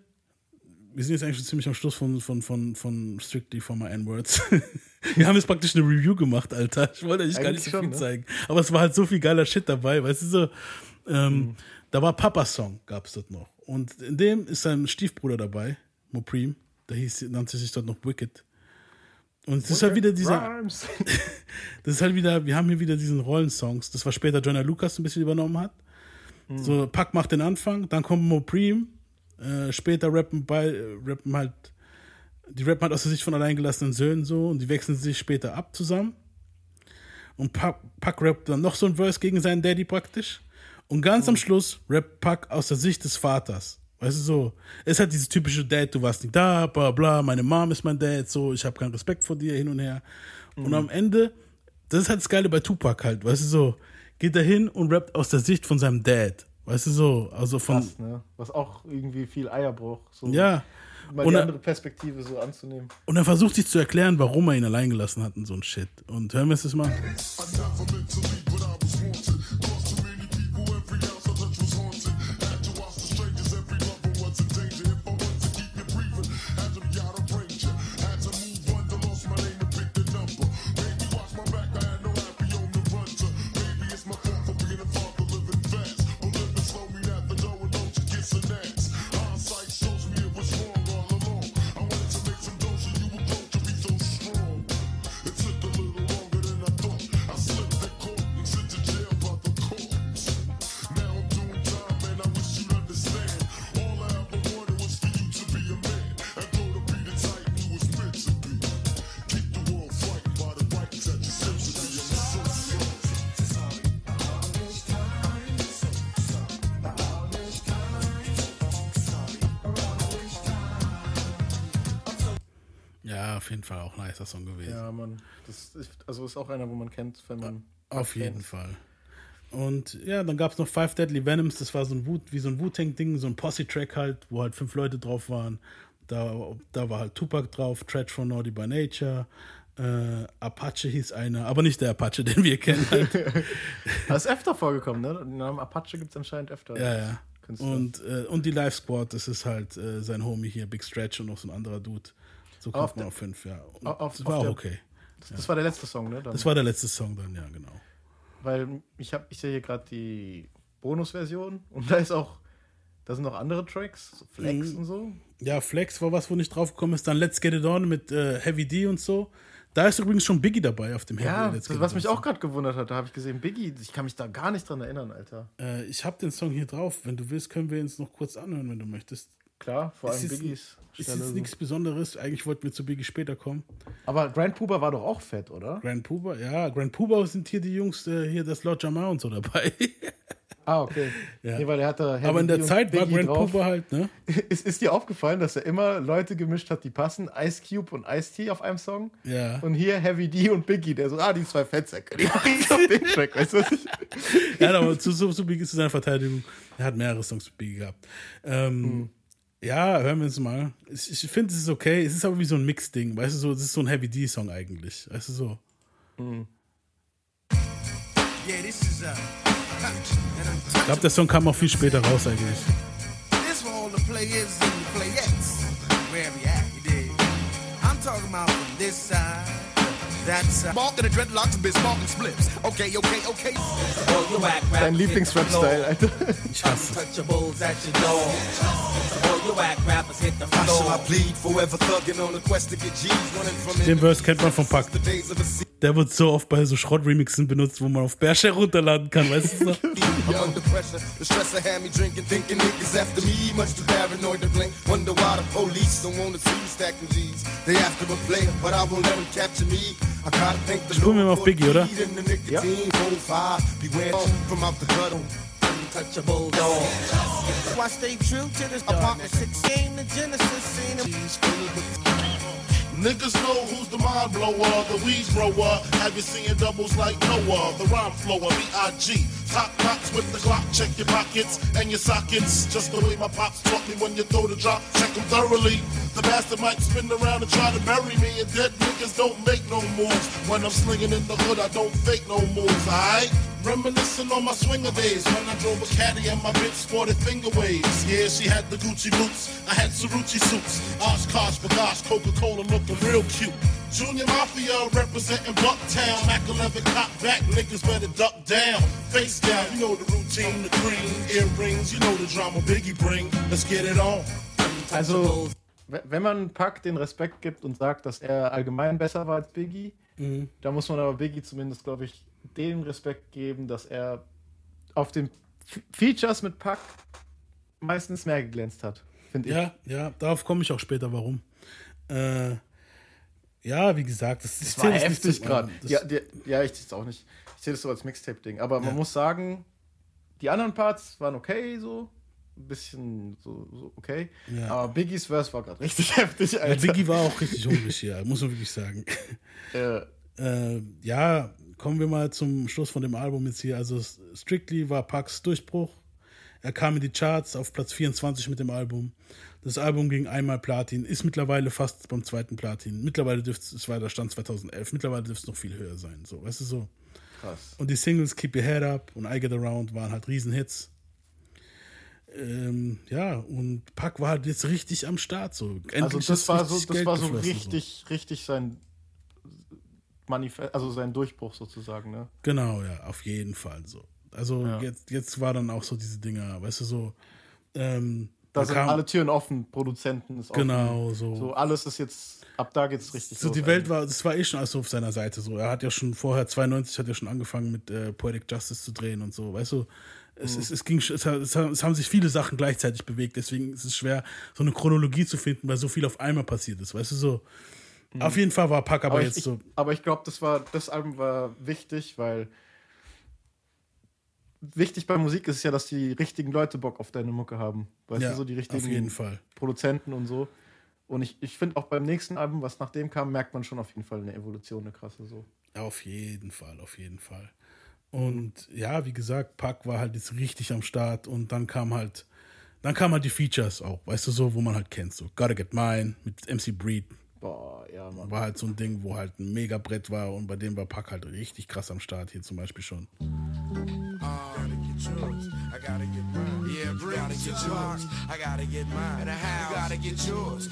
Wir sind jetzt eigentlich schon ziemlich am Schluss von, von, von, von Strictly for My N-Words. Wir haben jetzt praktisch eine Review gemacht, Alter. Ich wollte eigentlich gar nicht Eigentlich so viel ne? zeigen. Aber es war halt so viel geiler Shit dabei, weißt du so. Ähm, Da war Papas Song, gab es dort noch. Und in dem ist sein Stiefbruder dabei, Mopreem. Der hieß, nannte sich dort noch Wicked. Und es ist halt wieder dieser, das ist halt wieder, wir haben hier wieder diesen Rollensongs, das was später Jonah Lucas ein bisschen übernommen hat. So, Pack macht den Anfang, dann kommt Mopreem, äh, später rappen, bei, äh, rappen halt, die rappen halt aus der Sicht von alleingelassenen Söhnen so und die wechseln sich später ab zusammen. Und Pack, Pack rappt dann noch so ein Verse gegen seinen Daddy praktisch. Und ganz am Schluss rappt Pack aus der Sicht des Vaters. Weißt du so, es ist halt dieses typische Dad, du warst nicht da, bla bla, meine Mom ist mein Dad, so, ich habe keinen Respekt vor dir, hin und her. Und am Ende, das ist halt das Geile bei Tupac halt, weißt du so, geht er hin und rappt aus der Sicht von seinem Dad. Weißt du so, also von, Krass, ne? Was auch irgendwie viel Eierbruch. So ja. Mal Und die er- andere Perspektive so anzunehmen. Und er versucht sich zu erklären, warum er ihn allein gelassen hat und so ein Shit. Und hören wir es jetzt mal. Song gewesen. Ja, Mann. Das ist, also ist auch einer, wo man kennt, wenn man. Auf kennt. jeden Fall. Und ja, dann gab es noch Five Deadly Venoms, das war so ein Wu, wie so ein Wu-Tang-Ding, so ein Posse-Track halt, wo halt fünf Leute drauf waren. Da, da war halt Tupac drauf, Tread from Naughty by Nature, äh, Apache hieß einer, aber nicht der Apache, den wir kennen halt. Das ist öfter vorgekommen, ne? Den Namen Apache gibt es anscheinend öfter. ja, ja. Künstler. Und, äh, und die Live Squad, das ist halt äh, sein Homie hier, Big Stretch und noch so ein anderer Dude. So Auf kommt man der- auf fünf, ja. Und Auf- auf- das war auf auch der- okay. Das, das war der letzte Song, ne? Dann. Das war der letzte Song dann, ja, genau. Weil ich habe, ich sehe hier gerade die Bonusversion und da ist auch, da sind noch andere Tracks, so Flex Mhm. und so. Ja, Flex war was, wo nicht draufgekommen ist. Dann Let's Get It On mit äh, Heavy D und so. Da ist übrigens schon Biggie dabei auf dem Heavy Ja, Let's das, was mich auch gerade gewundert hat, da habe ich gesehen, Biggie, ich kann mich da gar nicht dran erinnern, Alter. Äh, ich habe den Song hier drauf. Wenn du willst, können wir uns noch kurz anhören, wenn du möchtest. Klar, vor allem ist- Biggies Ist jetzt so. nichts Besonderes. Eigentlich wollten wir zu Biggie später kommen. Aber Grand Puba war doch auch fett, oder? Grand Puba, ja, Grand Puba sind hier die Jungs, äh, hier das Lord Jamar und so dabei. Ah, okay. Ja. Nee, weil er hatte Heavy Aber in der Zeit war Grand drauf. Puba halt, ne? Ist, ist dir aufgefallen, dass er immer Leute gemischt hat, die passen? Ice Cube und Ice T auf einem Song? Ja. Und hier Heavy D und Biggie, der so, ah, die zwei Fettsäcke, die auf den Track, weißt du was ich? Ja, aber zu, zu, zu Biggie, zu seiner Verteidigung, er hat mehrere Songs mit Biggie gehabt. Ähm, Hm. Ja, hören wir uns mal. Ich, ich finde, es ist okay. Es ist aber wie so ein Mix-Ding. Weißt du, so, es ist so ein Heavy D-Song eigentlich. Weißt du, so. Yeah, this is an Ich glaube, der Song kam auch viel später raus eigentlich. This the players and the dreadlocks, biz and splips. Okay, okay, okay. Dein Lieblingsrap-Style, Alter. Ich hasse es. Untouchables at your door. All you whack rappers hit the How shall I floor. plead? Forever thugging on a quest to get G's running from Den Verse kennt man vom Pack. the days of a sea. Der wird so oft bei so Schrott-Remixen benutzt, wo man auf Bärshare runterladen kann, weißt du? Spielen wir mal auf Biggie, oder? Ja. untouchable I stay true to this apartment six the Genesis scene. Niggas know who's the mind blower, the weed grower. Have you seen doubles like Noah? The rhyme flower, B.I.G. Top knots with the clock, check your pockets and your sockets. Just the way my pops taught me when you throw the drop, check them thoroughly. The bastard might spin around and try to bury me, and dead niggas don't make no moves. When I'm slinging in the hood, I don't fake no moves, alright? Reminiscing on my swinger days when I drove a caddy and my bitch sported finger waves. Yeah, she had the Gucci boots, I had Cerucci suits. Oshkosh, Bagash, Coca-Cola looking real cute. Junior Mafia representing Bucktown. Mac 11 cop back, niggas better duck down. Face down, you know the routine, the cream, earrings, you know the drama Biggie bring. Let's get it on. Also, we- wenn man Pack den Respekt gibt und sagt, dass er allgemein besser war als Biggie, Mhm. da muss man aber Biggie zumindest, glaube ich, den Respekt geben, dass er auf den Features mit Pack meistens mehr geglänzt hat, finde ich. Ja, ja, darauf komme ich auch später, warum. Äh, ja, wie gesagt, das, Das war heftig gerade. Ja, ja, ich sehe es auch nicht. Ich sehe das so als Mixtape-Ding. Aber man Ja. muss sagen, die anderen Parts waren okay, so. Ein bisschen so, so okay. Ja. Aber Biggies Verse war gerade richtig heftig, Ja, Alter. Biggie war auch richtig hungrig hier, muss man wirklich sagen. Äh, Äh, ja, kommen wir mal zum Schluss von dem Album jetzt hier. Also Strictly war Parks Durchbruch. Er kam in die Charts auf Platz 24 mit dem Album. Das Album ging einmal Platin, ist mittlerweile fast beim zweiten Platin. Mittlerweile dürfte es, es war der Stand 2011, mittlerweile dürfte es noch viel höher sein. So, weißt du so. krass. Und die Singles Keep Your Head Up und I Get Around waren halt Riesenhits. Ähm, ja, und Pack war halt jetzt richtig am Start. So. Endlich Also das war so, das war so richtig, richtig sein Manifest, also sein Durchbruch sozusagen, ne? Genau, ja, auf jeden Fall so. Also Ja. jetzt, jetzt war dann auch so diese Dinger, weißt du, so. Ähm, Da sind kam- alle Türen offen, Produzenten ist offen. Genau, so. So alles ist jetzt, ab da geht's richtig So, los die Welt eigentlich. war, das war eh schon alles so auf seiner Seite so. Er hat ja schon vorher, 92 hat er schon angefangen mit äh, Poetic Justice zu drehen und so, weißt du. Es, es, es, ging, es, es haben sich viele Sachen gleichzeitig bewegt, deswegen ist es schwer, so eine Chronologie zu finden, weil so viel auf einmal passiert ist, weißt du so. Auf jeden Fall war Pack aber, Aber jetzt ich, so. aber ich glaube, das war das Album war wichtig, weil wichtig bei Musik ist es ja, dass die richtigen Leute Bock auf deine Mucke haben. Weißt Ja, du, so die richtigen auf jeden Fall. Produzenten und so. Und ich, ich finde auch beim nächsten Album, was nach dem kam, merkt man schon auf jeden Fall eine Evolution, eine krasse so. Auf jeden Fall, auf jeden Fall. Und ja, wie gesagt, Pack war halt jetzt richtig am Start und dann kam halt, dann kamen halt die Features auch, weißt du so, wo man halt kennt, so Gotta Get Mine mit MC Breed. Boah, ja, Mann. War halt so ein Ding, wo halt ein Megabrett war und bei dem war Pack halt richtig krass am Start, hier zum Beispiel schon. I gotta get mine. Yeah, you gotta get yours. I gotta get mine. And a house. You gotta get yours.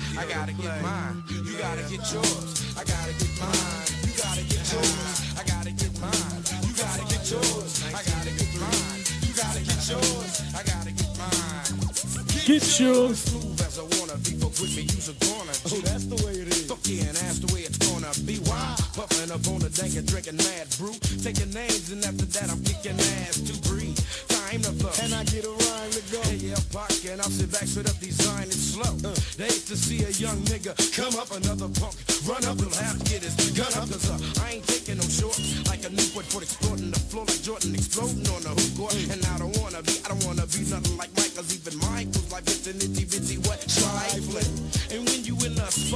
I gotta get mine. You gotta get yours. I gotta get mine. You gotta get yours. I gotta get mine. You gotta get yours. I gotta get mine. You gotta get yours. I gotta get mine. Get yours. Smooth as I wanna be, but with me use a corner. Oh, that's the way it is. Fuck yeah, and that's the way it's gonna be. Why? Puffing up on the dank and drinking mad brew. Taking names, and after that I'm kicking ass to breathe. Time to flow. And I get a rhyme to go. Hey, yeah, park, and I'll sit back, spit up, design it slow. They hate to see a young nigga come up, another punk. Run up, he'll have to get his gun up, cause uh, I ain't taking no short. Like a Newport for exploding the floor, like Jordan exploding on the hoop court. And I don't wanna be, I don't wanna be nothing like Mike, cause even Mike was like this itty bitty wet trifling. And when you in the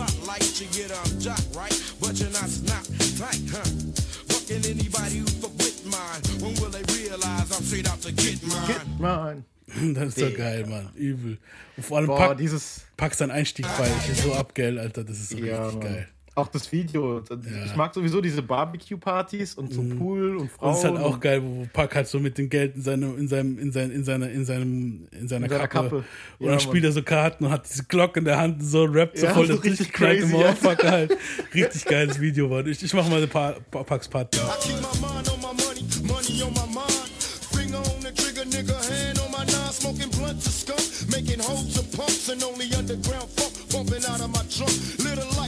spotlight, you get um jock, right? But you're not snot tight, huh? Fucking anybody who fuck with mine. When will they realize I'm straight out to get mine? Get mine. Das ist so geil, Mann. Übel. Und vor allem Boah, Pack, dieses. Pack sein Einstieg ich so ab, gell, Alter. Das ist so Ja, richtig Mann. geil. Auch das Video. Ich mag sowieso diese Barbecue-Partys und so Pool und Frauen. Und es ist halt auch geil, wo Pack halt so mit dem Geld in seinem, in seinem, in seinem, in seiner, in seinem, in seiner In Kappe. Kappe. Und Ja, dann spielt er so Karten und hat diese Glocke in der Hand und so rappt so Ja, voll das richtig richtig crazy Motherfucker halt. Richtig geiles Video, Mann. Ich, ich mach mal ein paar, paar Packs Part da. I keep my mind on my money, money on my mind. Finger on the trigger, nigga, hand on my nine, smoking blunts of skunk, making holes of pumps and only underground funk bumping out of my trunk. Little life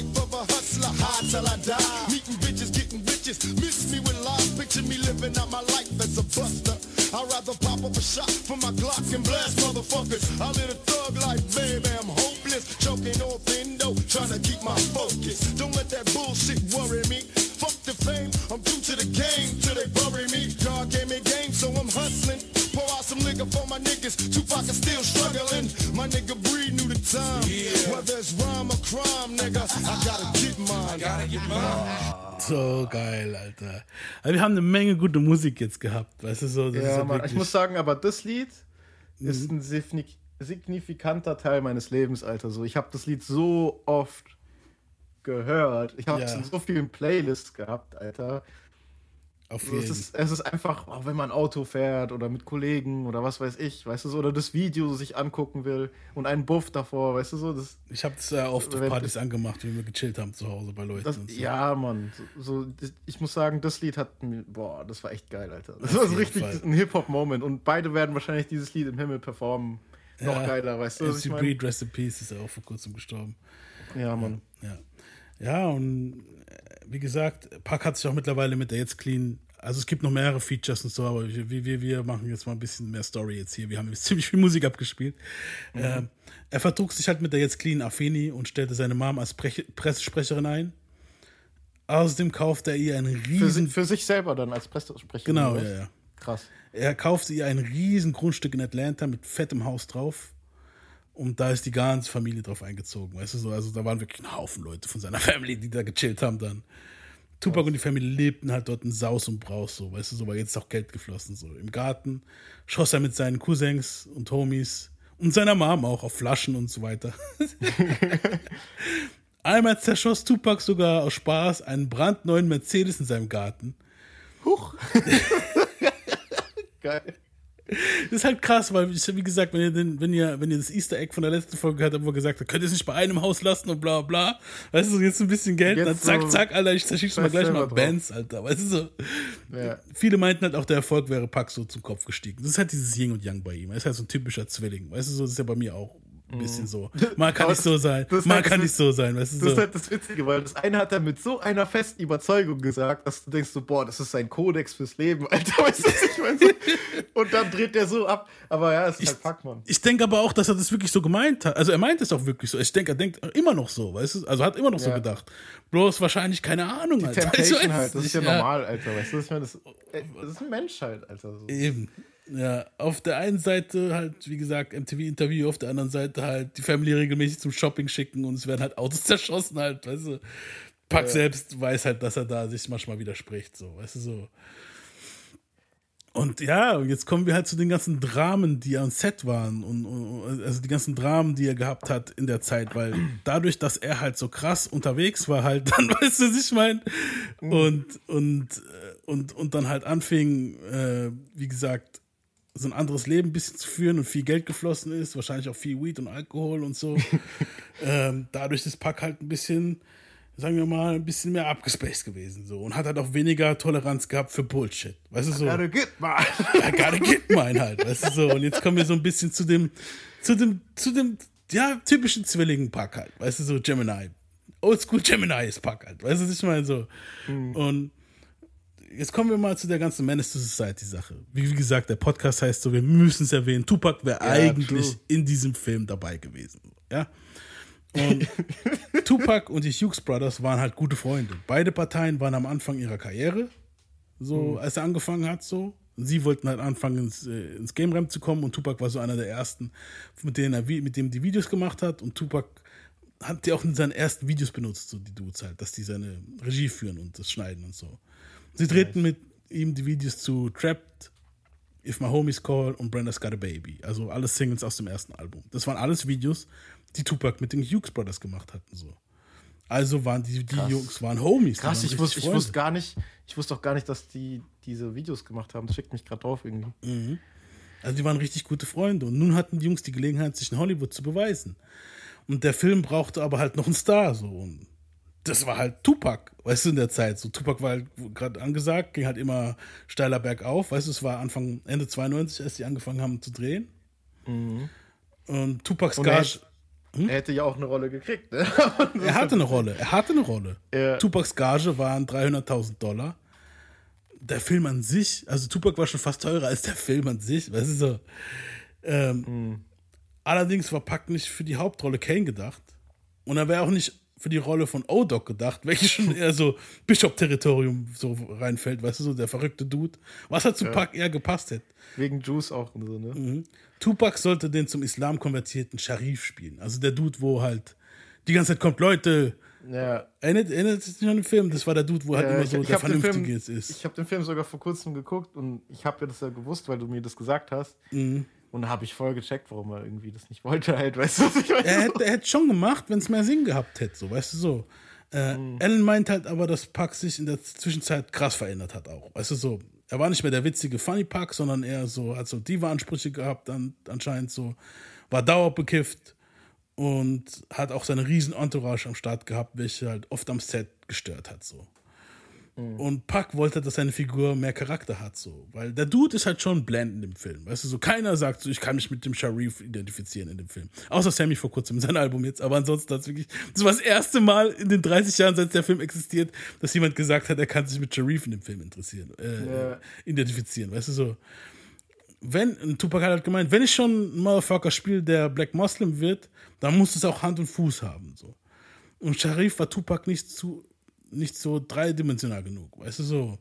till I die. Meeting bitches, getting bitches, miss me with lies, picture me living out my life as a buster. I'd rather pop up a shot for my Glock and blast motherfuckers. I live a thug life, baby, I'm hopeless, choking off endo, trying to keep my focus. Don't let that bullshit worry me. Fuck the fame, I'm due to the game till they bury me. God gave me game, so I'm hustling. Pour out some liquor for my niggas. Tupac is still struggling. My nigga Breed knew the time. Whether it's rhyme or crime, nigga, I gotta get So geil, Alter. Aber wir haben eine Menge gute Musik jetzt gehabt, weißt du so. Ist Ja, ja Mann. Ich muss sagen, aber das Lied ist Mhm. ein signi- signifikanter Teil meines Lebens, Alter. So, ich habe das Lied so oft gehört. Ich habe es Ja. in so vielen Playlists gehabt, Alter. Auf So, Es jeden ist, es ist einfach, auch wenn man Auto fährt oder mit Kollegen oder was weiß ich, weißt du so, oder das Video sich angucken will und einen Buff davor, weißt du so, das, Ich habe es ja oft auf Wenn- Partys angemacht, wie wir gechillt haben zu Hause bei Leuten. das so. ja, Mann, so, ich muss sagen, das Lied hat mir, boah, das war echt geil, Alter. Das war richtig Fall. ein Hip-Hop-Moment und beide werden wahrscheinlich dieses Lied im Himmel performen. Noch Ja. geiler, weißt du, was ich? Breed, Rest in Peace, ist ja auch vor kurzem gestorben. Ja, Mann. Ja. Ja, und äh, wie gesagt, Pack hat sich auch mittlerweile mit der jetzt clean. Also es gibt noch mehrere Features und so, aber wir, wir, wir machen jetzt mal ein bisschen mehr Story jetzt hier. Wir haben jetzt ziemlich viel Musik abgespielt. Ähm, er vertrug sich halt mit der jetzt clean Afeni und stellte seine Mom als Prech Pressesprecherin ein. Außerdem kaufte er ihr einen Für, riesen... si- für sich selber dann als Pressesprecher. genau, ja, ja. Krass. Er kaufte ihr ein riesen Grundstück in Atlanta mit fettem Haus drauf. Und da ist die ganze Familie drauf eingezogen, weißt du so. Also da waren wirklich ein Haufen Leute von seiner Family, die da gechillt haben dann. Tupac und die Familie lebten halt dort in Saus und Braus, so, weißt du, so, weil jetzt ist auch Geld geflossen, so. Im Garten schoss er mit seinen Cousins und Homies und seiner Mom auch auf Flaschen und so weiter. Einmal zerschoss Tupac sogar aus Spaß einen brandneuen Mercedes in seinem Garten. Geil. Das ist halt krass, weil, ich- wie gesagt, wenn ihr, den, wenn, ihr, wenn ihr das Easter Egg von der letzten Folge gehört habt, wo er gesagt hat, könnt ihr es nicht bei einem Haus lassen und bla bla. Weißt du, jetzt ein bisschen Geld, Jetzt dann zack, so- zack, Alter, ich zerschieße mal gleich mal drauf. Bands, Alter. Weißt du so? Ja. Viele meinten halt auch, der Erfolg wäre Pack so zum Kopf gestiegen. Das ist halt dieses Yin und Yang bei ihm. Er ist halt so ein typischer Zwilling. Weißt du, so das ist ja bei mir auch ein bisschen so. Mal kann nicht so sein, das ist mal halt- kann das nicht so sein, weißt du Das so. ist halt das Witzige, weil das eine hat er mit so einer festen Überzeugung gesagt, dass du denkst so, boah, das ist sein Kodex fürs Leben, Alter, weißt du, was ich meine? So- Und dann dreht der so ab. Aber ja, es ist halt Pac-Man. Ich denke aber auch, dass er das wirklich so gemeint hat. Also er meint es auch wirklich so. Ich denke, er denkt immer noch so, weißt du? Also hat immer noch so Ja. gedacht. Bloß wahrscheinlich keine Ahnung, Alter. Ich Temptation halt, das ist ja normal, Alter, weißt du, ich meine? Das, äh, das ist ein Mensch halt, Alter. So. Eben. Ja, auf der einen Seite halt, wie gesagt, MTV-Interview, auf der anderen Seite halt die Family regelmäßig zum Shopping schicken und es werden halt Autos zerschossen halt, weißt du. Pack selbst weiß halt, dass er da sich manchmal widerspricht, so, weißt du, so. Und ja, und jetzt kommen wir halt zu den ganzen Dramen, die am Set waren und, und also die ganzen Dramen, die er gehabt hat in der Zeit, weil dadurch, dass er halt so krass unterwegs war, halt dann, weißt du, was ich meine? Und, und, äh, und, und dann halt anfing, äh, wie gesagt, so ein anderes Leben ein bisschen zu führen und viel Geld geflossen ist, wahrscheinlich auch viel Weed und Alkohol und so. ähm, dadurch ist Pack halt ein bisschen, sagen wir mal, ein bisschen mehr abgespaced gewesen so und hat halt auch weniger Toleranz gehabt für Bullshit. Weißt du so? Gotta get mine. I gotta get mine halt, weißt du so. Und jetzt kommen wir so ein bisschen zu dem, zu dem, zu dem, ja, typischen Zwillingen-Pack halt, weißt du so, Gemini. Oldschool Gemini ist Pack halt, weißt du, was ich meine so. Und jetzt kommen wir mal zu der ganzen Menace to Society Sache. Wie, wie gesagt, der Podcast heißt so, wir müssen es erwähnen, Tupac wäre eigentlich true. in diesem Film dabei gewesen, ja. Und Tupac und die Hughes Brothers waren halt gute Freunde. Beide Parteien waren am Anfang ihrer Karriere, so als er angefangen hat, so. Sie wollten halt anfangen, ins, äh, ins Game Ramp zu kommen und Tupac war so einer der ersten, mit denen er mit dem die Videos gemacht hat. Und Tupac hat die auch in seinen ersten Videos benutzt, so die Dudes halt, dass die seine Regie führen und das schneiden und so. Sie drehten mit ihm die Videos zu Trapped, If My Homies Call und Brenda's Got a Baby. Also alles Singles aus dem ersten Album. Das waren alles Videos, die Tupac mit den Hughes Brothers gemacht hatten. So. Also waren die, die Jungs waren Homies. Krass, waren ich wusste, ich wusste gar nicht, ich wusste auch gar nicht, dass die diese Videos gemacht haben. Das schickt mich gerade drauf irgendwie. Also die waren richtig gute Freunde. Und nun hatten die Jungs die Gelegenheit, sich in Hollywood zu beweisen. Und der Film brauchte aber halt noch einen Star. So. Und das war halt Tupac, weißt du, in der Zeit. So, Tupac war halt gerade angesagt, ging halt immer steiler bergauf. Weißt du, es war Anfang, Ende 92, als die angefangen haben zu drehen. Und Tupacs Und er, Gage, hätte- er hätte ja auch eine Rolle gekriegt, ne? er hatte eine Rolle, er hatte eine Rolle. Ja. Tupacs Gage waren 300.000 Dollar. Der Film an sich, also Tupac war schon fast teurer als der Film an sich, weißt du so. Ähm, Hm. Allerdings war Pac nicht für die Hauptrolle Kane gedacht. Und er wäre auch nicht für die Rolle von O-Doc gedacht, welche schon eher so Bishop-Territorium so reinfällt, weißt du, so der verrückte Dude. Was halt zu Pac eher gepasst hätte. Wegen Juice auch und so, ne? Tupac sollte den zum Islam konvertierten Sharif spielen. Also der Dude, wo halt die ganze Zeit kommt, Leute, Ja. erinnert, erinnert sich nicht an den Film? Das war der Dude, wo halt Ja, immer ich- so ich der den Film- Vernünftige ist. Ich habe den Film sogar vor kurzem geguckt und ich habe ja das ja gewusst, weil du mir das gesagt hast. Und da habe ich voll gecheckt, warum er irgendwie das nicht wollte, halt, weißt du, was ich meine? er hätte, er hätte schon gemacht, wenn es mehr Sinn gehabt hätte, so, weißt du so. Äh, Alan meint halt aber, dass Pac sich in der Zwischenzeit krass verändert hat auch, weißt du so. Er war nicht mehr der witzige Funny Pac, sondern eher so, hat so Diva-Ansprüche gehabt, an, anscheinend so, war dauerbekifft und hat auch seine riesen Entourage am Start gehabt, welche halt oft am Set gestört hat, so. Und Pac wollte, dass seine Figur mehr Charakter hat, so. Weil der Dude ist halt schon blendend im Film. Weißt du, so keiner sagt so, ich kann mich mit dem Sharif identifizieren in dem Film. Außer Sammy vor kurzem in seinem Album jetzt. Aber ansonsten hat es wirklich, das war das erste Mal in den 30 Jahren, seit der Film existiert, dass jemand gesagt hat, er kann sich mit Sharif in dem Film interessieren, äh, Ja. identifizieren. Weißt du, so. Wenn, Tupac hat halt gemeint, wenn ich schon einen Motherfucker spiele, der Black Muslim wird, dann muss es auch Hand und Fuß haben, so. Und Sharif war Tupac nicht zu, nicht so dreidimensional genug, weißt du so.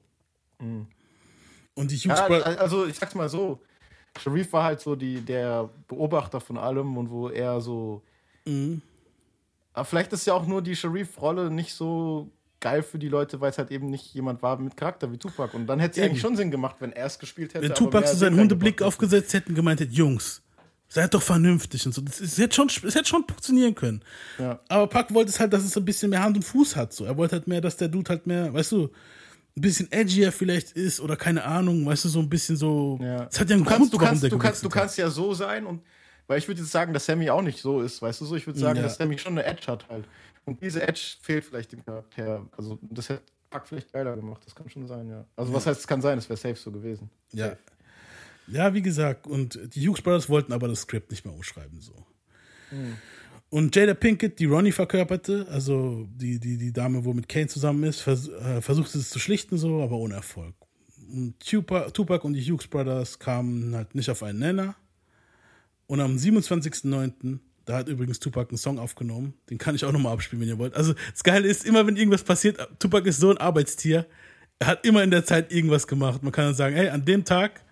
Und die Hughes Ja, also ich sag's mal so, Sharif war halt so die, der Beobachter von allem und wo er so. Mhm. Aber vielleicht ist ja auch nur die Sharif-Rolle nicht so geil für die Leute, weil es halt eben nicht jemand war mit Charakter wie Tupac. Und dann hätte es eigentlich schon Sinn gemacht, wenn er es gespielt hätte. wenn Tupac so seinen Hundeblick aufgesetzt hätten, gemeint hätte, Jungs, seid doch vernünftig und so. Das, ist, es, hätte schon, es hätte schon funktionieren können. Ja. Aber Pac wollte es halt, dass es ein bisschen mehr Hand und Fuß hat. So. Er wollte halt mehr, dass der Dude halt mehr, weißt du, ein bisschen edgier vielleicht ist oder keine Ahnung, weißt du, so ein bisschen so. Ja. Es hat ja einen du Grund, kannst, du kannst, du kannst, du kannst ja so sein und weil ich würde jetzt sagen, dass Sammy auch nicht so ist, weißt du so? Ich würde sagen, Ja. dass Sammy schon eine Edge hat halt. Und diese Edge fehlt vielleicht dem Charakter. Also das hätte Pac vielleicht geiler gemacht, das kann schon sein, ja. Also was heißt, es kann sein, es wäre safe so gewesen. Ja. Ja, wie gesagt, und die Hughes Brothers wollten aber das Skript nicht mehr umschreiben, so. Und Jada Pinkett, die Ronnie verkörperte, also die, die, die Dame, wo mit Kane zusammen ist, vers äh, versuchte es zu schlichten, so, aber ohne Erfolg. Und Tupac, Tupac und die Hughes Brothers kamen halt nicht auf einen Nenner. Und am 27.09., da hat übrigens Tupac einen Song aufgenommen, den kann ich auch nochmal abspielen, wenn ihr wollt. Also das Geile ist, immer wenn irgendwas passiert, Tupac ist so ein Arbeitstier, er hat immer in der Zeit irgendwas gemacht. Man kann dann sagen, hey, an dem Tag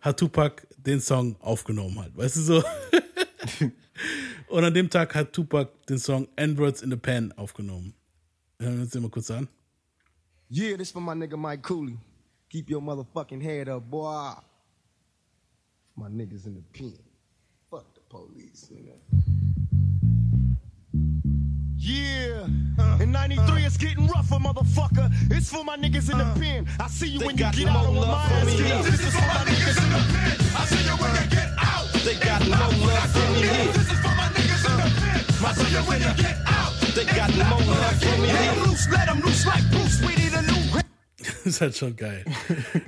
hat Tupac den Song aufgenommen halt. Weißt du so? Und an dem Tag hat Tupac den Song Androids in the Pen aufgenommen. Hören wir uns den mal kurz an. Yeah, this for my nigga Mike Cooley. Keep your motherfucking head up, boy. My niggas in the pen. Fuck the police, nigga. Yeah, in 93 it's getting rougher, motherfucker. It's for my niggas in the pen. I see you when you get no out of love my for ass. This is for my niggas in the pen. I see you when you get out. They got no love for me here. This is for my niggas in the pen. I see you when you get out. They got no love for me Let loose, let 'em loose like Bruce Willis, the new Das ist halt schon geil.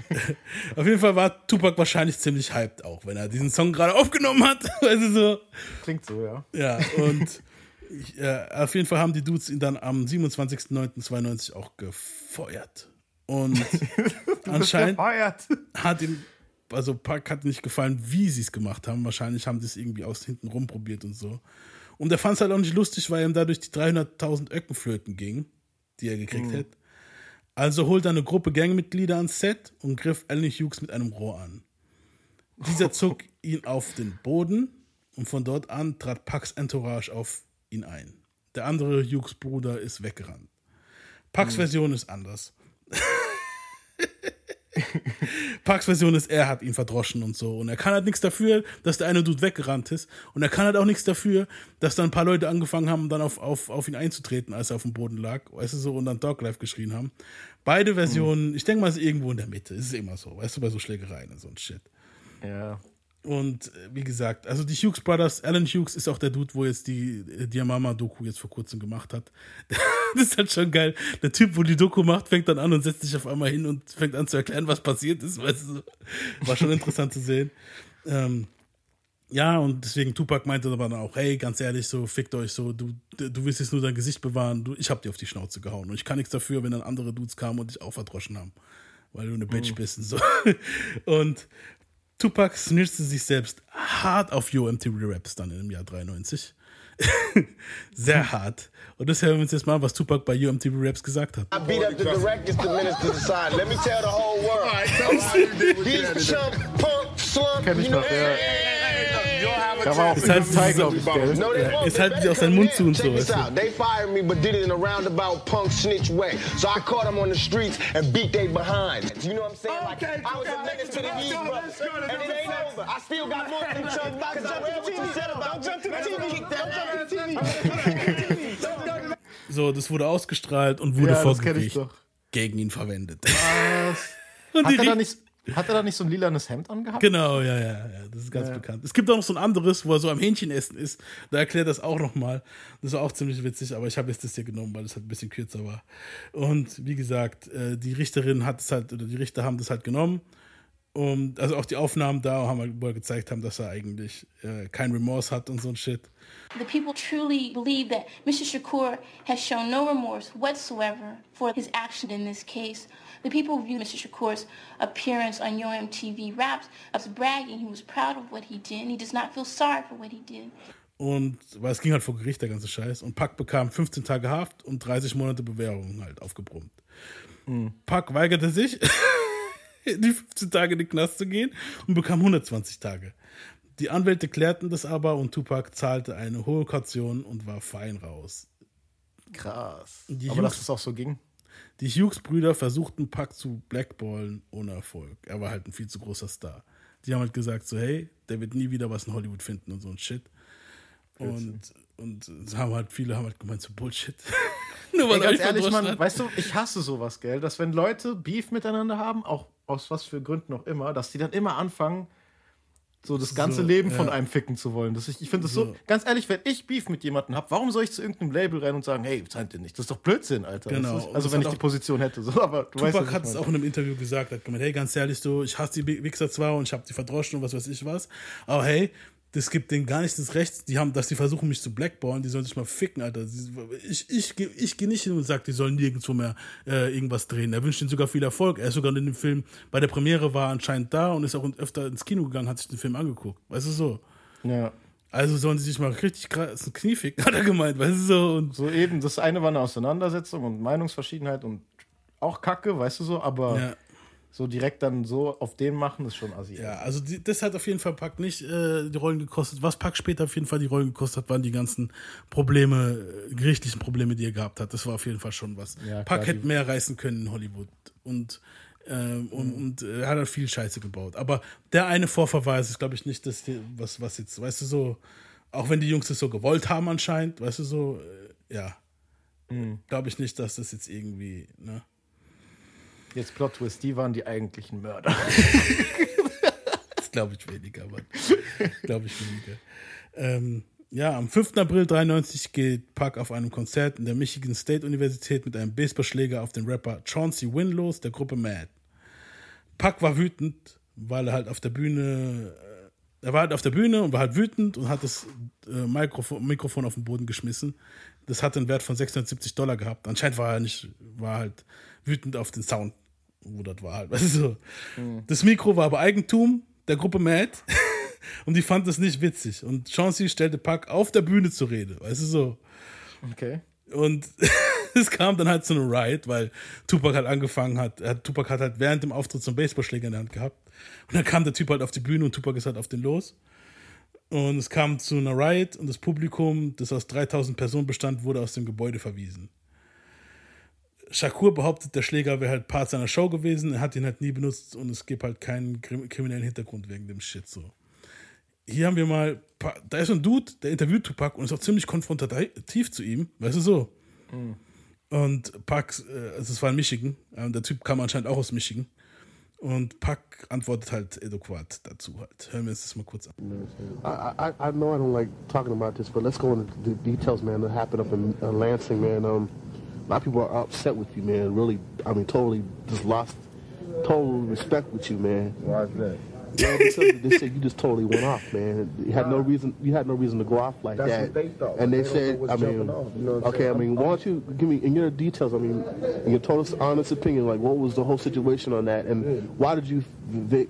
Auf jeden Fall war Tupac wahrscheinlich ziemlich hyped auch, wenn er diesen Song gerade aufgenommen hat. Weißt du so. Klingt so, ja. Ja, und ich, äh, auf jeden Fall haben die Dudes ihn dann am 27.09.92 auch gefeuert. Und anscheinend Gefeiert. hat ihm, also Park hat nicht gefallen, wie sie es gemacht haben. Wahrscheinlich haben die es irgendwie aus hinten rum probiert und so. Und er fand es halt auch nicht lustig, weil ihm dadurch die 300.000 Öcken flöten ging, die er gekriegt Mhm. hätte. Also holt er eine Gruppe Gangmitglieder ans Set und griff Alan Hughes mit einem Rohr an. Dieser zog ihn auf den Boden und von dort an trat Pax Entourage auf ihn ein. Der andere Hughes Bruder ist weggerannt. Pax Version ist anders. Parks Version ist, er hat ihn verdroschen und so. Und er kann halt nichts dafür, dass der eine Dude weggerannt ist. Und er kann halt auch nichts dafür, dass dann ein paar Leute angefangen haben, dann auf, auf, auf ihn einzutreten, als er auf dem Boden lag. Weißt du so, und dann Dog Life geschrien haben. Beide Versionen, ich denke mal, es ist irgendwo in der Mitte. Es ist immer so, weißt du, bei so Schlägereien und so ein Shit. Ja. Und äh, wie gesagt, also die Hughes Brothers, Alan Hughes ist auch der Dude, wo jetzt die äh, Diamama-Doku jetzt vor kurzem gemacht hat. das ist halt schon geil. Der Typ, wo die Doku macht, fängt dann an und setzt sich auf einmal hin und fängt an zu erklären, was passiert ist. Weißt du? War schon interessant zu sehen. Ähm, ja, und deswegen Tupac meinte aber dann auch, hey, ganz ehrlich, so fickt euch so, du, du willst jetzt nur dein Gesicht bewahren, du, ich hab dir auf die Schnauze gehauen. Und ich kann nichts dafür, wenn dann andere Dudes kamen und dich auch verdroschen haben. Weil du eine Bitch bist und so. Und Tupac snitchte sich selbst hart auf Yo MTV Raps dann im Jahr 93. Sehr hart. Und das hören wir uns jetzt mal, an, was Tupac bei Yo MTV Raps gesagt hat. I beat up the directors, the ministers aside. Let me tell the whole world. These chump, punk, slump, Kenn ich noch, ja. You'll have a Da war auch Ist halt, Teil, glaube ich, gell? No, die better auch seinen come Mund zu und so. They fired me, but did it in a roundabout punk snitch way. So I caught them on the streets and beat they behind. You know what I'm saying? Like, Okay, I was a menace to the go, let's And it ain't over. I still got more than chump because I read what you said about me. jump to the TV. Don't jump to the. TV. So, das wurde ausgestrahlt und wurde Ja, vor das Gericht gegen ihn verwendet. Was? Und Hat die er, da nicht, hat er da nicht so ein lilanes Hemd angehabt? Genau, ja, ja, ja, das ist ganz bekannt. Es gibt auch noch so ein anderes, wo er so am Hähnchenessen ist. Da erklärt das auch nochmal. Das war auch ziemlich witzig, aber ich habe jetzt das hier genommen, weil es halt ein bisschen kürzer war. Und wie gesagt, äh, die Richterin hat es halt, oder die Richter haben das halt genommen. Und also auch die Aufnahmen da haben halt, wo er gezeigt haben, dass er eigentlich äh, kein Remorse hat und so ein Shit. The people truly believe that Mr. Shakur has shown no remorse whatsoever for his action in this case. The people view Mr. Shakur's appearance on Yo MTV Raps as bragging. He was proud of what he did and he does not feel sorry for what he did. Und weil es ging halt vor Gericht, der ganze Scheiß. Und Pack bekam 15 Tage Haft und 30 Monate Bewährung halt aufgebrummt. Pack weigerte sich, die 15 Tage in den Knast zu gehen und bekam 120 Tage. Die Anwälte klärten das aber und Tupac zahlte eine hohe Kaution und war fein raus. Krass. Die Aber dass Hughes- es auch so ging. Die Hughes-Brüder versuchten Pack zu blackballen ohne Erfolg. Er war halt ein viel zu großer Star. Die haben halt gesagt so, hey, der wird nie wieder was in Hollywood finden und so ein Shit. Und, und haben halt viele haben halt gemeint, so Bullshit. Nur Ey, er ganz ehrlich, hat. weißt du, ich hasse sowas, gell? Dass wenn Leute Beef miteinander haben, auch aus was für Gründen auch immer, dass die dann immer anfangen, so das ganze So, Leben von ja. einem ficken zu wollen. Das ich ich finde das so. So. ganz ehrlich, wenn ich Beef mit jemandem habe, warum soll ich zu irgendeinem Label rein und sagen, hey, zahlt ihr nicht? Das ist doch Blödsinn, Alter. Genau. Ist, also wenn ich die Position hätte. So, aber du weißt, Tupac ich hat es auch in einem Interview gesagt, hat gemeint, hey, ganz ehrlich, so, ich hasse die Wichser zwar und ich habe die verdroschen und was weiß ich was, aber hey, das gibt denen gar nicht das Recht, die haben, dass die versuchen, mich zu blackballen, die sollen sich mal ficken, Alter. Ich, ich, ich gehe nicht hin und sage, die sollen nirgendwo mehr äh, irgendwas drehen. Er wünscht ihnen sogar viel Erfolg. Er ist sogar in dem Film, bei der Premiere war er anscheinend da und ist auch öfter ins Kino gegangen, hat sich den Film angeguckt. Weißt du so? Ja. Also sollen sie sich mal richtig krass ein Knie ficken, hat er gemeint, weißt du so? Und So eben, das eine war eine Auseinandersetzung und Meinungsverschiedenheit und auch Kacke, weißt du so, aber ja. So direkt dann so auf den machen, ist schon assi. Ja, also die, das hat auf jeden Fall Pack nicht äh, die Rollen gekostet. Was Pack später auf jeden Fall die Rollen gekostet hat, waren die ganzen Probleme, äh, gerichtlichen Probleme, die er gehabt hat. Das war auf jeden Fall schon was. Ja, Pack hätte mehr reißen können in Hollywood. Und, ähm, und, und äh, er hat halt viel Scheiße gebaut. Aber der eine Vorverweis ist, glaube ich, nicht das, was, was jetzt, weißt du, so, auch wenn die Jungs das so gewollt haben anscheinend, weißt du, so, äh, ja. Glaube ich nicht, dass das jetzt irgendwie, ne? Jetzt Plot Twist, die waren die eigentlichen Mörder. Das glaube ich weniger, Mann. glaube ich weniger. Ähm, ja, am 5. April 93 geht Puck auf einem Konzert in der Michigan State Universität mit einem Baseballschläger auf den Rapper Chauncey Wynn los, der Gruppe Mad. Puck war wütend, weil er halt auf der Bühne, äh, er war halt auf der Bühne und war halt wütend und hat das äh, Mikrofon, Mikrofon auf den Boden geschmissen. Das hatte einen Wert von 670 Dollar gehabt. Anscheinend war er nicht, war halt wütend auf den Sound, wo das war halt. Weißt du, so. Das Mikro war aber Eigentum der Gruppe Mad und die fand das nicht witzig. Und Chauncey stellte Puck auf der Bühne zur Rede, weißt du so. Okay. Und es kam dann halt zu einem Riot, weil Tupac halt angefangen hat. Hat- Tupac hat halt während dem Auftritt so einen Baseballschläger in der Hand gehabt. Und dann kam der Typ halt auf die Bühne und Tupac ist halt auf den los. Und es kam zu einer Riot und das Publikum, das aus 3000 Personen bestand, wurde aus dem Gebäude verwiesen. Shakur behauptet, der Schläger wäre halt Part seiner Show gewesen. Er hat ihn halt nie benutzt und es gibt halt keinen krim- kriminellen Hintergrund wegen dem Shit so. Hier haben wir mal, da ist ein Dude, der interviewt Tupac und ist auch ziemlich konfrontativ zu ihm, weißt du so. Und Pac, äh, also es war in Michigan, äh, der Typ kam anscheinend auch aus Michigan. Und Pac antwortet halt adäquat dazu halt. Hören wir uns das mal kurz an. I, I, I know I don't like talking about this, but let's go into the details, man. That happened up in uh, Lansing, man. Um, lot of people are upset with you, man. Really, I mean, totally just lost total respect with you, man. Why is that? Well, because they said you just totally went off, man. You had no reason. You had no reason to go off like That's that. what they thought. And they They said, I mean, off, you know okay, I mean, why don't you give me in your details? I mean, in your total honest opinion, like what was the whole situation on that, and why did you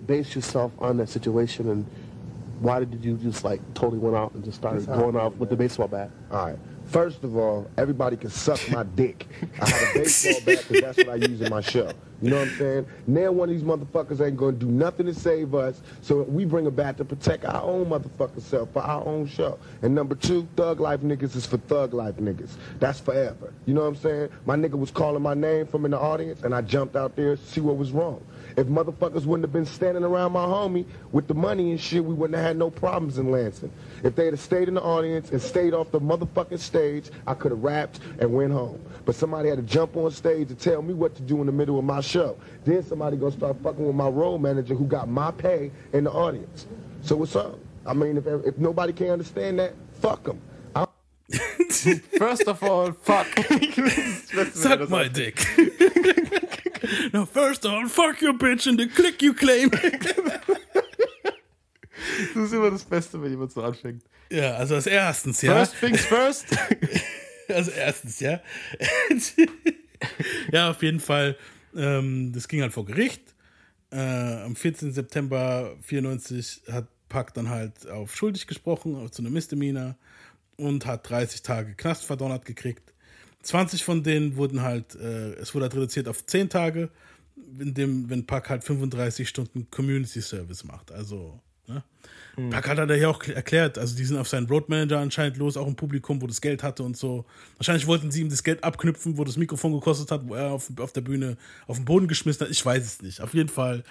base yourself on that situation, and why did you just like totally went out and just started That's going off with the baseball bat? All right. First of all, everybody can suck my dick. I have a baseball bat because that's what I use in my show. You know what I'm saying? Now one of these motherfuckers ain't gonna do nothing to save us, so we bring a bat to protect our own motherfucking self for our own show. And number two, thug life niggas is for thug life niggas. That's forever. You know what I'm saying? My nigga was calling my name from in the audience, and I jumped out there to see what was wrong. If motherfuckers wouldn't have been standing around my homie with the money and shit, we wouldn't have had no problems in Lansing. If they'd have stayed in the audience and stayed off the motherfucking stage, I could have rapped and went home. But somebody had to jump on stage to tell me what to do in the middle of my show. Then somebody gonna start fucking with my role manager who got my pay in the audience. So what's up? I mean, if, if nobody can understand that, fuck them. First of all, fuck. Suck my dick. Now, first of all, fuck your bitch and the click you claim. Das ist immer das Beste, wenn jemand so anfängt. Ja, also als erstens, ja. First things first. Also erstens, ja. ja, auf jeden Fall. Ähm, das ging halt vor Gericht. Äh, am 14. September 94 hat Pack dann halt auf schuldig gesprochen, auf zu einer Misdemeanor und hat 30 Tage Knast verdonnert gekriegt. 20 von denen wurden halt, äh, es wurde halt reduziert auf 10 Tage, in dem, wenn Pack halt 35 Stunden Community Service macht. Also, ne? Pack hat er ja auch erklärt, also die sind auf seinen Roadmanager anscheinend los, auch im Publikum, wo das Geld hatte und so. Wahrscheinlich wollten sie ihm das Geld abknüpfen, wo das Mikrofon gekostet hat, wo er auf, auf der Bühne auf den Boden geschmissen hat. Ich weiß es nicht. Auf jeden Fall,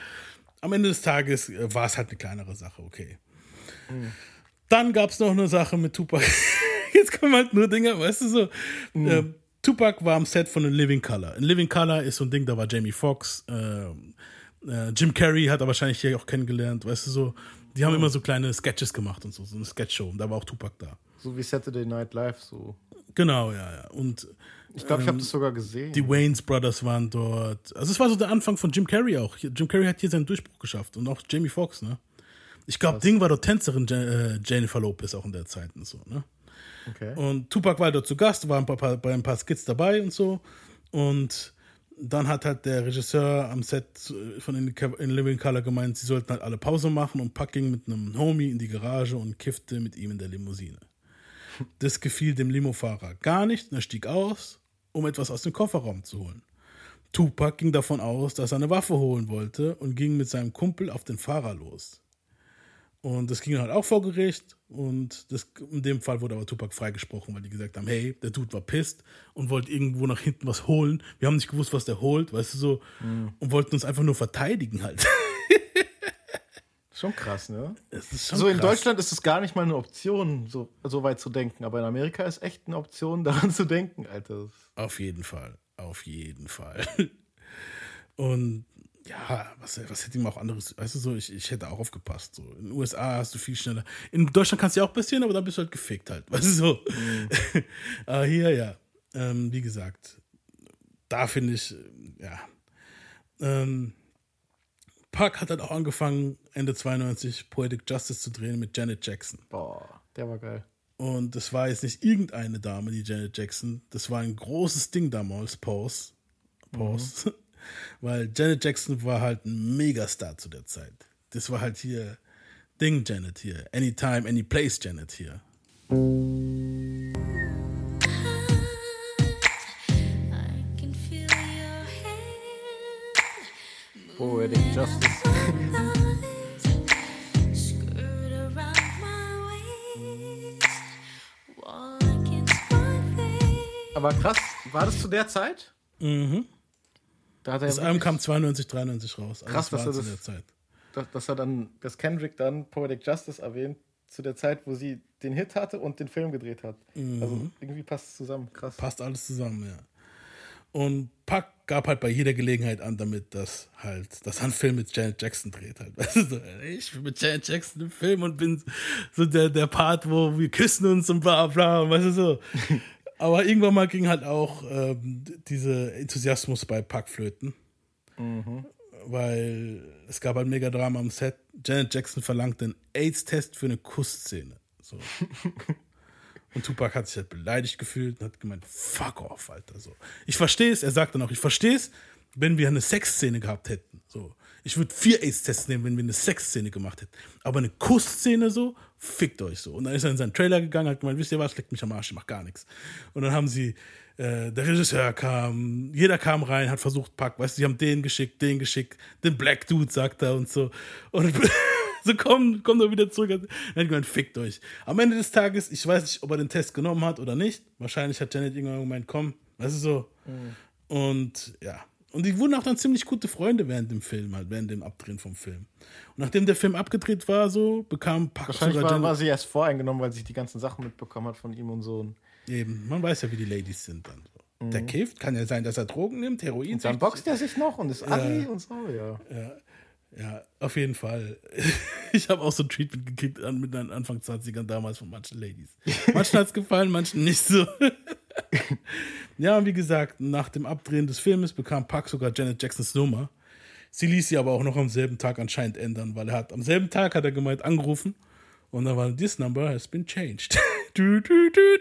am Ende des Tages äh, war es halt eine kleinere Sache, okay. Dann gab es noch eine Sache mit Tupac. Jetzt kommen halt nur Dinge, weißt du so. Ähm, Tupac war am Set von In Living Color. In Living Color ist so ein Ding, da war Jamie Foxx, ähm, äh, Jim Carrey hat er wahrscheinlich hier auch kennengelernt, weißt du so. Die haben immer so kleine Sketches gemacht und so, so eine Sketchshow. Und da war auch Tupac da. So wie Saturday Night Live, so. Genau, ja, ja. Und Ich glaube, ich habe ähm, das sogar gesehen. Die Waynes Brothers waren dort. Also es war so der Anfang von Jim Carrey auch. Jim Carrey hat hier seinen Durchbruch geschafft und auch Jamie Foxx, ne? Ich glaube, Ding war dort Tänzerin äh, Jennifer Lopez auch in der Zeit und so, ne? Okay. Und Tupac war dort zu Gast, war ein paar, bei ein paar Skits dabei und so. Und dann hat halt der Regisseur am Set von In, in Living Color gemeint, sie sollten halt alle Pause machen und Pack ging mit einem Homie in die Garage und kiffte mit ihm in der Limousine. Das gefiel dem Limofahrer gar nicht und er stieg aus, um etwas aus dem Kofferraum zu holen. Tupac ging davon aus, dass er eine Waffe holen wollte und ging mit seinem Kumpel auf den Fahrer los. Und das ging halt auch vor Gericht und das, in dem Fall wurde aber Tupac freigesprochen, weil die gesagt haben, hey, der Dude war pisst und wollte irgendwo nach hinten was holen. Wir haben nicht gewusst, was der holt, weißt du so, Mhm. und wollten uns einfach nur verteidigen halt. Schon krass, ne? Schon so in krass. Deutschland ist es gar nicht mal eine Option, so, so weit zu denken. Aber in Amerika ist echt eine Option, daran zu denken, Alter. Auf jeden Fall. Auf jeden Fall. Und ja, was, was hätte ihm auch anderes, weißt du so, ich, ich hätte auch aufgepasst. So. In den USA hast du viel schneller. In Deutschland kannst du ja auch passieren, aber dann bist du halt gefickt halt. Weißt du so. aber hier, ja. Ähm, wie gesagt, da finde ich, ja. Ähm, Park hat halt auch angefangen, Ende 92 Poetic Justice zu drehen mit Janet Jackson. Boah, der war geil. Und das war jetzt nicht irgendeine Dame, die Janet Jackson. Das war ein großes Ding damals, Pause. Pause. Weil Janet Jackson war halt ein Megastar zu der Zeit. Das war halt hier Ding Janet hier. Anytime, any place Janet hier. Poetic Justice. Aber krass, war das zu der Zeit? Mhm. Da Das Album kam 92, 93 raus. Also Krass, das dass er das, der Zeit. Dass, dass er dann, dass Kendrick dann Poetic Justice erwähnt, zu der Zeit, wo sie den Hit hatte und den Film gedreht hat. Mhm. Also irgendwie passt es zusammen, krass. Passt alles zusammen, ja. Und Puck gab halt bei jeder Gelegenheit an damit, dass halt, dass er einen Film mit Janet Jackson dreht halt. Weißt du, so, ey, ich bin mit Janet Jackson im Film und bin so der, der Part, wo wir küssen uns und bla bla, weißt du so. Aber irgendwann mal ging halt auch ähm, dieser Enthusiasmus bei Puck flöten. Mhm. Weil es gab halt mega Drama am Set. Janet Jackson verlangte einen AIDS-Test für eine Kussszene. So. Und Tupac hat sich halt beleidigt gefühlt und hat gemeint, fuck off, Alter. So. Ich verstehe es, er sagt dann auch, ich verstehe es, wenn wir eine Sexszene gehabt hätten. So. Ich würde vier AIDS-Tests nehmen, wenn wir eine Sexszene gemacht hätten. Aber eine Kussszene so, fickt euch so. Und dann ist er in seinen Trailer gegangen, hat gemeint, wisst ihr was, leckt mich am Arsch, ich mach gar nichts. Und dann haben sie, äh, der Regisseur kam, jeder kam rein, hat versucht, Pack, weißt du, die haben den geschickt, den geschickt, den Black Dude, sagt er und so. Und so kommen, kommen da wieder zurück. Dann hat gemeint, fickt euch. Am Ende des Tages, ich weiß nicht, ob er den Test genommen hat oder nicht. Wahrscheinlich hat Janet irgendwann gemeint, komm, weißt du so. Und ja. Und die wurden auch dann ziemlich gute Freunde während dem Film, halt, während dem Abdrehen vom Film. Und nachdem der Film abgedreht war, so, bekam Pac Wahrscheinlich war, war sie erst voreingenommen, weil sie die ganzen Sachen mitbekommen hat von ihm und so. Eben, man weiß ja, wie die Ladies sind dann. So. Der Mhm. kifft, kann ja sein, dass er Drogen nimmt, Heroin. Und dann boxt er sich noch und ist Ja. assi und so, ja. Ja, ja, auf jeden Fall. Ich habe auch so ein Treatment gekriegt an, mit den Anfang 20ern damals von manchen Ladies. Manchen hat es gefallen, manchen nicht so. ja, und wie gesagt, nach dem Abdrehen des Filmes bekam Park sogar Janet Jacksons Nummer. Sie ließ sie aber auch noch am selben Tag anscheinend ändern, weil er hat am selben Tag hat er gemeint angerufen und dann war this number has been changed. du, du, du.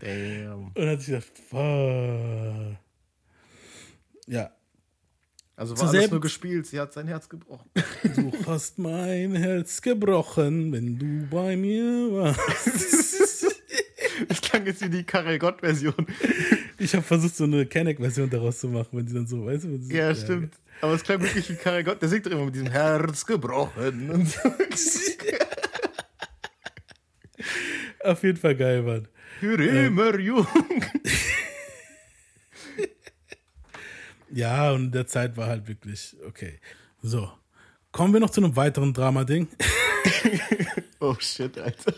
Damn. Und hat sie gesagt, fuck. Ja. Also war alles selben- nur gespielt, sie hat sein Herz gebrochen. Du hast mein Herz gebrochen, wenn du bei mir warst. Das klang jetzt wie die Karel Gott-Version. Ich habe versucht, so eine Kenneck-Version daraus zu machen, wenn sie dann so, weißt du? wenn sie- Ja, stimmt. Aber es klang wirklich wie Karel Gott. Der singt doch immer mit diesem Herz gebrochen. Und so. Auf jeden Fall geil, Mann. Für Ähm, immer jung. Ja, und der Zeit war halt wirklich okay. So. Kommen wir noch zu einem weiteren Drama-Ding. oh shit, Alter.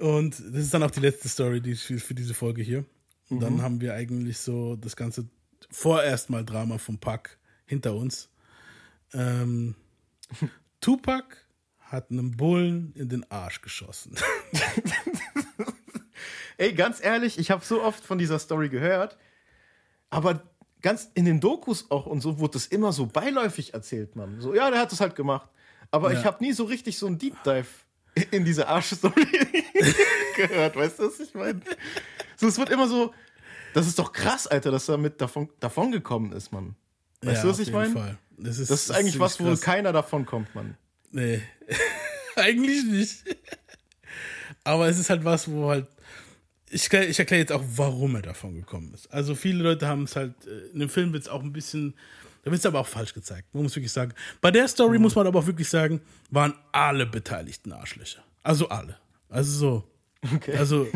Und das ist dann auch die letzte Story die für, für diese Folge hier. Und dann Mhm. haben wir eigentlich so das ganze vorerst mal Drama vom Pack hinter uns. Ähm, Tupac hat einem Bullen in den Arsch geschossen. Ey, ganz ehrlich, ich habe so oft von dieser Story gehört, aber ganz in den Dokus auch und so wurde das immer so beiläufig erzählt, man. So, ja, der hat das halt gemacht. Aber Ja. ich habe nie so richtig so einen Deep Dive in diese Arsch-Story gehört, weißt du, was ich meine? So, es wird immer so, das ist doch krass, Alter, dass er damit davon, davon gekommen ist, Mann. Weißt Ja, du, was ich meine? Das ist- das ist das ist eigentlich was, wo krass. keiner davon kommt, Mann. Nee, eigentlich nicht. Aber es ist halt was, wo halt ich, ich erkläre jetzt auch, warum er davon gekommen ist. Also viele Leute haben es halt, äh, in dem Film wird es auch ein bisschen, da wird es aber auch falsch gezeigt. Man muss wirklich sagen, bei der Story muss man aber auch wirklich sagen, waren alle Beteiligten Arschlöcher. Also alle. Also so. Also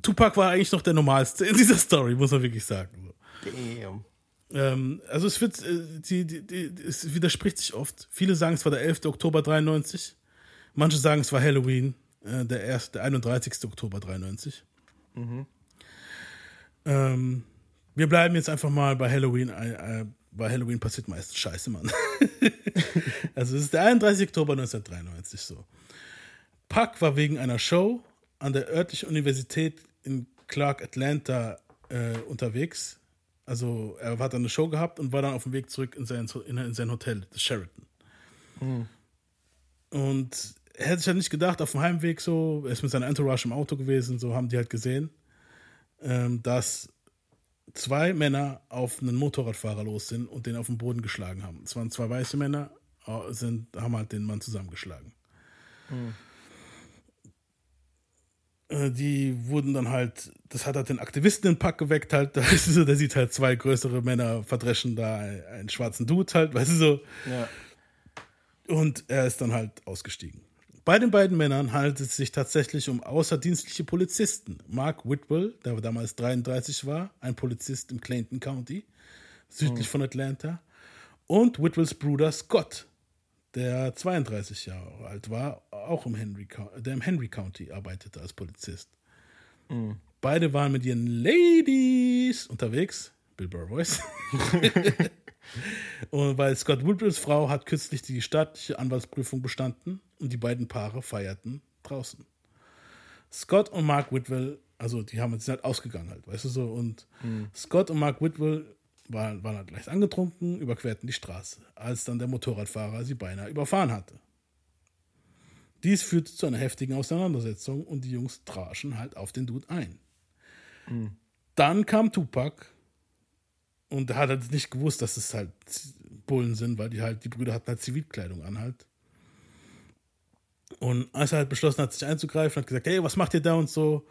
Tupac war eigentlich noch der Normalste in dieser Story, muss man wirklich sagen. Damn. Ähm, also es wird, äh, die, die, die, es widerspricht sich oft. Viele sagen, es war der 11. Oktober 93. Manche sagen, es war Halloween, äh, der, erste, der 31. Oktober 93. Mhm. Ähm, wir bleiben jetzt einfach mal bei Halloween. Äh, bei Halloween passiert meistens Scheiße, Mann. also es ist der 31. Oktober 1993 so. Puck war wegen einer Show an der örtlichen Universität in Clark, Atlanta äh, unterwegs. Also er hat dann eine Show gehabt und war dann auf dem Weg zurück in sein, in, in sein Hotel, das Sheraton. Mhm. Und er hätte sich halt nicht gedacht, auf dem Heimweg so, er ist mit seiner Entourage im Auto gewesen, so haben die halt gesehen, ähm, dass zwei Männer auf einen Motorradfahrer los sind und den auf den Boden geschlagen haben. Es waren zwei weiße Männer, äh, sind, haben halt den Mann zusammengeschlagen. Mhm. Die wurden dann halt, das hat halt den Aktivisten in den Pack geweckt, halt, weißt du, so, der sieht halt zwei größere Männer verdreschen da einen, einen schwarzen Dude halt, weißt du so. Ja. Und er ist dann halt ausgestiegen. Bei den beiden Männern handelt es sich tatsächlich um außerdienstliche Polizisten. Mark Whitwell, der damals 33 war, ein Polizist im Clayton County, südlich Mhm. von Atlanta, und Whitwells Bruder Scott, der 32 Jahre alt war, auch im Henry, der im Henry County arbeitete als Polizist. Mhm. Beide waren mit ihren Ladies unterwegs. Bill Burr Voice. und weil Scott Whitwells Frau hat kürzlich die staatliche Anwaltsprüfung bestanden und die beiden Paare feierten draußen. Scott und Mark Whitwell, also die haben sind halt ausgegangen halt, weißt du so. Und Mhm. Scott und Mark Whitwell waren, waren halt leicht angetrunken, überquerten die Straße, als dann der Motorradfahrer sie beinahe überfahren hatte. Dies führte zu einer heftigen Auseinandersetzung und die Jungs traschen halt auf den Dude ein. Mhm. Dann kam Tupac und er hat halt nicht gewusst, dass es halt Bullen sind, weil die halt, die Brüder hatten halt Zivilkleidung an halt. Und als er halt beschlossen hat, sich einzugreifen, hat gesagt, hey, was macht ihr da und so,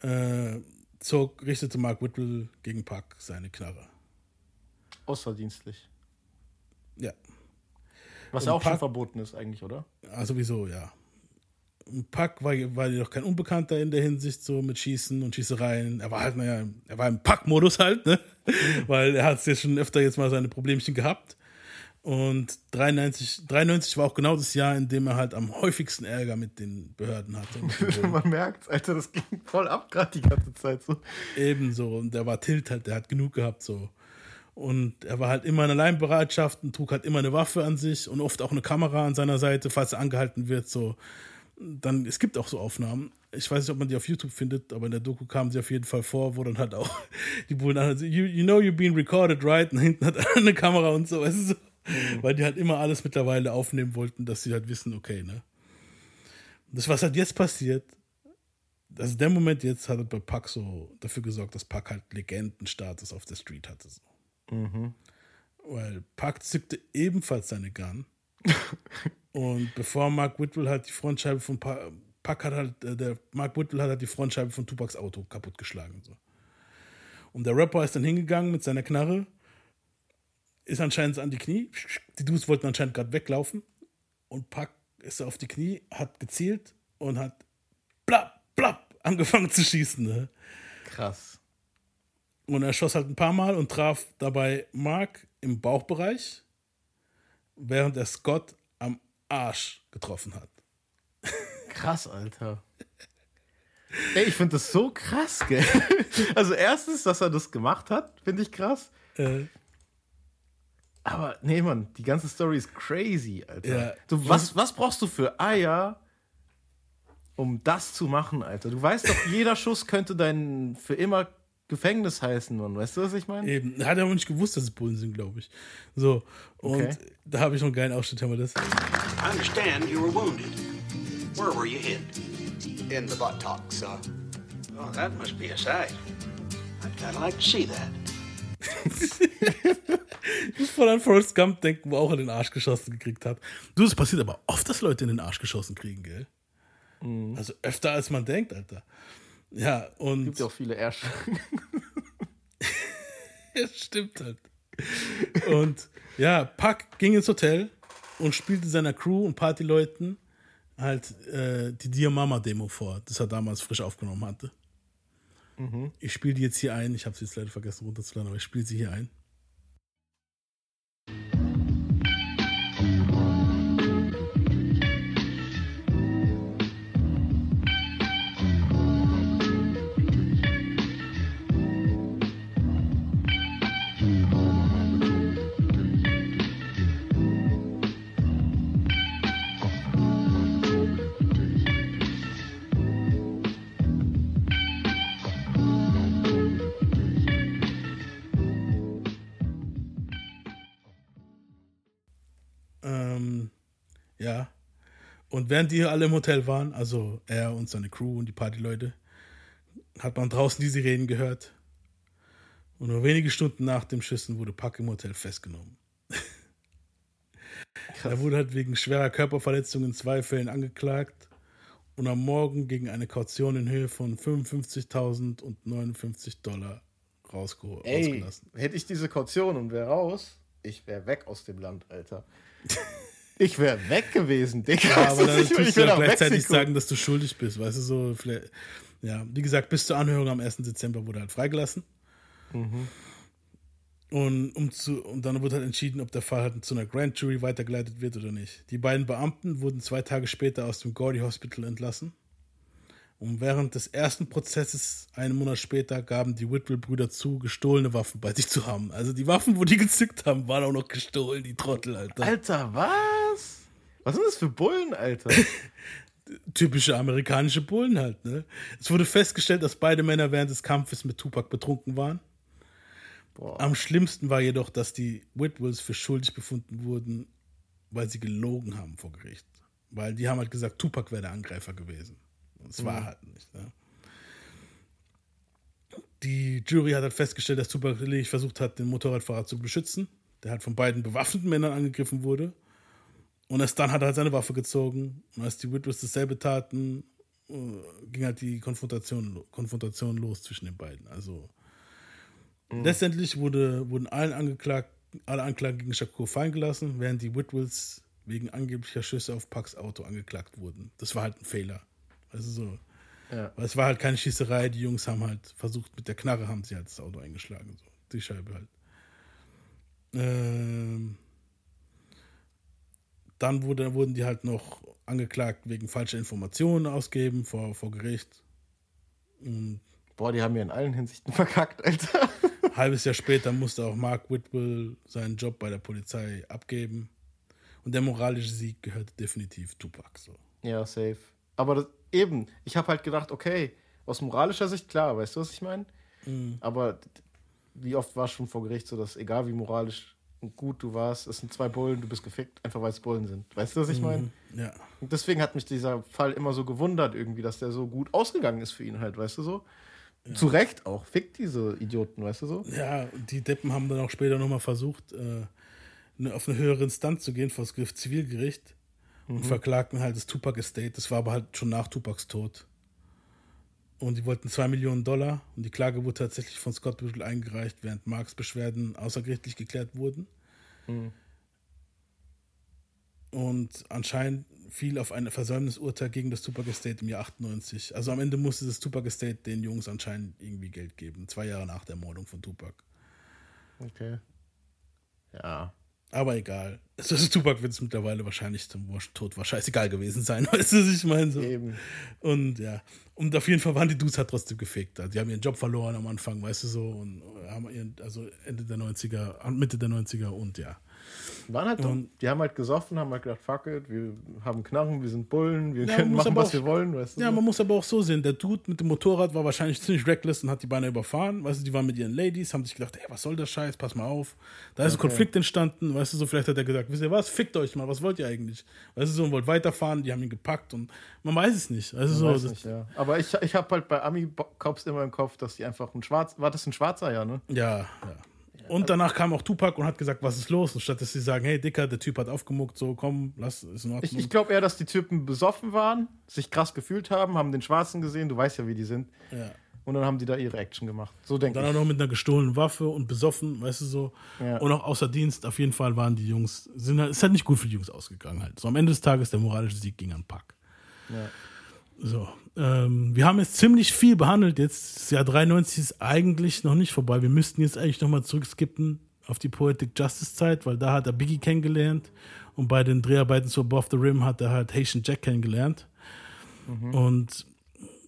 äh, zog, richtete Mark Whitwell gegen Puck seine Knarre. Außerdienstlich. Ja. Was Und ja auch schon Puck- verboten ist, eigentlich, oder? Ah, sowieso, ja. Und Puck war, war jedoch kein Unbekannter in der Hinsicht, so mit Schießen und Schießereien. Er war halt, naja, er war im Pack-Modus halt, ne? Weil er hat ja schon öfter jetzt mal seine Problemchen gehabt. Und 93, 93 war auch genau das Jahr, in dem er halt am häufigsten Ärger mit den Behörden hatte. Man merkt, Alter, das ging voll ab gerade die ganze Zeit so. Ebenso. Und der war Tilt halt, der hat genug gehabt so. Und er war halt immer in Alleinbereitschaft und trug halt immer eine Waffe an sich und oft auch eine Kamera an seiner Seite, falls er angehalten wird. So. Dann, es gibt auch so Aufnahmen. Ich weiß nicht, ob man die auf YouTube findet, aber in der Doku kamen sie auf jeden Fall vor, wo dann halt auch die Bullen an, you, you know you're being recorded, right? Und hinten hat er eine Kamera und so, weißt du, so. Weil die halt immer alles mittlerweile aufnehmen wollten, dass sie halt wissen, okay, ne? Das, was halt jetzt passiert, also der Moment jetzt hat halt bei Pack so dafür gesorgt, dass Pack halt Legendenstatus auf der Street hatte. So. Mhm. Weil Pack zückte ebenfalls seine Gun. und bevor Mark Whitwell halt die Frontscheibe von pa Pack hat halt, äh, der Mark Whitwell hat halt die Frontscheibe von Tupacs Auto kaputtgeschlagen. So. Und der Rapper ist dann hingegangen mit seiner Knarre, ist anscheinend an die Knie. Die Dudes wollten anscheinend gerade weglaufen. Und Pack ist auf die Knie, hat gezielt und hat blapp, blapp angefangen zu schießen. Ne? Krass. Und er schoss halt ein paar Mal und traf dabei Mark im Bauchbereich, während er Scott Arsch getroffen hat. Krass, Alter. Ey, ich finde das so krass, gell? Also erstens, dass er das gemacht hat, finde ich krass. Äh, Aber nee, Mann, die ganze Story ist crazy, Alter. Ja. Du, was, was brauchst du für Eier, um das zu machen, Alter? Du weißt doch, jeder Schuss könnte dein für immer Gefängnis heißen, Mann. Weißt du, was ich meine? eben, hat er aber nicht gewusst, dass es Bullen sind, glaube ich. So, und Okay. da habe ich noch einen geilen Ausschnitt, haben wir das. I understand you were wounded. Where were you hit? In the buttocks, sir. Oh, that must be a sight. I'd kind of like to see that. Ich muss voll an Forrest Gump denken, wo auch er den Arsch geschossen gekriegt hat. Du, es passiert aber oft, dass Leute in den Arsch geschossen kriegen, gell? Also öfter als man denkt, Alter. Ja, und. Gibt ja auch viele Ärsche. ja, stimmt halt. Und ja, Puck ging ins Hotel und spielte seiner Crew und Partyleuten halt äh, die Dear Mama Demo vor, das er damals frisch aufgenommen hatte. Mhm. Ich spiele die jetzt hier ein. Ich habe sie jetzt leider vergessen runterzuladen, aber ich spiele sie hier ein. Ja. Und während die hier alle im Hotel waren, also er und seine Crew und die Partyleute, hat man draußen die Sirenen gehört. Und nur wenige Stunden nach dem Schüssen wurde Puck im Hotel festgenommen. Er wurde halt wegen schwerer Körperverletzung in zwei Fällen angeklagt und am Morgen gegen eine Kaution in Höhe von 55.000 und 59 Dollar rausgeholt. Ey, rausgelassen. hätte ich diese Kaution und wäre raus, ich wäre weg aus dem Land, Alter. Ich wäre weg gewesen, Digga. Ja, aber dann Ich- ich du ja gleichzeitig Mexiko. sagen, dass du schuldig bist, weißt du, so, vielleicht, ja, wie gesagt, bis zur Anhörung am 1. Dezember wurde er halt freigelassen. Mhm. Und, um zu, und dann wurde halt entschieden, ob der Fall halt zu einer Grand Jury weitergeleitet wird oder nicht. Die beiden Beamten wurden zwei Tage später aus dem Gordy Hospital entlassen. Und während des ersten Prozesses, einen Monat später, gaben die Whitwell-Brüder zu, gestohlene Waffen bei sich zu haben. Also die Waffen, wo die gezückt haben, waren auch noch gestohlen, die Trottel, Alter. Alter, was? Was sind das für Bullen, Alter? typische amerikanische Bullen halt. Ne? Es wurde festgestellt, dass beide Männer während des Kampfes mit Tupac betrunken waren. Am schlimmsten war jedoch, dass die Whitwells für schuldig befunden wurden, weil sie gelogen haben vor Gericht. Weil die haben halt gesagt, Tupac wäre der Angreifer gewesen. Und es war Mhm. halt nicht. Ne? Die Jury hat halt festgestellt, dass Tupac lediglich versucht hat, den Motorradfahrer zu beschützen, der halt von beiden bewaffneten Männern angegriffen wurde. Und erst dann hat er halt seine Waffe gezogen. Und als die Whitwells dasselbe taten, äh, ging halt die Konfrontation, Konfrontation los zwischen den beiden. Also Mhm. letztendlich wurde, wurden allen Angeklagten, alle Anklagen gegen Shakur fallen gelassen, während die Whitwells wegen angeblicher Schüsse auf Pucks Auto angeklagt wurden. Das war halt ein Fehler. Also so. Ja. Weil es war halt keine Schießerei, die Jungs haben halt versucht, mit der Knarre haben sie halt das Auto eingeschlagen. So. Die Scheibe halt. Ähm, dann wurde, wurden die halt noch angeklagt wegen falscher Informationen ausgeben vor, vor Gericht. Und Boah, die haben ja in allen Hinsichten verkackt, Alter. ein halbes Jahr später musste auch Mark Whitwell seinen Job bei der Polizei abgeben. Und der moralische Sieg gehörte definitiv Tupac. So. Ja, safe. Aber das, eben, ich habe halt gedacht, okay, aus moralischer Sicht klar, weißt du, was ich meine? Mhm. Aber wie oft war es schon vor Gericht so, dass egal wie moralisch und gut du warst, es sind zwei Bullen, du bist gefickt, einfach weil es Bullen sind. Weißt du, was ich meine? Mhm. Ja. Und deswegen hat mich dieser Fall immer so gewundert, irgendwie, dass der so gut ausgegangen ist für ihn halt, weißt du so? Zu Recht auch. Fickt diese Idioten, weißt du so? Ja, die Deppen haben dann auch später nochmal versucht, äh, ne, auf eine höhere Instanz zu gehen, vor das Gericht Zivilgericht. Und Mhm. verklagten halt das Tupac Estate. Das war aber halt schon nach Tupacs Tod. Und die wollten 2 Millionen Dollar. Und die Klage wurde tatsächlich von Scott Whittle eingereicht, während Marks Beschwerden außergerichtlich geklärt wurden. Mhm. Und anscheinend fiel auf ein Versäumnisurteil gegen das Tupac Estate im Jahr 98. Also am Ende musste das Tupac Estate den Jungs anscheinend irgendwie Geld geben. Zwei Jahre nach der Ermordung von Tupac. Okay. Ja. Aber egal. Also Tupac wird es mittlerweile wahrscheinlich zum Tod war scheißegal gewesen sein. Weißt du, was ich meine? So. Eben. Und ja. Und auf jeden Fall waren die Dudes halt trotzdem gefickt. Also Die haben ihren Job verloren am Anfang, weißt du so. Und haben ihren, also Ende der 90er, Mitte der 90er und ja. Waren halt dumm. Die haben halt gesoffen, haben halt gedacht, fuck it, wir haben Knarren, wir sind Bullen, wir Ja, können man machen, was auch- wir wollen, weißt du? Ja, man muss aber auch so sehen, der Dude mit dem Motorrad war wahrscheinlich ziemlich reckless und hat die Beine überfahren. Weißt du, die waren mit ihren Ladies, haben sich gedacht, ey, was soll das Scheiß, pass mal auf. Da ist ein Okay. Konflikt entstanden, weißt du, so vielleicht hat er gesagt, wisst ihr was, fickt euch mal, was wollt ihr eigentlich? Weißt du, so, und wollt weiterfahren, die haben ihn gepackt und man weiß es nicht. Also Ich so, nicht, ja. Aber ich, ich habe halt bei Ami-Cops immer im Kopf, dass die einfach ein Schwarz. War das ein Schwarzer, ja, ne? ja, ja. Und danach kam auch Tupac und hat gesagt, was ist los? Und statt dass sie sagen, hey Dicker, der Typ hat aufgemuckt, so komm, lass, ist in Ordnung. Ich, ich glaube eher, dass die Typen besoffen waren, sich krass gefühlt haben, haben den Schwarzen gesehen, du weißt ja, wie die sind. Ja. Und dann haben die da ihre Action gemacht. So denke dann ich. auch noch mit einer gestohlenen Waffe und besoffen, weißt du so. Ja. Und auch außer Dienst, auf jeden Fall waren die Jungs, sind halt, ist halt nicht gut für die Jungs ausgegangen halt. So am Ende des Tages der moralische Sieg ging an Pack. Ja. So, ähm, wir haben jetzt ziemlich viel behandelt. Jetzt, das Jahr 93 ist eigentlich noch nicht vorbei. Wir müssten jetzt eigentlich nochmal zurückskippen auf die Poetic Justice Zeit, weil da hat er Biggie kennengelernt und bei den Dreharbeiten zu Above the Rim hat er halt Haitian Jack kennengelernt. Mhm. Und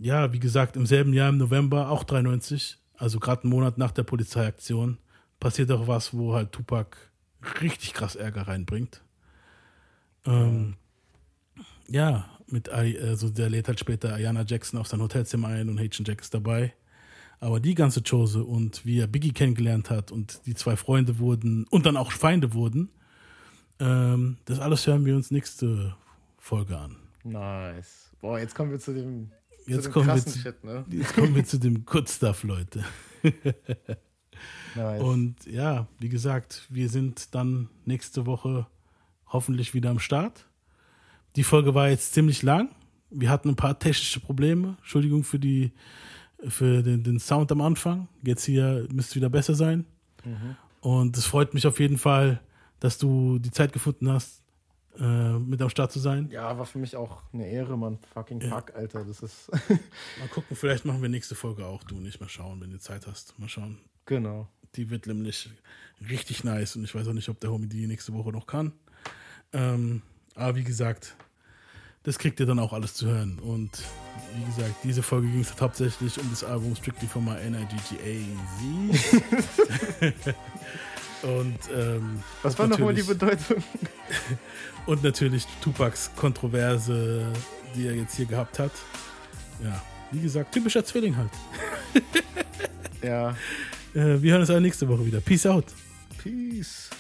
ja, wie gesagt, im selben Jahr im November, auch 93, also gerade einen Monat nach der Polizeiaktion, passiert auch was, wo halt Tupac richtig krass Ärger reinbringt. Ähm, ja, mit, also der lädt halt später Ayana Jackson auf sein Hotelzimmer ein und Haitian Jack ist dabei. Aber die ganze Chose und wie er Biggie kennengelernt hat und die zwei Freunde wurden und dann auch Feinde wurden, ähm, das alles hören wir uns nächste Folge an. Nice. Boah, jetzt kommen wir zu dem, zu Jetzt dem kommen, wir krassen zu, Shit, ne? jetzt kommen wir zu dem Good Stuff, Leute. Nice. Und ja, wie gesagt, wir sind dann nächste Woche hoffentlich wieder am Start. Die Folge war jetzt ziemlich lang. Wir hatten ein paar technische Probleme. Entschuldigung für die für den, den Sound am Anfang. Jetzt hier müsste wieder besser sein. Mhm. Und es freut mich auf jeden Fall, dass du die Zeit gefunden hast, äh, mit am Start zu sein. Ja, war für mich auch eine Ehre, Mann. Fucking fuck, Alter. Das ist. Mal gucken, vielleicht machen wir nächste Folge auch du nicht. Mal schauen, wenn du Zeit hast. Mal schauen. Genau. Die wird nämlich richtig nice und ich weiß auch nicht, ob der Homie die nächste Woche noch kann. Ähm, aber wie gesagt, das kriegt ihr dann auch alles zu hören. Und wie gesagt, diese Folge ging es hauptsächlich um das Album Strictly for My NIGGAZ. und ähm, Was war nochmal die Bedeutung? und natürlich Tupacs Kontroverse, die er jetzt hier gehabt hat. Ja, wie gesagt, typischer Zwilling halt. ja. Äh, wir hören uns alle nächste Woche wieder. Peace out. Peace.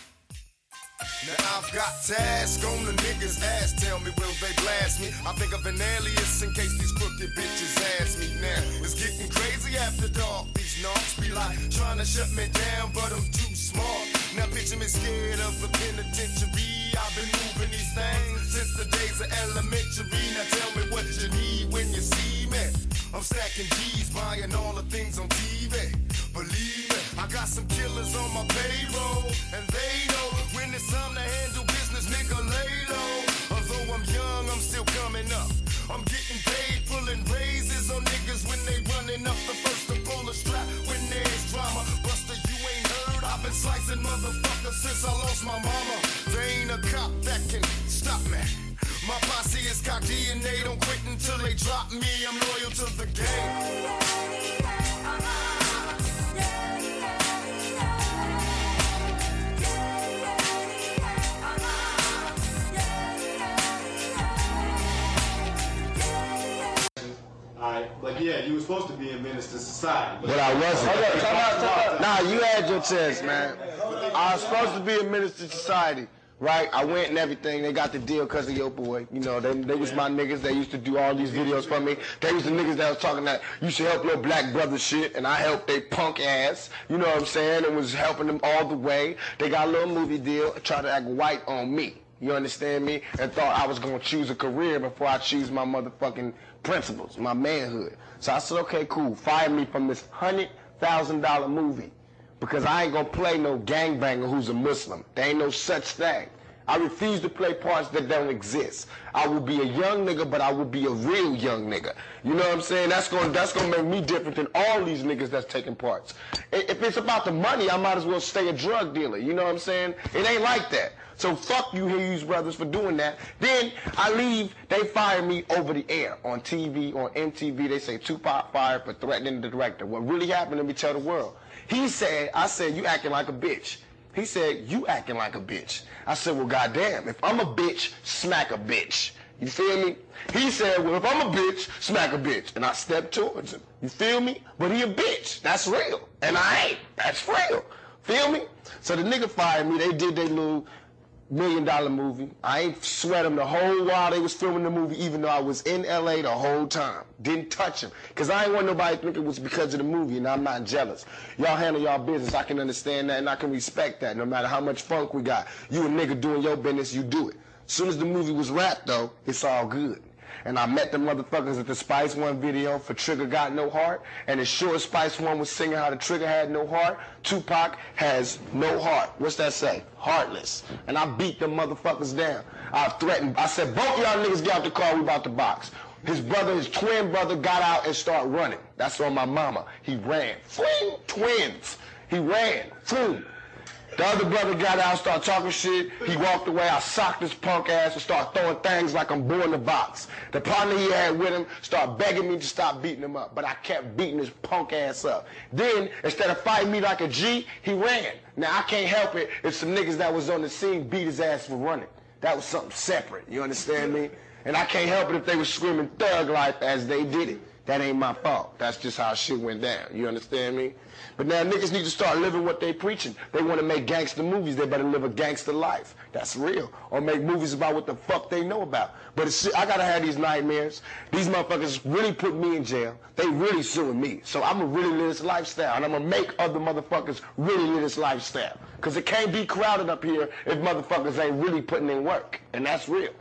Now I've got to ask on the niggas' ass. Tell me, will they blast me? I think of an alias in case these crooked bitches ask me. Now it's getting crazy after dark. These knocks be like trying to shut me down, but I'm too smart. Now picture me scared of the penitentiary. I've been moving these things since the days of elementary. Now tell me what you need when you see me. I'm stacking G's, buying all the things on TV. Believe me, I got some killers on my payroll, and they know when it's time to handle business, nigga, lay low. Although I'm young, I'm still coming up. I'm getting paid, pulling raises on niggas when they running up the first to pull the strap when there's drama. Buster, you ain't heard, I've been slicing motherfuckers since I lost my mama. There ain't a cop that can stop me. My posse is cocky and they don't quit until they drop me. I'm loyal to the game. Alright, but yeah, you were supposed to be a menace to society. But I wasn't. Hold up, time out, time. Nah, you had your chance, man. I was supposed to be a minister to society, right? I went and everything. They got the deal because of your boy. You know, they, they was my niggas. They used to do all these videos for me. They was the niggas that was talking that you should help your black brother shit, and I helped they punk ass. You know what I'm saying? And was helping them all the way. They got a little movie deal, tried to act white on me. You understand me? And thought I was gonna choose a career before I choose my motherfucking principles, my manhood. So I said, okay, cool. Fire me from this hundred thousand dollar movie because I ain't gonna play no gangbanger who's a Muslim. There ain't no such thing. I refuse to play parts that don't exist. I will be a young nigga, but I will be a real young nigga. You know what I'm saying? That's gonna that's gonna make me different than all these niggas that's taking parts. If it's about the money, I might as well stay a drug dealer. You know what I'm saying? It ain't like that. So fuck you Hughes brothers for doing that. Then I leave, they fire me over the air on TV, on MTV. They say Tupac fired for threatening the director. What really happened, let me tell the world. He said, I said, you acting like a bitch. He said, you acting like a bitch. I said, well, goddamn, if I'm a bitch, smack a bitch. You feel me? He said, well, if I'm a bitch, smack a bitch. And I stepped towards him. You feel me? But he a bitch. That's real. And I ain't. That's real. Feel me? So the nigga fired me. They did their little million dollar movie. I ain't sweat them the whole while they was filming the movie, even though I was in LA the whole time. Didn't touch them. Cause I ain't want nobody to think it was because of the movie and I'm not jealous. Y'all handle y'all business. I can understand that and I can respect that no matter how much funk we got. You a nigga doing your business, you do it. Soon as the movie was wrapped though, it's all good. And I met the motherfuckers at the Spice One video for Trigger Got No Heart. And as sure as Spice One was singing how the Trigger had no heart, Tupac has no heart. What's that say? Heartless. And I beat them motherfuckers down. I threatened, I said, both y'all niggas get out the car, we about to box. His brother, his twin brother got out and started running. That's on my mama. He ran. Fling, twins. He ran. Boom. The other brother got out, started talking shit. He walked away. I socked his punk ass and started throwing things like I'm born in the box. The partner he had with him started begging me to stop beating him up, but I kept beating his punk ass up. Then, instead of fighting me like a G, he ran. Now, I can't help it if some niggas that was on the scene beat his ass for running. That was something separate. You understand me? And I can't help it if they were screaming thug life as they did it. That ain't my fault. That's just how shit went down. You understand me? But now niggas need to start living what they preaching. They want to make gangster movies. They better live a gangster life. That's real. Or make movies about what the fuck they know about. But I gotta have these nightmares. These motherfuckers really put me in jail. They really suing me. So I'm gonna really live this lifestyle. And I'm gonna make other motherfuckers really live this lifestyle. Cause it can't be crowded up here if motherfuckers ain't really putting in work. And that's real.